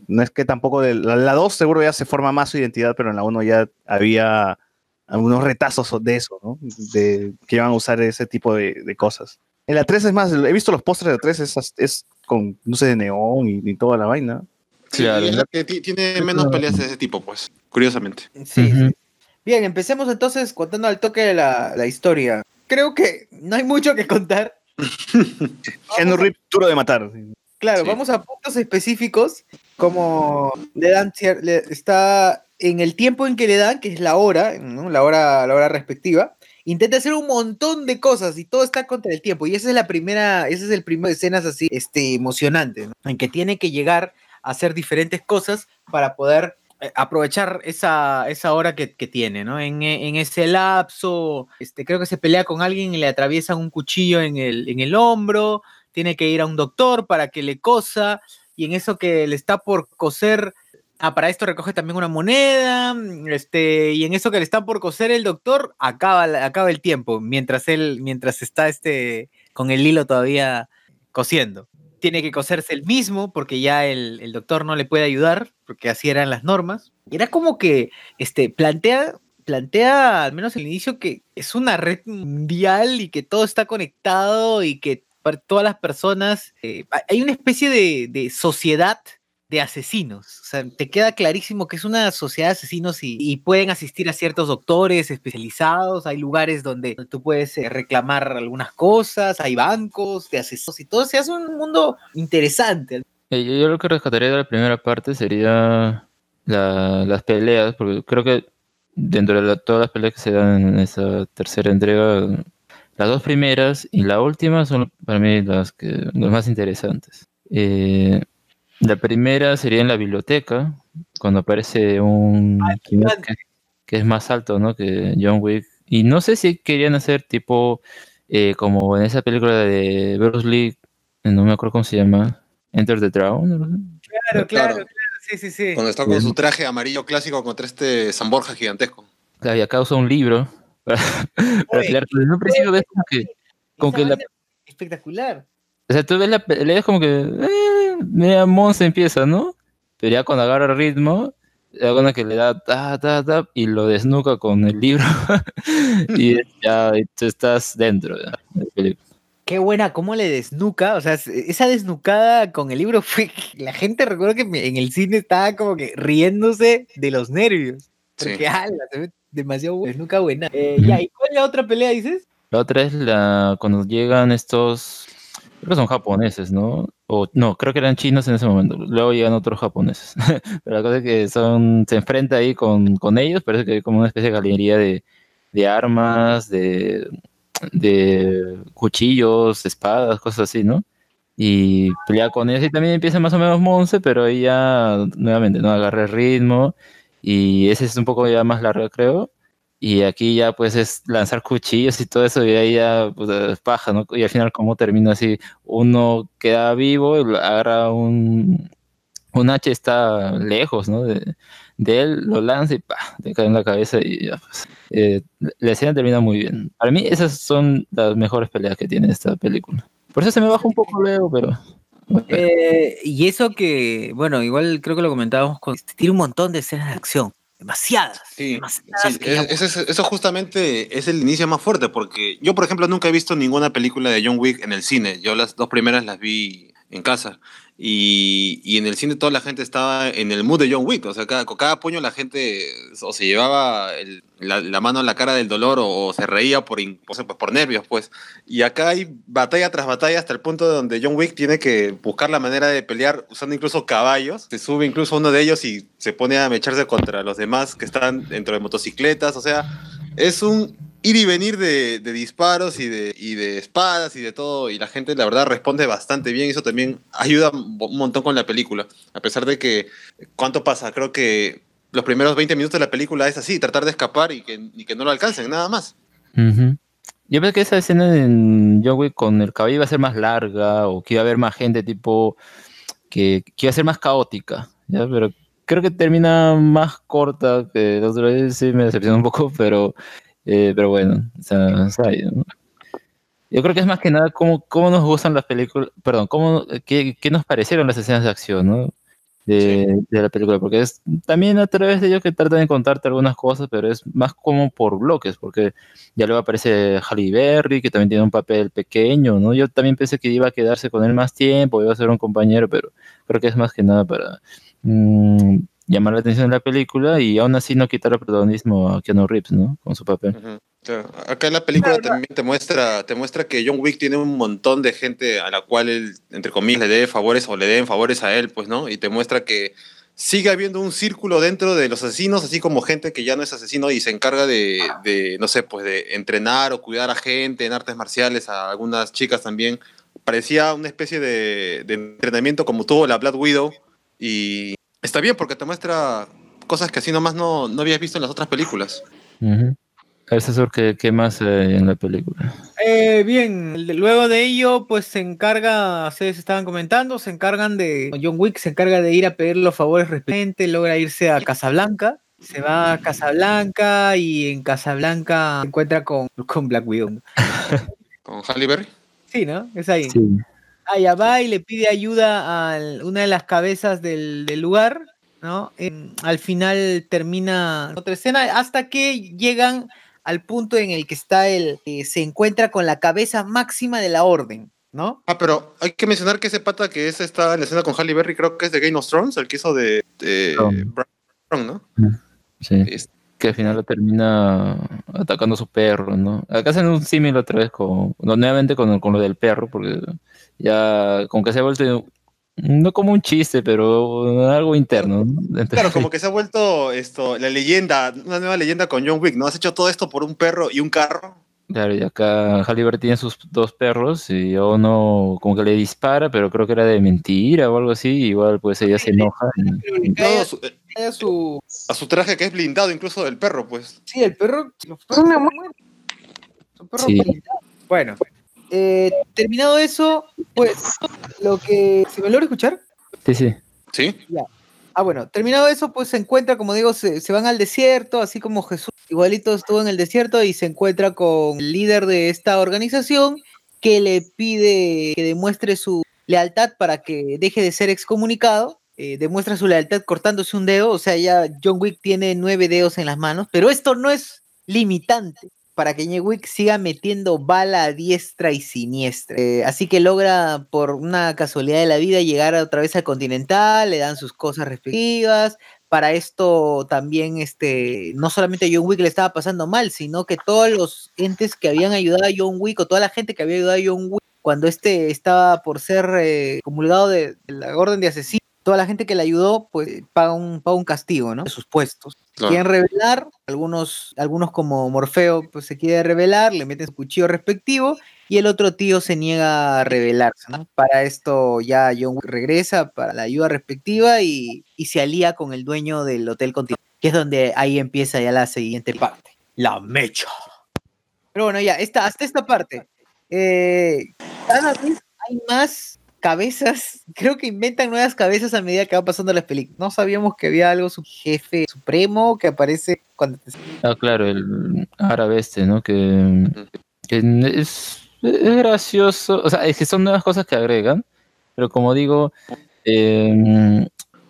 no es que tampoco, de, la, la 2 seguro ya se forma más su identidad, pero en la 1 ya había algunos retazos de eso, ¿no? De que iban a usar ese tipo de, de cosas. En la 3 es más, he visto los pósteres de la 3, es, es con luces de neón y, y toda la vaina. Sí, es la que ti- tiene menos peleas de ese tipo, pues, curiosamente. Sí. Bien, empecemos entonces contando al toque de la, la historia. Creo que no hay mucho que contar. (laughs) Keanu Reeves, duro de matar. Claro, Sí. vamos a puntos específicos, como le dan está en el tiempo en que le dan, que es la hora, la hora, la hora respectiva. Intenta hacer un montón de cosas y todo está contra el tiempo. Y esa es la primera, ese es el primer escenas así, este, emocionante, en que tiene que llegar a hacer diferentes cosas para poder eh, aprovechar esa, esa hora que, que tiene, ¿no? En, e- en ese lapso, este, creo que se pelea con alguien y le atraviesan un cuchillo en el, en el hombro, tiene que ir a un doctor para que le cosa, y en eso que le está por coser, Ah, para esto recoge también una moneda, este, y en eso que le está por coser el doctor, acaba, acaba el tiempo, mientras él, mientras está este, con el hilo todavía cosiendo. Tiene que coserse el mismo, porque ya el, el doctor no le puede ayudar, porque así eran las normas. Y era como que, este, plantea, plantea, al menos al inicio, que es una red mundial y que todo está conectado y que para todas las personas, eh, hay- una especie de sociedad de asesinos. O sea, te queda clarísimo que es una sociedad de asesinos y, pueden asistir a ciertos doctores especializados. Hay lugares donde tú puedes eh, reclamar algunas cosas, hay bancos de asesinos y todo. Se hace un mundo interesante. Eh, Yo, lo que rescataría de la primera parte sería la- las peleas, porque creo que dentro de todas las peleas que se dan en esa tercera entrega, las dos primeras y la última son para mí las, que, las más interesantes. Eh, la primera sería en la biblioteca, cuando aparece un Kimet que, que es más alto ¿no? que John Wick. Y no sé si querían hacer tipo eh, como en esa película de Bruce Lee, eh, no me acuerdo cómo se llama, Enter the Dragon. Claro, claro, claro. Sí, sí, sí. Cuando está con su traje amarillo clásico contra este San Borja gigantesco. Claro, y acá usa un libro (laughs) para, para pelear. Desde un principio ves como que, como Esa que la, espectacular. o sea, tú ves la pelea como que, eh, media monza empieza, ¿no? Pero ya cuando agarra ritmo, da cuenta que le da ta, ta, ta, y lo desnuca con el libro, (laughs) y ya y tú estás dentro ya, de la película. Qué buena, cómo le desnuca. O sea, es- esa desnucada con el libro fue. (laughs) La gente recuerdo que en el cine estaba como que riéndose de los nervios. Porque, Sí. ala, se ve demasiado buena, desnuca buena. Eh, ya, ¿y cuál es la otra pelea, dices? La otra es la cuando llegan estos, creo que son japoneses, ¿no? O no, creo que eran chinos en ese momento. Luego llegan otros japoneses. (laughs) Pero la cosa es que son, se enfrenta ahí con, con ellos, parece que hay como una especie de galería de, de armas, de, de cuchillos, espadas, cosas así, ¿no? Y pelea con ellos y también empieza más o menos Monse, pero ahí ya nuevamente, ¿no? Agarra el ritmo y ese es un poco ya más largo, creo. Y aquí ya pues es lanzar cuchillos y todo eso y ahí ya pues, es paja, ¿no? Y al final cómo termina así, uno queda vivo y agarra un, un hacha está lejos, ¿no? De, él, lo lanza y pa, te cae en la cabeza y ya pues. eh, la escena termina muy bien. Para mí esas son las mejores peleas que tiene esta película. Por eso se me baja un poco luego, pero... Eh, y eso que, bueno, igual creo que lo comentábamos con. Tiene un montón de escenas de acción. Demasiadas. Sí, demasiadas es- es- eso justamente es el inicio más fuerte, porque yo, por ejemplo, nunca he visto ninguna película de John Wick en el cine. Yo las dos primeras las vi en casa. Y, y en el cine toda la gente estaba en el mood de John Wick. O sea, cada, con cada puño la gente o se llevaba el- la, la mano a la cara del dolor o, o se reía por, in- o sea, por nervios, pues. Y acá hay batalla tras batalla hasta el punto donde John Wick tiene que buscar la manera de pelear usando incluso caballos. Se sube incluso uno de ellos y se pone a mecharse contra los demás que están dentro de motocicletas. O sea, es un ir y venir de, disparos y de, espadas y de todo. Y la gente, la verdad, responde bastante bien. Eso también ayuda un montón con la película. A pesar de que, ¿cuánto pasa? Creo que los primeros 20 minutos de la película es así, tratar de escapar y que, no lo alcancen, nada más. Yo pensé que esa escena en John con el caballo iba a ser más larga o que iba a haber más gente tipo que, iba a ser más caótica. Pero creo que termina más corta que vez, sí me decepcionó un poco, pero, eh, pero bueno, o sea, o sea. Yo creo que es más que nada cómo, cómo nos gustan las películas, perdón, cómo, qué, qué nos parecieron las escenas de acción, ¿no? De, de la película, porque es también a través de ellos que tratan de contarte algunas cosas, pero es más como por bloques, porque ya luego aparece Halle Berry, que también tiene un papel pequeño, ¿no? Yo también pensé que iba a quedarse con él más tiempo, iba a ser un compañero, pero creo que es más que nada para mm, llamar la atención de la película y aún así no quitar el protagonismo a Keanu Reeves, ¿no? Con su papel. Claro. Acá en la película también te muestra, te muestra que John Wick tiene un montón de gente a la cual él, entre comillas, le debe favores o le deben favores a él, pues, ¿no? Y te muestra que sigue habiendo un círculo dentro de los asesinos, así como gente que ya no es asesino y se encarga de, de, no sé, pues de entrenar o cuidar a gente en artes marciales, a algunas chicas también. Parecía una especie de, de entrenamiento como tuvo la Black Widow y está bien porque te muestra cosas que así nomás no, no habías visto en las otras películas. A ver, César, ¿qué, qué más hay en la película? Eh, bien, luego de ello, pues se encarga, ustedes estaban comentando, se encargan de, John Wick se encarga de ir a pedir los favores respectivamente, logra irse a Casablanca, se va a Casablanca y en Casablanca se encuentra con, con Black Widow. (laughs) Con Halle Berry. Sí, ¿no? Es ahí. Sí. Allá va y le pide ayuda a una de las cabezas del, del lugar, ¿no? En- al final termina otra escena hasta que llegan al punto en el que está el, eh, se encuentra con la cabeza máxima de la orden, ¿no? Ah, pero hay que mencionar que ese pata que es está en la escena con Halle Berry, creo que es de Game of Thrones, el que hizo de, de Bron. Bron, ¿no? Sí. Es- Que al final lo termina atacando a su perro, ¿no? Acá hacen un símil otra vez con, no, nuevamente con, con lo del perro, porque ya como que se ha vuelto, no como un chiste, pero algo interno. Claro, como (laughs) que se ha vuelto esto, la leyenda, una nueva leyenda con John Wick, ¿no? Has hecho todo esto por un perro y un carro. Claro, y acá Halle Berry tiene sus dos perros y a uno como que le dispara, pero creo que era de mentira o algo así, igual pues ella se enoja. y- No, su- eh, Era su, a su traje que es blindado incluso del perro, pues. sí, el perro. Son perros Sí. blindados. Bueno, eh, terminado eso, pues lo que, ¿se me logra escuchar? Sí, sí. ¿Sí? Ah, bueno, terminado eso, pues se encuentra, como digo, se, van al desierto, así como Jesús igualito estuvo en el desierto y se encuentra con el líder de esta organización que le pide que demuestre su lealtad para que deje de ser excomunicado. eh, demuestra su lealtad cortándose un dedo, o sea, ya John Wick tiene nueve dedos en las manos, pero esto no es limitante para que John Wick siga metiendo bala a diestra y siniestra. Eh, así que logra, por una casualidad de la vida, llegar otra vez al Continental, le dan sus cosas respectivas. Para esto también, este, no solamente a John Wick le estaba pasando mal, sino que todos los entes que habían ayudado a John Wick, o toda la gente que había ayudado a John Wick, cuando este estaba por ser eh, comulgado de, de la orden de asesino, toda la gente que le ayudó, pues paga un, paga un castigo, ¿no? De sus puestos. Claro. Quieren revelar, algunos, algunos como Morfeo, pues se quiere revelar, le meten su cuchillo respectivo, y el otro tío se niega a revelarse, ¿no? Para esto ya John Wick regresa para la ayuda respectiva y, y se alía con el dueño del Hotel Continental, que es donde ahí empieza ya la siguiente parte, la mecha. Pero bueno, ya, esta, hasta esta parte. eh, cada vez hay más cabezas, creo que inventan nuevas cabezas a medida que va pasando las películas. No sabíamos que había algo, su jefe supremo, que aparece cuando te... Ah, claro, el árabe este, ¿no? Que, que es, es gracioso, o sea, es que son nuevas cosas que agregan, pero como digo, eh,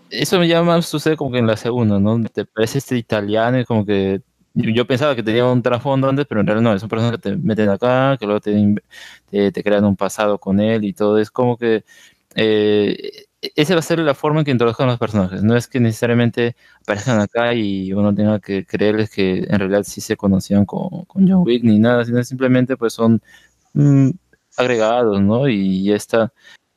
eso ya más sucede como que en la segunda, ¿no? Te parece este italiano y como que yo, pensaba que tenía un trasfondo antes, pero en realidad no, son personas que te meten acá, que luego te, crean un pasado con él y todo, es como que eh, esa va a ser la forma en que introduzcan los personajes, no es que necesariamente aparezcan acá y uno tenga que creerles que en realidad sí se conocían con, con John Wick ni nada, sino simplemente pues son mm, agregados, ¿no? Y ya está.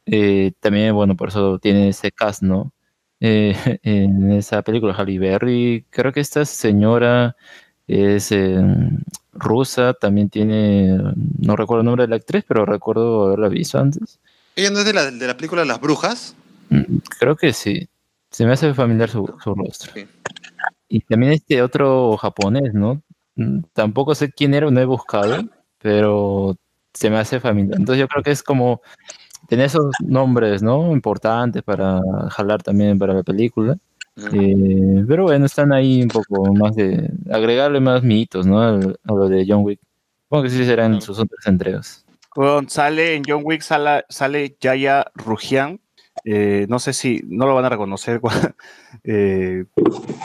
Eh, también, bueno, por eso tiene ese cast, ¿no? Eh, (laughs) en esa película, Halle Berry, creo que esta señora es eh, rusa, también tiene, no recuerdo el nombre de la actriz, pero recuerdo haberla visto antes. ¿Ella no es de la, de la película Las Brujas? Mm, Creo que sí. Se me hace familiar su, su rostro. Sí. Y también este otro japonés, ¿no? Mm, Tampoco sé quién era, no he buscado, pero se me hace familiar. Entonces yo creo que es como tener esos nombres, ¿no? Importantes para jalar también para la película. Eh, pero bueno, están ahí un poco más de agregarle más mitos, ¿no? A lo de John Wick. Supongo que sí serán sus otras entregas. Weón, sale en John Wick, sale, sale Yaya Rujian. Eh, no sé si no lo van a reconocer, (laughs) eh,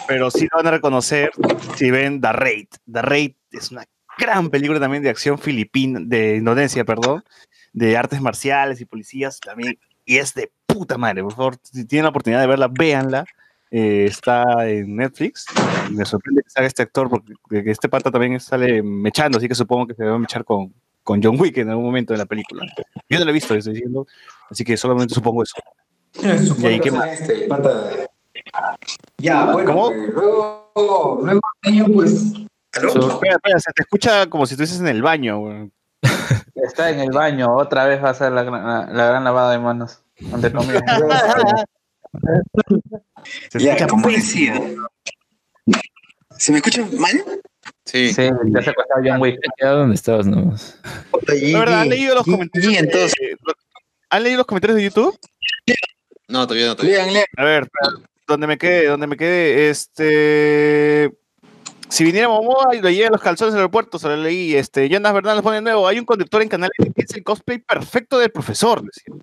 pero sí lo van a reconocer si ven The Raid. The Raid es una gran película también de acción filipina, de Indonesia, perdón, de artes marciales y policías también, y es de puta madre. Por favor, si tienen la oportunidad de verla, véanla. Eh, está en Netflix y me sorprende que salga este actor porque que este pata también sale mechando, así que supongo que se va a mechar con, con John Wick en algún momento de la película. Yo no lo he visto, estoy diciendo, así que solamente supongo eso. ¿Y ahí qué más? Este, pata de- Ya, bueno, ¿Cómo? pues, luego, luego pues. ¿Aló? Espera, espera, se te escucha como si estuvieses en el baño. Está en el baño, otra vez va a ser la, gran- la, la gran lavada de manos. Se (laughs) (laughs) Ya, decía. ¿Se me escucha mal? Sí. Sí, te ha secuestrado John Wick. Ya donde estabas nomás. La verdad, ¿han leído los comentarios? entonces- ¿Han leído los comentarios de YouTube? No, todavía no. Todavía. Lean, lean. A ver, donde me quedé, donde me quedé, este. Si viniera Momoa y lo llevan los calzones al aeropuerto, se lo leí. Este, Jonas Bernal nos pone de nuevo. Hay un conductor en canal que es el cosplay perfecto del profesor. decía.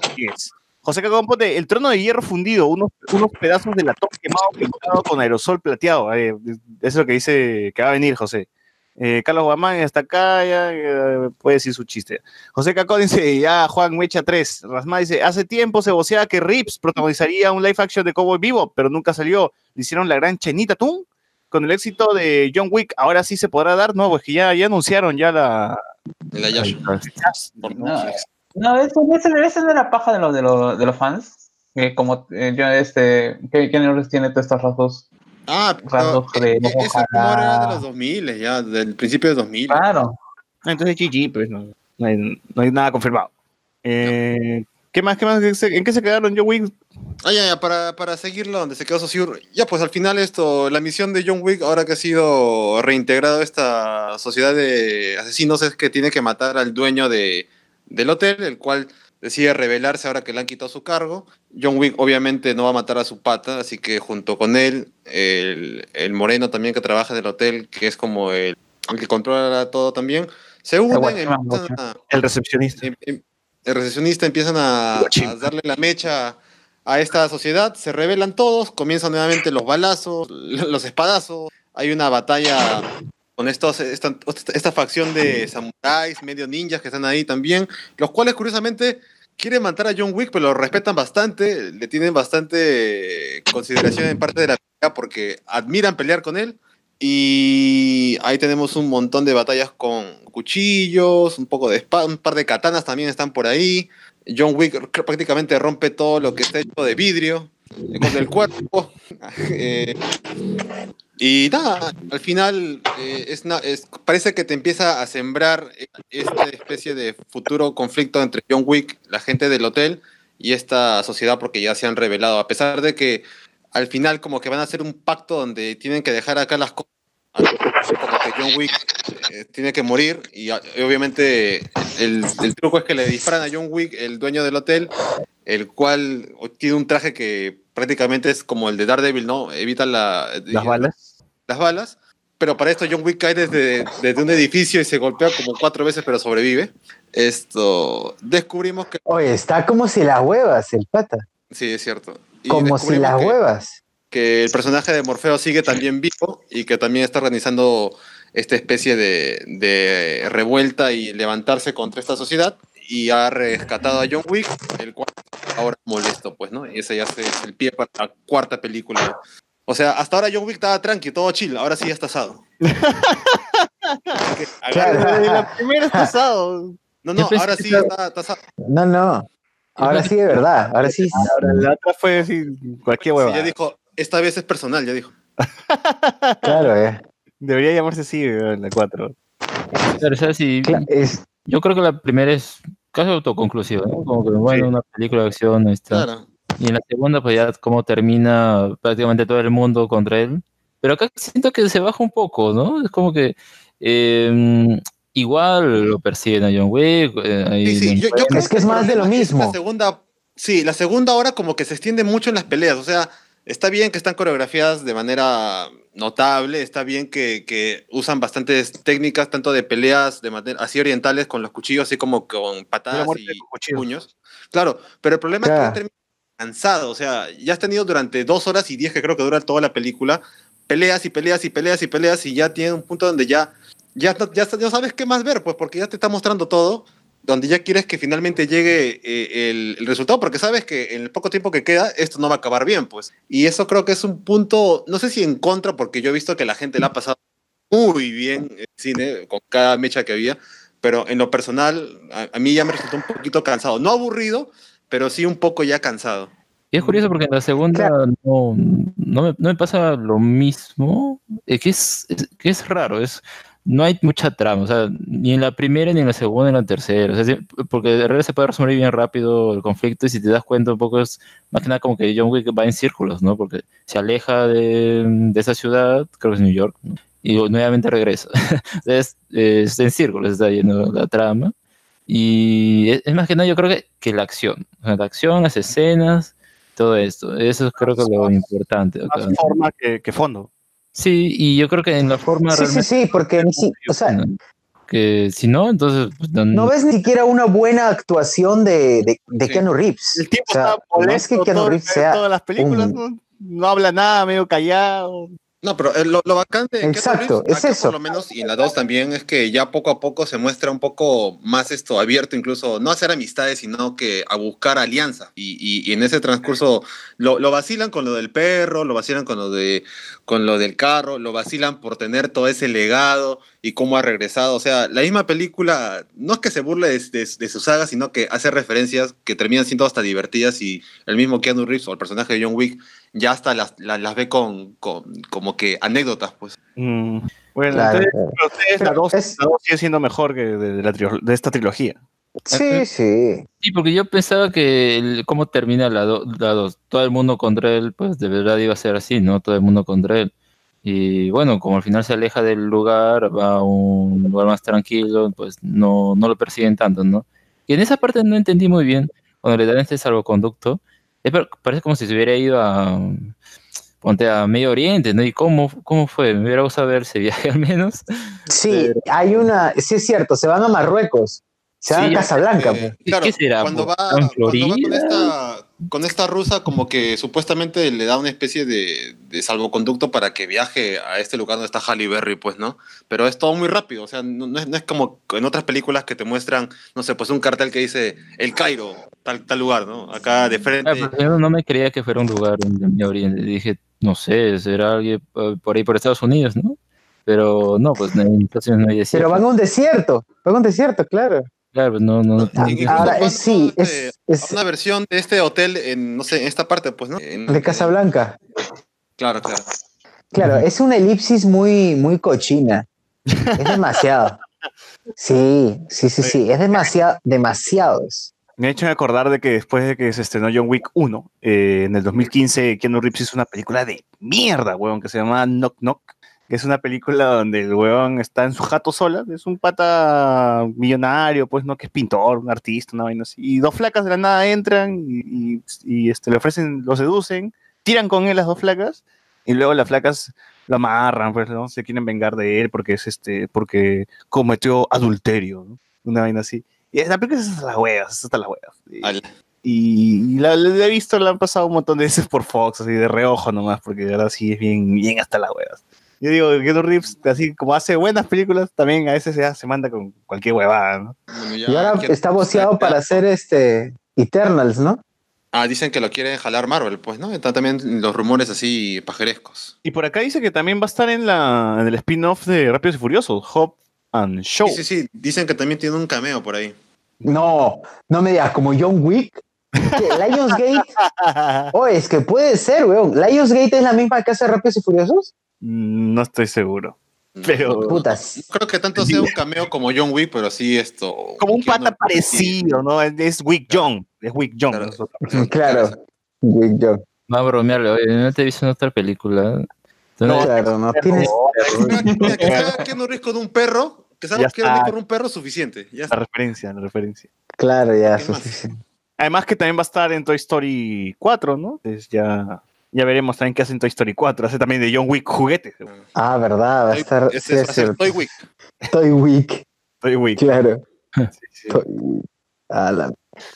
Así es. José pone el trono de hierro fundido, unos, unos pedazos de latón quemado pintado con aerosol plateado. Eh, eso es lo que dice que va a venir, José. Eh, Carlos Guamán está acá, ya, eh, puede decir su chiste. José Cacón dice, ya, Juan Mecha 3. Rasma dice, hace tiempo se voceaba que Rips protagonizaría un live action de Cowboy Vivo, pero nunca salió. Le hicieron la gran Chenita Toon. Con el éxito de John Wick, ahora sí se podrá dar. No, pues que ya, ya anunciaron ya la... El Ayash. Por Netflix. No eso, ese, ese no era paja de los de, los, de los fans. Que como eh, yo, este, ¿qué, qué nombres tiene todos estos rasgos? Ah, pero Rasgos de eh, eh, ese rumor era de los 2000, ya, del principio de 2000. Claro. Entonces GG, pues no, no, hay, no hay nada confirmado. Eh, ¿Qué más? ¿Qué más? ¿Qué se- ¿En qué se quedaron John Wick? Ah, ya, ya, para, para seguirlo donde se quedó Saussure. Ya, pues al final esto, la misión de John Wick, ahora que ha sido reintegrado a esta sociedad de asesinos, es que tiene que matar al dueño de, del hotel, el cual decide rebelarse ahora que le han quitado su cargo. John Wick obviamente no va a matar a su pata, así que junto con él, el, el moreno también que trabaja en el hotel, que es como el, el que controla todo también, se unen, a- El recepcionista. em- em- el recepcionista empiezan a, a darle la mecha a esta sociedad, se rebelan todos, comienzan nuevamente los balazos, (laughs) los espadazos, hay una batalla con estos, esta, esta facción de samuráis, medio ninjas que están ahí también, los cuales curiosamente quieren matar a John Wick, pero lo respetan bastante, le tienen bastante consideración en parte de la pelea porque admiran pelear con él. Y ahí tenemos un montón de batallas con cuchillos, un poco de espada, un par de katanas también están por ahí. John Wick prácticamente rompe todo lo que está hecho de vidrio con el cuerpo. (laughs) Eh, y nada, al final eh, es parece que te empieza a sembrar esta especie de futuro conflicto entre John Wick, la gente del hotel, y esta sociedad porque ya se han revelado. A pesar de que al final como que van a hacer un pacto donde tienen que dejar acá las cosas. Como que John Wick eh, tiene que morir y, ah, obviamente el truco es que le disparan a John Wick, el dueño del hotel, el cual tiene un traje que prácticamente es como el de Daredevil, ¿no? Evita la, Las balas. las balas. Pero para esto John Wick cae desde, desde un edificio y se golpea como cuatro veces, pero sobrevive. Esto descubrimos que Oye, está como si las huevas, el pata. sí es cierto. Y Como si las que- huevas. que el personaje de Morfeo sigue también vivo y que también está organizando esta especie de, de revuelta y levantarse contra esta sociedad y ha rescatado a John Wick, el cual ahora es molesto, pues, ¿no? Y ese ya es el pie para la cuarta película. O sea, hasta ahora John Wick estaba tranqui, todo chill, ahora sí ya está asado. (laughs) Desde la primera está asado. No, no, ahora sí estaba- está, está asado. No, no. Ahora sí de verdad. Ahora sí. Ahora, la otra fue cualquier Sí, hueva. ya dijo, esta vez es personal, ya dijo. (laughs) (laughs) Claro, eh. Debería llamarse así, la 4. Pero, o sea, sí, Cla- es- yo creo que la primera es casi autoconclusiva, ¿no? Como que, bueno, Sí. una película de acción, está. Claro. Y en la segunda, pues ya como termina prácticamente todo el mundo contra él. Pero acá siento que se baja un poco, ¿no? Es como que eh, igual lo persiguen a John Wick. eh, Sí, sí, yo, yo creo Es que es el más de lo es mismo. La segunda, sí, la segunda hora como que se extiende mucho en las peleas. O sea, está bien que están coreografiadas de manera notable, está bien que, que usan bastantes técnicas, tanto de peleas de manera así orientales con los cuchillos, así como con patadas y con puños. Claro, pero el problema es que cansado. O sea, ya has tenido durante dos horas y diez, que creo que dura toda la película, peleas y peleas y peleas y peleas y ya tiene un punto donde ya ya, ya, ya sabes qué más ver, pues porque ya te está mostrando todo, donde ya quieres que finalmente llegue eh, el, el resultado, porque sabes que en el poco tiempo que queda esto no va a acabar bien, pues. Y eso creo que es un punto, no sé si en contra, porque yo he visto que la gente la ha pasado muy bien en cine, con cada mecha que había, pero en lo personal, a, a mí ya me resultó un poquito cansado. No aburrido, pero sí un poco ya cansado. Y es curioso porque en la segunda no, no, me, no me pasa lo mismo, eh, que es, es- que es raro, es, no hay mucha trama, o sea, ni en la primera, ni en la segunda, ni en la tercera, o sea, porque de realidad se puede resumir bien rápido el conflicto y si te das cuenta un poco es más que nada como que John Wick va en círculos, ¿no? Porque se aleja de, de esa ciudad, creo que es New York, ¿no? y nuevamente regresa. (laughs) es, es en círculos, está yendo la trama. Y es, es más que nada, yo creo que, que la acción. O sea, la acción, las escenas, todo esto. Eso es creo que lo importante. Más forma que, que fondo. Sí, y yo creo que en la forma Sí, sí, realmente sí, porque ni si- o sea, que si no, entonces pues, no, no ves ni siquiera una buena actuación de, de, de Keanu Reeves. El tipo O sea, está no es que molesto Keanu Reeves sea todas las películas, un- ¿no? No habla nada, medio callado. No, pero eh, lo, lo bacán de Exacto, es eso. por lo menos, y en la 2 también, es que ya poco a poco se muestra un poco más esto abierto, incluso no a hacer amistades, sino que a buscar alianza. Y, y- y en ese transcurso lo, lo vacilan con lo del perro, lo vacilan con lo, de, con lo del carro, lo vacilan por tener todo ese legado y cómo ha regresado. O sea, la misma película no es que se burle de, de- de su saga, sino que hace referencias que terminan siendo hasta divertidas y el mismo Keanu Reeves o el personaje de John Wick ya hasta las, las, las ve con, con como que anécdotas, pues. Mm, Bueno, Claro, entonces, claro. ustedes la Pero 2 es- sigue siendo mejor que de, de la de esta trilogía. Sí, sí. Sí, porque yo pensaba que el- cómo termina la 2, todo el mundo contra él, pues de verdad iba a ser así, ¿no? Todo el mundo contra él. Y bueno, como al final se aleja del lugar, va a un lugar más tranquilo, pues no, no lo persiguen tanto, ¿no? Y en esa parte no entendí muy bien, cuando le dan este salvoconducto, parece como si se hubiera ido a, ponte a Medio Oriente, ¿no? ¿Y cómo, cómo fue? Me hubiera gustado ver ese viaje (laughs) al menos. Sí, hay una, sí es cierto, se van a Marruecos, se van Sí, a Casablanca. Eh, pues. claro, ¿Qué será, Cuando va, cuando va con, esta, con esta rusa, como que supuestamente le da una especie de, de salvoconducto para que viaje a este lugar donde está Halle Berry, pues, ¿no? Pero es todo muy rápido, o sea, no, no es, no es como en otras películas que te muestran, no sé, pues un cartel que dice El Cairo, tal, tal lugar, ¿no? Acá de frente. Ah, pues, yo no me creía que fuera un lugar en Medio Oriente. Dije, no sé, será alguien eh, por ahí por Estados Unidos, ¿no? Pero no, pues en Estados Unidos no hay desierto. Pero van a un desierto, van a un desierto, claro. Claro, pues, no, no, no- Ah, Ahora, van es, sí, es, una versión de este hotel en, no sé, en esta parte, pues, ¿no? En- de Casablanca. Claro, claro. Claro, es una elipsis muy, muy cochina. Es demasiado. Sí, sí, sí, sí, es demasiado, demasiados. Me ha hecho acordar de que después de que se estrenó John Wick 1, eh, en el 2015, Keanu Reeves hizo una película de mierda, weón, que se llama Knock Knock, que es una película donde el weón está en su jato sola, es un pata millonario, pues, ¿no? Que es pintor, un artista, una vaina así. Y dos flacas de la nada entran y, y- y, este, le ofrecen, lo seducen, tiran con él las dos flacas, y luego las flacas lo amarran, pues, ¿no? Se quieren vengar de él porque es este, porque cometió adulterio, ¿no? Una vaina así. Y la película es hasta las huevas, es hasta las huevas. Y- y la, la he visto, la han pasado un montón de veces por Fox, así de reojo nomás, porque ahora sí es bien, bien hasta las huevas. Yo digo, Keanu Reeves, así como hace buenas películas, también a veces ya se manda con cualquier huevada, ¿no? Bueno, ya Y ahora quiero- está boceado para hacer este Eternals, ¿no? Ah, dicen que lo quieren jalar Marvel, pues, ¿no? Están también los rumores así pajerescos. Y por acá dice que también va a estar en, la, en el spin-off de Rápidos y Furiosos, Hop and Show. Sí, sí, sí. Dicen que también tiene un cameo por ahí. No, no me digas, como John Wick. Lionsgate. (laughs) Oh, es que puede ser, weón. Lionsgate es la misma que hace Rápidos y Furiosos. No estoy seguro. Pero Putas. No creo que tanto sea un cameo como John Wick, pero sí esto. como un pata parecido, ¿no? Es- Es Wick John, es Wick John. Claro. es. (laughs) Claro. Wick John. Va a bromearle, oye, no te he visto en otra película. Entonces, Claro, no tienes. Que Keanu Reeves con un perro, que Keanu Reeves está. con un perro suficiente. Ya La referencia, la referencia. Claro, ya, suficiente. Además que también va a estar en Toy Story 4, ¿no? Entonces ya, ya veremos también qué hace en Toy Story 4. Hace también de John Wick juguetes. Ah, verdad, va a estar. Este Sí, es ser cierto. Toy Wick. Toy Wick, Toy Wick. claro. (laughs) Sí, sí. Toy Wick. A la-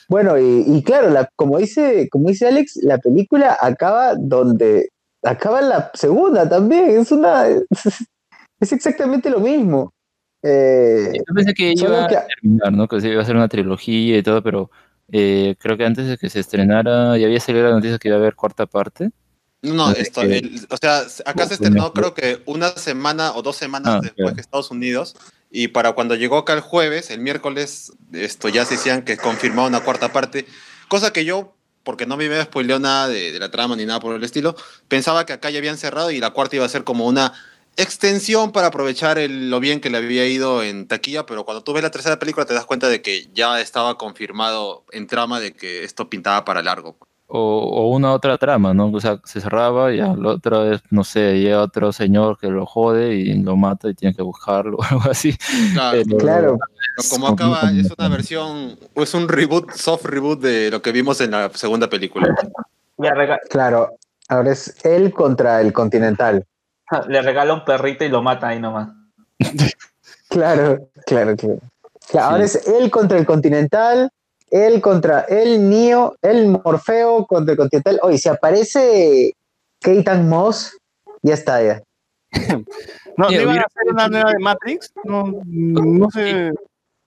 Bueno, y, y claro, la, como, dice, como dice Alex, la película acaba donde acaba la segunda también. Es una. (laughs) Es exactamente lo mismo. Eh, yo pensé que iba que- a terminar, ¿no? Que se iba a hacer una trilogía y todo, pero eh, creo que antes de que se estrenara ya había salido la noticia que iba a haber cuarta parte. No, no, esto, el- o sea, acá se Pues, estrenó creo que una semana o dos semanas Ah, después claro. que Estados Unidos. Y para cuando llegó acá el jueves, el miércoles, esto ya se decían que confirmaba una cuarta parte. Cosa que yo, porque no me había spoileado nada de, de la trama ni nada por el estilo, pensaba que acá ya habían cerrado y la cuarta iba a ser como una extensión para aprovechar el- lo bien que le había ido en taquilla, pero cuando tú ves la tercera película te das cuenta de que ya estaba confirmado en trama de que esto pintaba para largo. O, o una otra trama, ¿no? O sea, se cerraba y a la otra vez, no sé, llega otro señor que lo jode y lo mata y tiene que buscarlo (laughs) o algo así. Claro, Pero- Claro. Pero como acaba, es una versión, es un reboot, soft reboot de lo que vimos en la segunda película. Claro, ahora es él contra el Continental. (laughs) le regala un perrito y lo mata ahí nomás. (laughs) Claro, claro, claro. Claro, Ahora es él contra el Continental, él contra el Neo, el Morfeo contra el Continental. Oye, si aparece Keitan Moss, ya está ya. (laughs) No, ¿no iban a hacer una nueva de Matrix? No, no sé.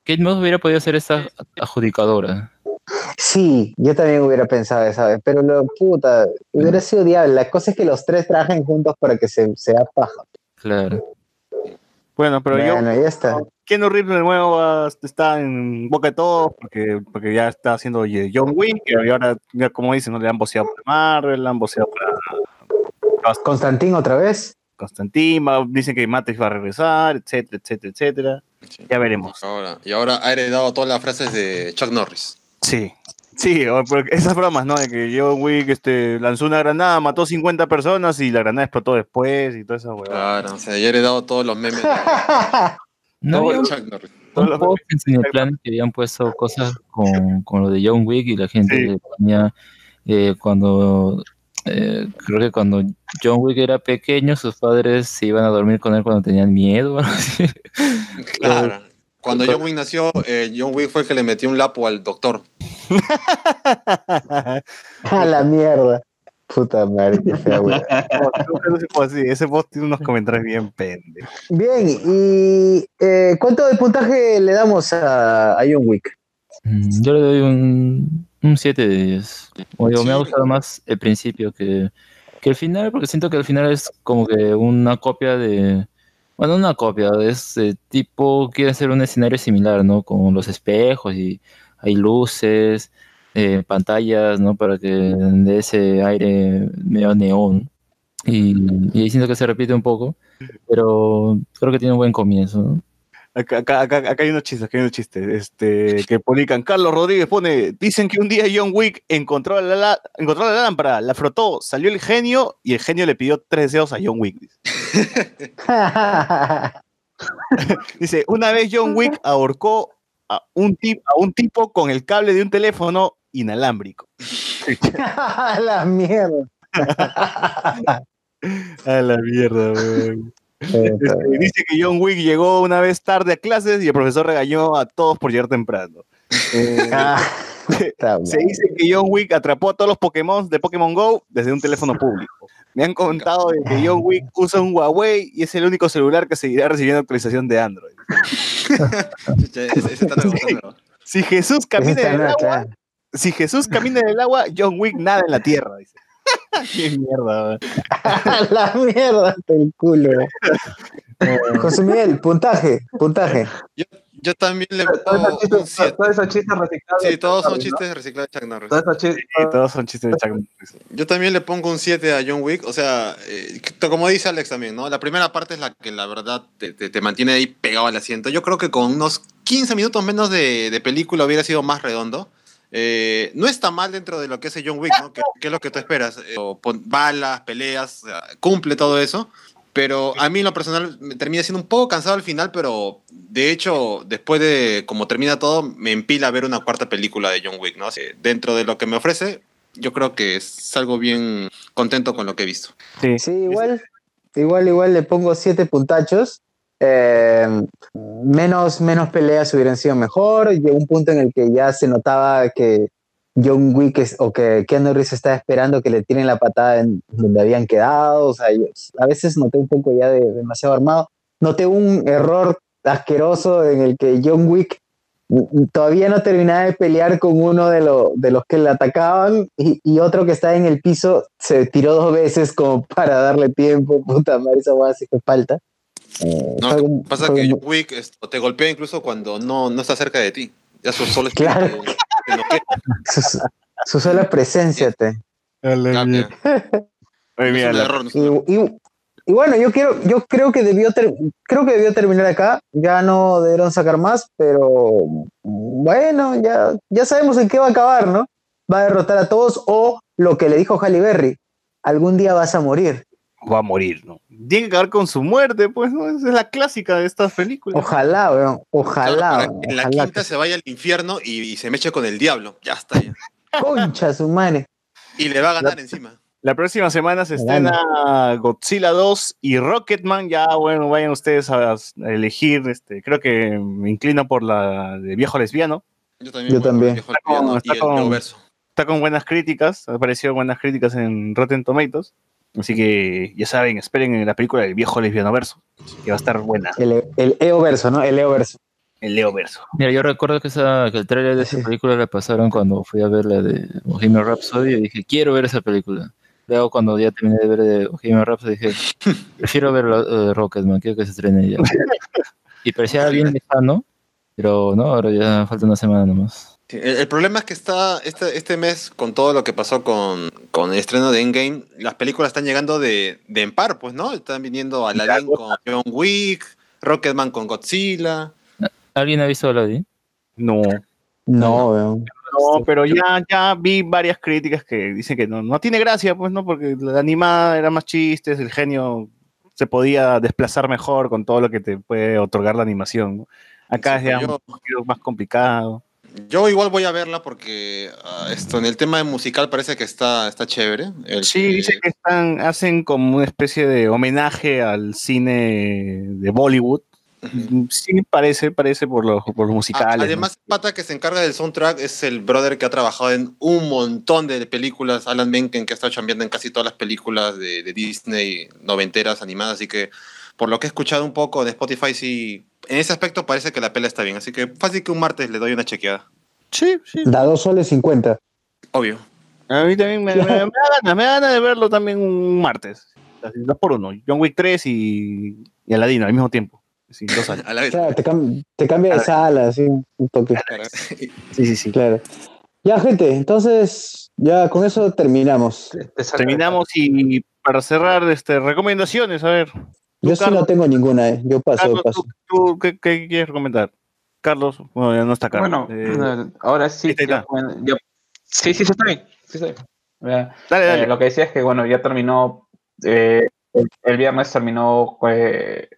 Kate Moss hubiera podido ser esta adjudicadora. Sí, yo también hubiera pensado esa vez, pero lo puta, hubiera sido diablo. La cosa es que los tres trabajen juntos para que se sea paja. Claro. Bueno, pero yo, Bueno, ya está. Keanu Reeves de nuevo está en boca de todos porque, porque ya está haciendo John Wick y ahora, ya como dicen, ¿no? le han boceado para Marvel, le han boceado para Constantín otra vez. Constantine, va- dicen que Matrix va a regresar, etcétera, etcétera, etcétera. Ya veremos. Ahora, y ahora ha heredado todas las frases de Chuck Norris. Sí. Sí, porque esas bromas, ¿no? De que John Wick este, lanzó una granada, mató 50 personas y la granada explotó después y toda esa huevada. Claro, o sea, ya ha heredado todos los memes de, (laughs) No todo había un, Chuck Norris. Todos un en Cineplanet que habían puesto cosas con, con lo de John Wick y la gente Sí. le ponía eh, cuando eh, creo que cuando John Wick era pequeño sus padres se iban a dormir con él cuando tenían miedo (laughs) así. Claro. Cuando John Wick nació, eh, John Wick fue el que le metió un lapo al doctor. (laughs) A la mierda. Puta madre, qué fea (laughs) post, sí, ese post tiene unos comentarios bien pendejos. Bien, ¿y eh, cuánto de puntaje le damos a, a John Wick? Mm, Yo le doy un, un 7 de 10. Como digo, me ha Sí. gustado más el principio que, que el final, porque siento que el final es como que una copia de. Bueno, una copia, es eh, tipo, quiere hacer un escenario similar, ¿no? Con los espejos y hay luces, pantallas, ¿no? Para que de ese aire medio neón. Y, y siento que se repite un poco, pero creo que tiene un buen comienzo, ¿no? Acá, acá, acá, hay unos chistes, acá hay unos chistes. Este, que publican. Carlos Rodríguez pone: Dicen que un día John Wick encontró la, encontró la lámpara, la frotó, salió el genio y el genio le pidió tres deseos a John Wick. (laughs) Dice, una vez John Wick ahorcó a un, tip, a un tipo con el cable de un teléfono inalámbrico. (laughs) a la mierda. (laughs) A la mierda, weón. Este, dice que John Wick llegó una vez tarde a clases y el profesor regañó a todos por llegar temprano. (laughs) Eh, Ah, se dice que John Wick atrapó a todos los Pokémon de Pokémon Go desde un teléfono público. Me han contado de que John Wick usa un Huawei y es el único celular que seguirá recibiendo actualización de Android. Si Jesús camina en el nuevo, agua, claro. Si Jesús camina en el agua, John Wick nada en la tierra. Dice. (laughs) Qué mierda. (laughs) la mierda del culo. José Miguel, puntaje, puntaje. Yo, yo también le Todos pongo esos un chistes, 7. todos esos chistes reciclados. Sí, todos son chistes reciclados de Chuck Norris. Todos son chistes de Chuck Norris. Yo también le pongo un 7 a John Wick. O sea, eh, como dice Alex también, ¿no? La primera parte es la que la verdad te, te- te mantiene ahí pegado al asiento. Yo creo que con unos 15 minutos menos de, de película hubiera sido más redondo. Eh, no está mal dentro de lo que es John Wick, ¿no? Que, que es lo que tú esperas. Eh, balas, peleas, cumple todo eso. Pero a mí en lo personal me termina siendo un poco cansado al final, pero de hecho, después de cómo termina todo, me empila ver una cuarta película de John Wick, ¿no? Así, dentro de lo que me ofrece, yo creo que es algo bien contento con lo que he visto. Sí. Sí, igual, igual, igual le pongo siete puntachos. Eh, menos, menos peleas hubieran sido mejor. Llegó un punto en el que ya se notaba que John Wick o que Keanu Reeves estaba esperando que le tiren la patada en donde habían quedado. O sea, yo a veces noté un poco ya de demasiado armado. Noté un error asqueroso en el que John Wick todavía no terminaba de pelear con uno de, lo- de los que le atacaban y, y otro que está en el piso se tiró dos veces como para darle tiempo. (laughs) Puta madre, esa hueá sí que falta. Eh, No, que pasa fue que John Wick esto, te golpea incluso cuando no, no está cerca de ti. Ya su solo Claro. te noquea. (laughs) su, su sola presencia. te. Mira, error, no un error. Y, y- y bueno, yo quiero, yo creo que debió ter- creo que debió terminar acá. Ya no debieron sacar más, pero bueno, ya, ya sabemos en qué va a acabar, ¿no? va a derrotar a todos o lo que le dijo Halle Berry, algún día vas a morir. Va a morir, ¿no? Tiene que acabar con su muerte, pues, ¿no? Esa es la clásica de estas películas. Ojalá, weón, ojalá. Claro, en la ojalá quinta se vaya al infierno y, y se meche con el diablo. Ya está. ya. Concha su madre. Y le va a ganar encima. La próxima semana se estrena Godzilla 2 y Rocketman. Ya, bueno, vayan ustedes a, elegir. Este, creo que me inclino por la de viejo lesbiano. Yo también. Yo también. el viejo Está con- lesbiano está y el con- neoverso. Está con buenas críticas, ha aparecido buenas críticas en Rotten Tomatoes. Así que ya saben, esperen en la película del viejo lesbiano verso, que va a estar buena, El, el EO verso, ¿no? El EO verso. el Leo verso. Mira, yo recuerdo que, esa, que el trailer de esa Sí. película la pasaron cuando fui a ver la de Bohemian Rhapsody y dije, quiero ver esa película. Luego cuando ya terminé de ver de Bohemian Rhapsody dije, prefiero ver eh, Rocketman, quiero que se estrene ya. (laughs) y parecía bien lejano, pero no, ahora ya falta una semana nomás. Sí, El, el problema es que está este, este mes, con todo lo que pasó con, con el estreno de Endgame, las películas están llegando de, de en par, pues, ¿no? Están viniendo Aladdin con John Wick, Rocketman con Godzilla. ¿Alguien ha visto Aladdin? No, No, no, pero ya, ya vi varias críticas que dicen que no, no tiene gracia, pues, ¿no? Porque la animada era más chistes, el genio se podía desplazar mejor con todo lo que te puede otorgar la animación. ¿no? Acá es ya un yo- poquito más complicado. Yo igual voy a verla porque ah, esto en el tema de musical parece que está, está chévere. El Sí, que- dice que están, hacen como una especie de homenaje al cine de Bollywood. Ujú. Sí, parece, parece por los, por los musicales. ¿no? Además, el pata que se encarga del soundtrack es el brother que ha trabajado en un montón de películas, Alan Menken, que ha estado chambeando en casi todas las películas de, de Disney noventeras animadas, así que por lo que he escuchado un poco de Spotify, sí, en ese aspecto parece que la pela está bien, así que fácil que un martes le doy una chequeada, Sí, sí. Da dos soles 50. obvio. A mí también me, me- me da ganas, me da ganas de verlo también un martes. Así, dos por uno. John Wick 3 y, y Aladino al mismo tiempo. Sí, dos años. A la vez. Claro, te, cam- te cambia de sala, así, un toque. Sí, sí, sí. Claro. Ya, gente, entonces, ya con eso terminamos. Terminamos y para cerrar, este, recomendaciones, a ver. Yo sí no tengo ninguna, eh. Yo paso, Carlos, paso. ¿tú, tú qué, qué quieres recomendar? Carlos, bueno, ya no está acá. Bueno, Eh, ahora sí. ya- sí, sí, sí, está bien. Sí, está bien. Ya, dale, eh, dale. lo que decía es que, bueno, ya terminó. eh, el, el viernes terminó eh,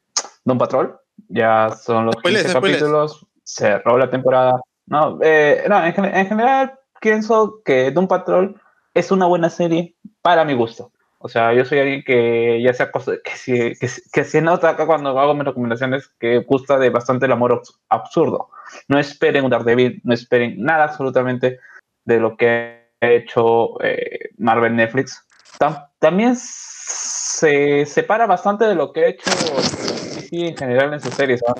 Doom Patrol. Ya son los Spoilers, 15 spoilers. capítulos. Cerró la temporada. No, eh, no en, en general pienso que Doom Patrol es una buena serie para mi gusto. O sea, yo soy alguien que ya sea cosa, que, si- que, que nota acá cuando hago mis recomendaciones que gusta de bastante el amor abs- absurdo. No esperen un Daredevil, no esperen nada absolutamente de lo que ha hecho eh, Marvel Netflix. Tam- también se separa bastante de lo que ha hecho DC en general en sus series, ¿no?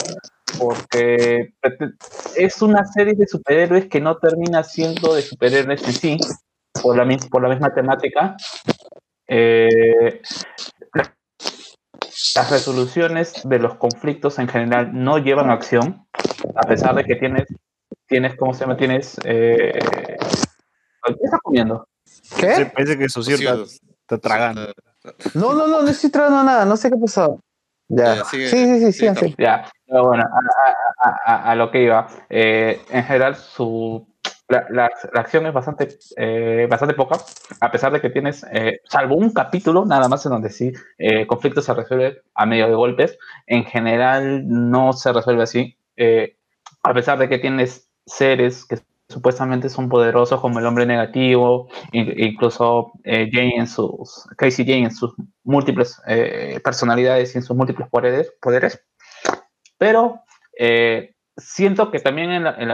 porque es una serie de superhéroes que no termina siendo de superhéroes en sí, por la misma temática. Eh, las resoluciones de los conflictos en general no llevan a acción, a pesar de que tienes, tienes ¿cómo se llama? Tienes... Eh, ¿Qué estás comiendo? Sí, ¿Qué? parece que su está, Sí, está tragando. No, no, no, no estoy tragando nada, no sé qué ha pasado. Ya. Ya, sigue- sí, sí, sí, sí, sigue, sí. Ya, pero bueno, a, a- a- a lo que iba. Eh, en general, su, la, la- la acción es bastante, eh, bastante poca, a pesar de que tienes, eh, salvo un capítulo nada más en donde sí, eh, conflicto se resuelve a medio de golpes. En general, no se resuelve así. Eh, a pesar de que tienes seres que supuestamente son poderosos como el hombre negativo, in- incluso eh, Jane en sus, Casey Jane en sus múltiples eh, personalidades y en sus múltiples poderes, poderes. pero siento que también en, la- en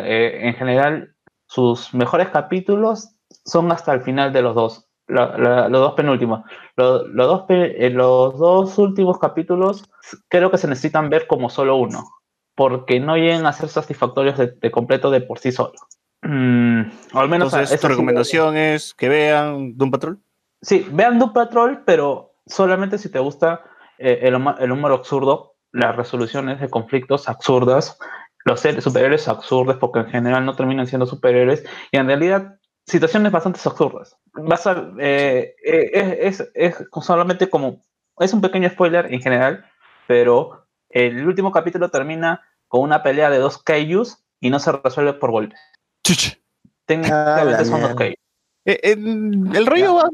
en general sus mejores capítulos son hasta el final de los dos, la- la- los dos penúltimos. Lo- Los, dos, eh, los dos últimos capítulos creo que se necesitan ver como solo uno, porque no llegan a ser satisfactorios de, de completo de por sí solo. Mm, o al menos Entonces, tu sí- recomendación es que vean Doom Patrol. Sí, vean Doom Patrol, pero solamente si te gusta eh, el, el humor absurdo, las resoluciones de conflictos absurdas, los seres superhéroes absurdos, porque en general no terminan siendo superhéroes, y en realidad situaciones bastante absurdas. Vas a, eh, eh, es, es- es solamente como, es un pequeño spoiler en general, pero el último capítulo termina con una pelea de dos kaijus y no se resuelve por golpes. Chuch. Técnicamente Ah, son dos kaijus. Eh, el, el rollo va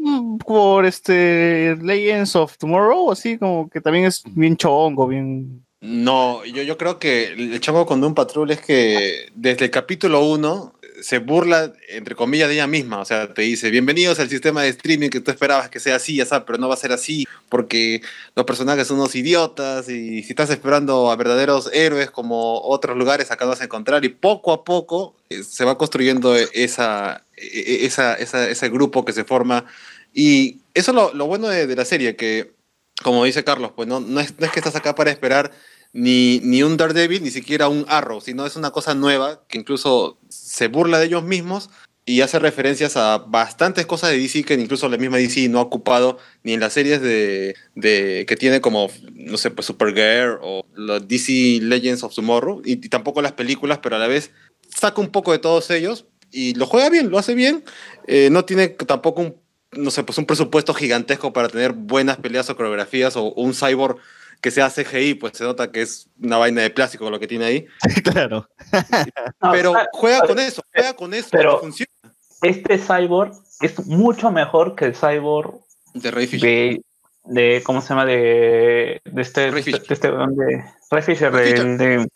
por este Legends of Tomorrow, así como que también es bien chongo, bien. No, yo, yo creo que el chongo con Doom Patrol es que desde el capítulo 1 se burla, entre comillas, de ella misma. O sea, te dice, bienvenidos al sistema de streaming que tú esperabas que sea así, ya sabes, pero no va a ser así, porque los personajes son unos idiotas y si estás esperando a verdaderos héroes como otros lugares, acá vas a encontrar. Y poco a poco eh, se va construyendo esa, e- esa, esa- ese grupo que se forma. Y eso es lo, lo bueno de, la serie, que, como dice Carlos, pues no, no es que estás acá para esperar ni, ni un Daredevil, ni siquiera un Arrow, sino es una cosa nueva que incluso se burla de ellos mismos y hace referencias a bastantes cosas de DC que incluso la misma DC no ha ocupado ni en las series de, de que tiene como, no sé, pues Supergirl o los DC Legends of Tomorrow y, y tampoco las películas, pero a la vez saca un poco de todos ellos y lo juega bien, lo hace bien. Eh, no tiene tampoco un, no sé, pues un presupuesto gigantesco para tener buenas peleas o coreografías o un cyborg que sea CGI, pues se nota que es una vaina de plástico lo que tiene ahí. (laughs) claro. Pero juega con eso, juega con eso, pero- funciona. Este cyborg es mucho mejor que el cyborg De Ray Fisher. de, de ¿cómo se llama? De, de este, de este, de este de Ray Fisher, Ray Fisher. de,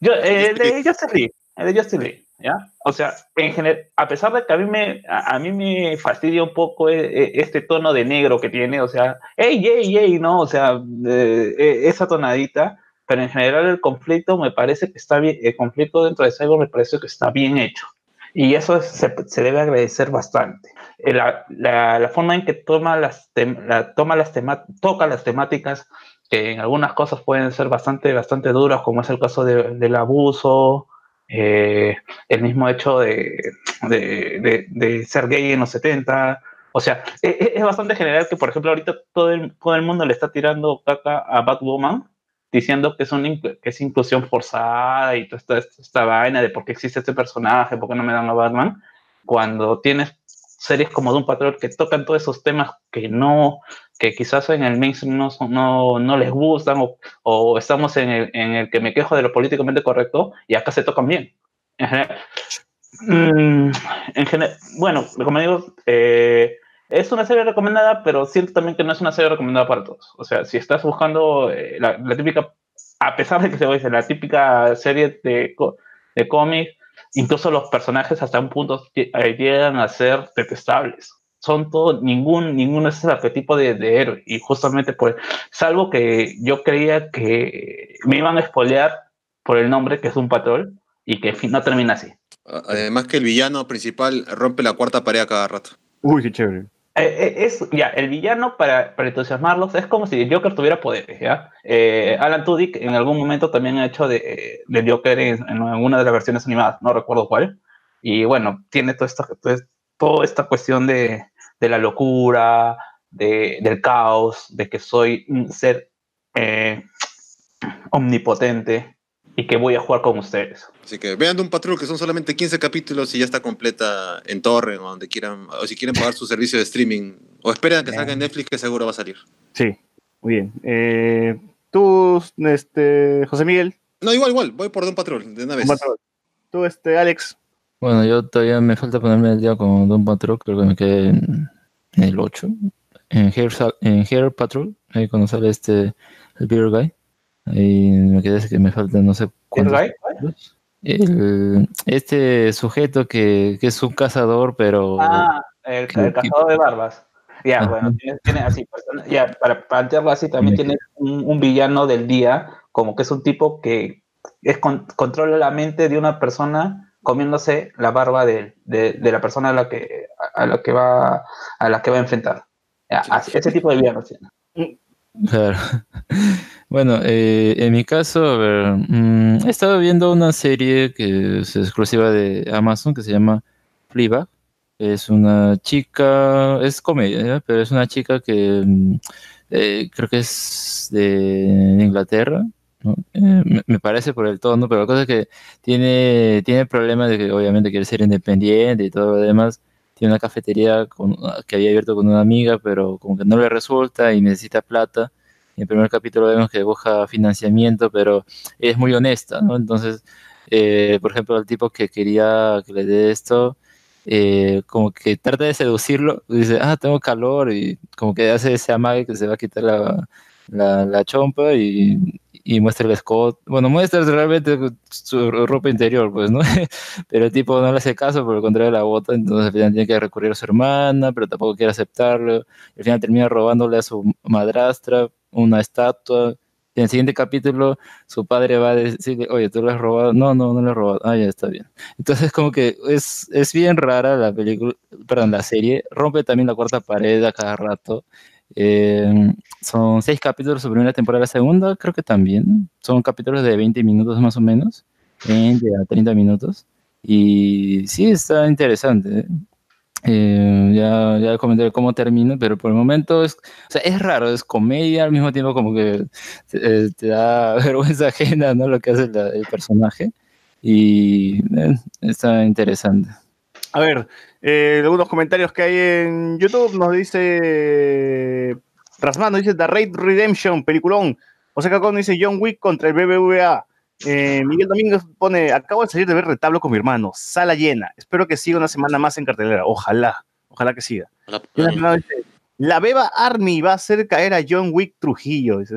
yo, eh, de Justin Lee, el de Justin Lee, ¿ya? O sea, en general, a pesar de que a mí me, a, a mí me fastidia un poco eh, eh, este tono de negro que tiene, o sea, ey, ey, ey, ¿no? O sea, eh, esa tonadita, pero en general el conflicto me parece que está bien, el conflicto dentro de Cyborg me parece que está bien hecho. Y eso es- se, se debe agradecer bastante. Eh, La, la- la forma en que toma las, tem- la- toma las tema- toca las temáticas, que en algunas cosas pueden ser bastante, bastante duras, como es el caso de- del abuso, eh, el mismo hecho de, de- ser gay en los 70. O sea, e- e- es bastante general que, por ejemplo, ahorita todo el, todo el mundo le está tirando caca a Batwoman, diciendo que es, inclu- que es inclusión forzada y toda esta, esta vaina de por qué existe este personaje, por qué no me dan a Batman, cuando tienes series como Doom Patrol que tocan todos esos temas que no, que quizás en el mainstream no, no, no les gustan o, o estamos en el, en el que me quejo de lo políticamente correcto y acá se tocan bien. En general, mm, bueno, como digo, eh, es una serie recomendada, pero siento también que no es una serie recomendada para todos. O sea, si estás buscando eh, la, la típica, a pesar de que se dice la típica serie de, de cómic, incluso los personajes hasta un punto eh, llegan a ser detestables. Son todo, ningún, ninguno es el arquetipo de, de héroe. Y justamente por, salvo que yo creía que me iban a espolear por el nombre, que es un patrón, y que en fin, no termina así. A- Además que el villano principal rompe la cuarta pared a cada rato. Uy, qué chévere. Eh, eh, es ya el villano para, para entusiasmarlos es como si el Joker tuviera poderes ya Eh, Alan Tudyk en algún momento también ha hecho de, de Joker en, en alguna de las versiones animadas no recuerdo cuál y bueno tiene toda esta toda, toda esta cuestión de, de la locura de, del caos de que soy un ser eh, omnipotente y que voy a jugar con ustedes Así que vean un Patrol que son solamente 15 capítulos y ya está completa en Torrent o donde quieran, o si quieren pagar su servicio de streaming, o esperen a que salga en Netflix que seguro va a salir. Sí, muy bien. Eh, tú, este, José Miguel. No, igual, igual, voy por Don Patrol, de una vez. Patrol. Tú, este, Alex. Bueno, yo todavía me falta ponerme al día con Don Patrol, creo que me quedé en, en el 8. En Hair, en Hair Patrol, ahí cuando sale este, el Beer Guy. Ahí me quedé que me falta no sé cuántos. Guy? capítulos. El- este sujeto que, que es un cazador, pero... Ah, el, el cazador de barbas. Ya, Ajá. bueno, tiene, tiene así, pues, ya, para plantearlo así, también tiene un, un villano del día, como que es un tipo que es con- controla la mente de una persona comiéndose la barba de, de- de la persona a la que a la que va a la que va a enfrentar. Ese tipo de villano tiene. Claro. (laughs) Bueno, eh, en mi caso, a ver, mm, he estado viendo una serie que es exclusiva de Amazon que se llama Fleabag. Es una chica, es comedia, ¿ya? pero es una chica que mm, eh, creo que es de Inglaterra, ¿no? Eh, me, parece por el tono, pero la cosa es que tiene, tiene problemas de que obviamente quiere ser independiente y todo lo demás. Tiene una cafetería con- que había abierto con una amiga, pero como que no le resulta y necesita plata. En el primer capítulo vemos que busca financiamiento, pero es muy honesta, ¿no? Entonces, eh, por ejemplo, el tipo que quería que le dé esto, eh, como que trata de seducirlo, dice, ah, tengo calor, y como que hace ese amague que se va a quitar la, la chompa y, y muestra el escote. Bueno, muestra realmente su ropa interior, pues, ¿no? (laughs) pero el tipo no le hace caso, por el contrario la bota, entonces al final tiene que recurrir a su hermana, pero tampoco quiere aceptarlo. Al final termina robándole a su madrastra una estatua. Y en el siguiente capítulo, su padre va a decirle, oye, tú lo has robado. No, no, no lo he robado. Ah, ya está bien. Entonces, como que es, es bien rara la película, perdón, la serie. Rompe también la cuarta pared a cada rato. Eh, son seis capítulos su primera temporada, la segunda creo que también. Son capítulos de 20 minutos más o menos, 20 a 30 minutos. Y sí, está interesante. ¿eh? Eh, ya, ya comentaré cómo termina, pero por el momento es, o sea, es raro, es comedia al mismo tiempo como que te, te da (laughs) vergüenza ajena, ¿no? Lo que hace la- el personaje. Y eh, está interesante. A ver, eh, algunos comentarios que hay en YouTube nos dice Rasmano dice The Raid Redemption, peliculón. José Cacón dice John Wick contra el BBVA. Eh, Miguel Domínguez pone, acabo de salir de ver retablo con mi hermano, sala llena. Espero que siga una semana más en cartelera. Ojalá, ojalá que siga. Dice, la Beba Army va a hacer caer a John Wick Trujillo. dice.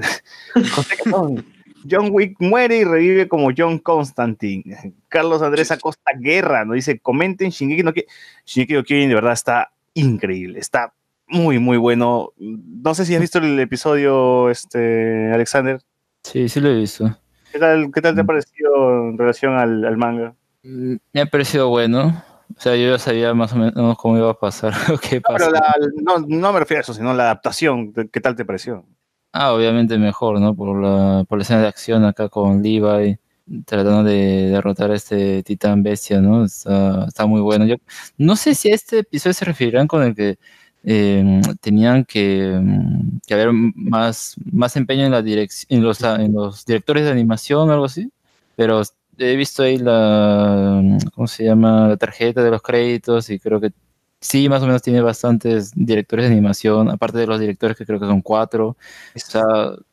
(laughs) José Cacón, John Wick muere y revive como John Constantine. (laughs) Carlos Andrés Acosta Guerra nos dice, comenten Shingeki no Kyojin. Shingeki no Kyojin de verdad está increíble, está muy, muy bueno. No sé si has visto el episodio, este, Alexander. Sí, sí lo he visto. ¿Qué tal, qué tal te ha parecido en relación al, al manga? Mm, Me ha parecido bueno. O sea, yo ya sabía más o menos cómo iba a pasar (laughs) que No, pero la- no, no me refiero a eso, sino a la adaptación. ¿Qué tal te pareció? Ah, obviamente mejor, ¿no? Por la, por la escena de acción acá con Levi, tratando de derrotar a este titán bestia, ¿no? Está, está muy bueno. Yo no sé si a este episodio se referirán con el que eh, tenían que, mm, que haber más, más empeño en la en los, en los directores de animación o algo así, pero he visto ahí la, ¿cómo se llama? La tarjeta de los créditos y creo que sí, más o menos tiene bastantes directores de animación, aparte de los directores que creo que son cuatro. O sea,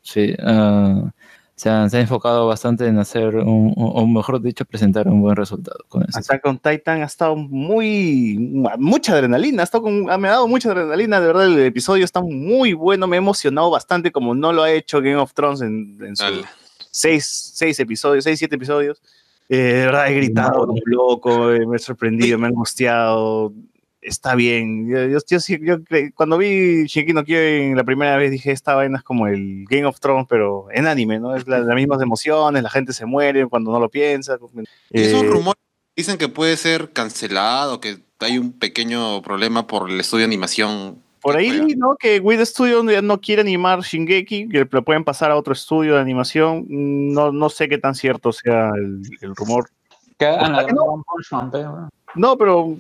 sí, ah, se, han, se han enfocado bastante en hacer, un, o mejor dicho, presentar un buen resultado con eso. Attack on Titan ha estado muy. mucha adrenalina, ha estado con- me ha dado mucha adrenalina, de verdad. El episodio está muy bueno, me ha emocionado bastante, como no lo ha hecho Game of Thrones en, en sus seis, seis episodios, seis, siete episodios. Eh, de verdad, he gritado como loco, eh, me he sorprendido, me he angustiado. Está bien. Yo, yo- yo sí- yo cre- cuando vi Shingeki no Kyojin la primera vez dije, esta vaina es como el Game of Thrones, pero en anime, ¿no? Es la- las mismas emociones, la gente se muere cuando no lo piensa. Y esos Eh, rumores dicen que puede ser cancelado, que hay un pequeño problema por el estudio de animación. Por ahí, ¿no? Que Wid Studio no quiere animar Shingeki, que lo pueden pasar a otro estudio de animación. Mm, No, no sé qué tan cierto sea el, el rumor. Que. No, pero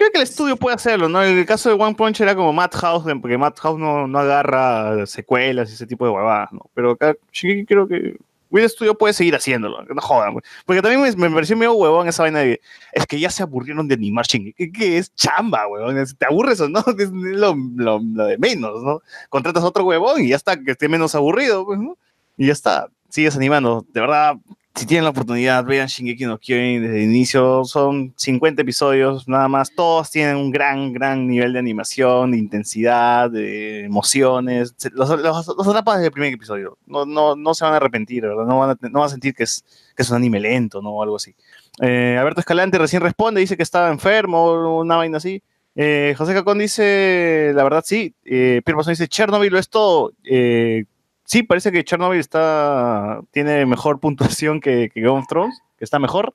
creo que el estudio puede hacerlo, ¿no? El caso de One Punch era como Madhouse, porque Madhouse no, no agarra secuelas y ese tipo de huevadas, ¿no? Pero acá Shingeki creo que Wid Studio puede seguir haciéndolo, no jodan. güey. Porque también me, me pareció medio huevón esa vaina de, es que ya se aburrieron de animar Shingeki, que es chamba, huevón, te aburres o no, (laughs) es lo, lo- lo de menos, ¿no? Contratas a otro huevón y ya está, que esté menos aburrido, pues, ¿no? Y ya está, sigues animando, de verdad, si tienen la oportunidad, vean Shingeki no Kyojin desde el inicio. Son 50 episodios nada más. Todos tienen un gran, gran nivel de animación, de intensidad, de emociones. Los, los, los desde el primer episodio. No, no, no se van a arrepentir, ¿verdad? No van a, no van a sentir que es, que es un anime lento, ¿no? O algo así. Eh, Alberto Escalante recién responde, dice que estaba enfermo, una vaina así. Eh, José Cacón dice, la verdad sí. Eh, Pierre Pasón dice, Chernobyl lo es todo. Sí, parece que Chernobyl está, tiene mejor puntuación que, que Game of Thrones, que está mejor.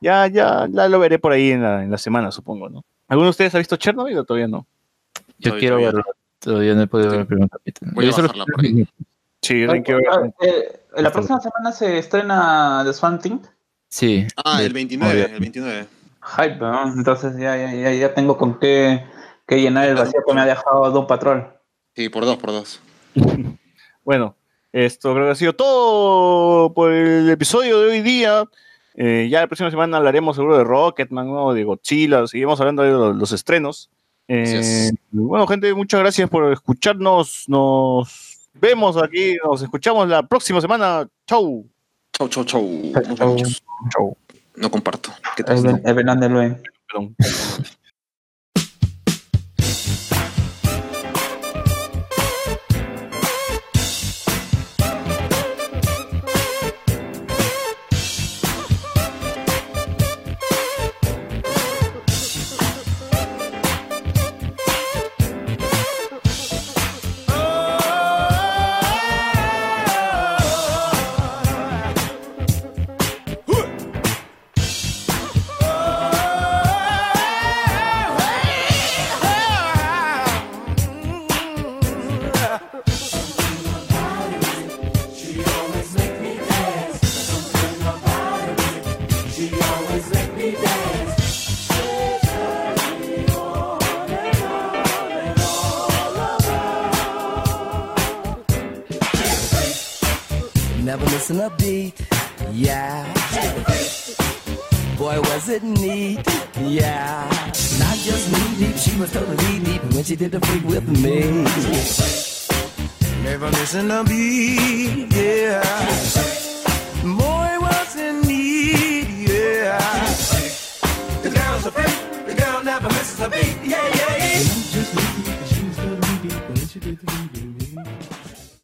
Ya, ya, ya lo veré por ahí en la, en la semana, supongo, ¿no? ¿Alguno de ustedes ha visto Chernobyl o todavía no? Yo Todavía- quiero verlo. Todavía no he podido ver el primer capítulo. Voy a bajarla por ahí. Sí, yo también quiero ver. Eh, la próxima semana se estrena The Swan Thing. Sí. Ah, el de- 29, el 29. Hype, ¿no? Entonces ya, ya, ya, ya tengo con qué, qué llenar el vacío que me ha dejado Doom Patrol. Sí, por dos, por dos. (laughs) Bueno, esto creo que ha sido todo por el episodio de hoy día. Eh, ya la próxima semana hablaremos seguro de Rocketman, ¿no? de Godzilla, seguimos hablando de los, los estrenos. Eh, es. bueno, gente, muchas gracias por escucharnos. Nos vemos aquí, nos escuchamos la próxima semana. Chau. Chau, chau, chau. Nos vemos. Chau. No comparto. ¿Qué tal? el Venán del Luen. Perdón.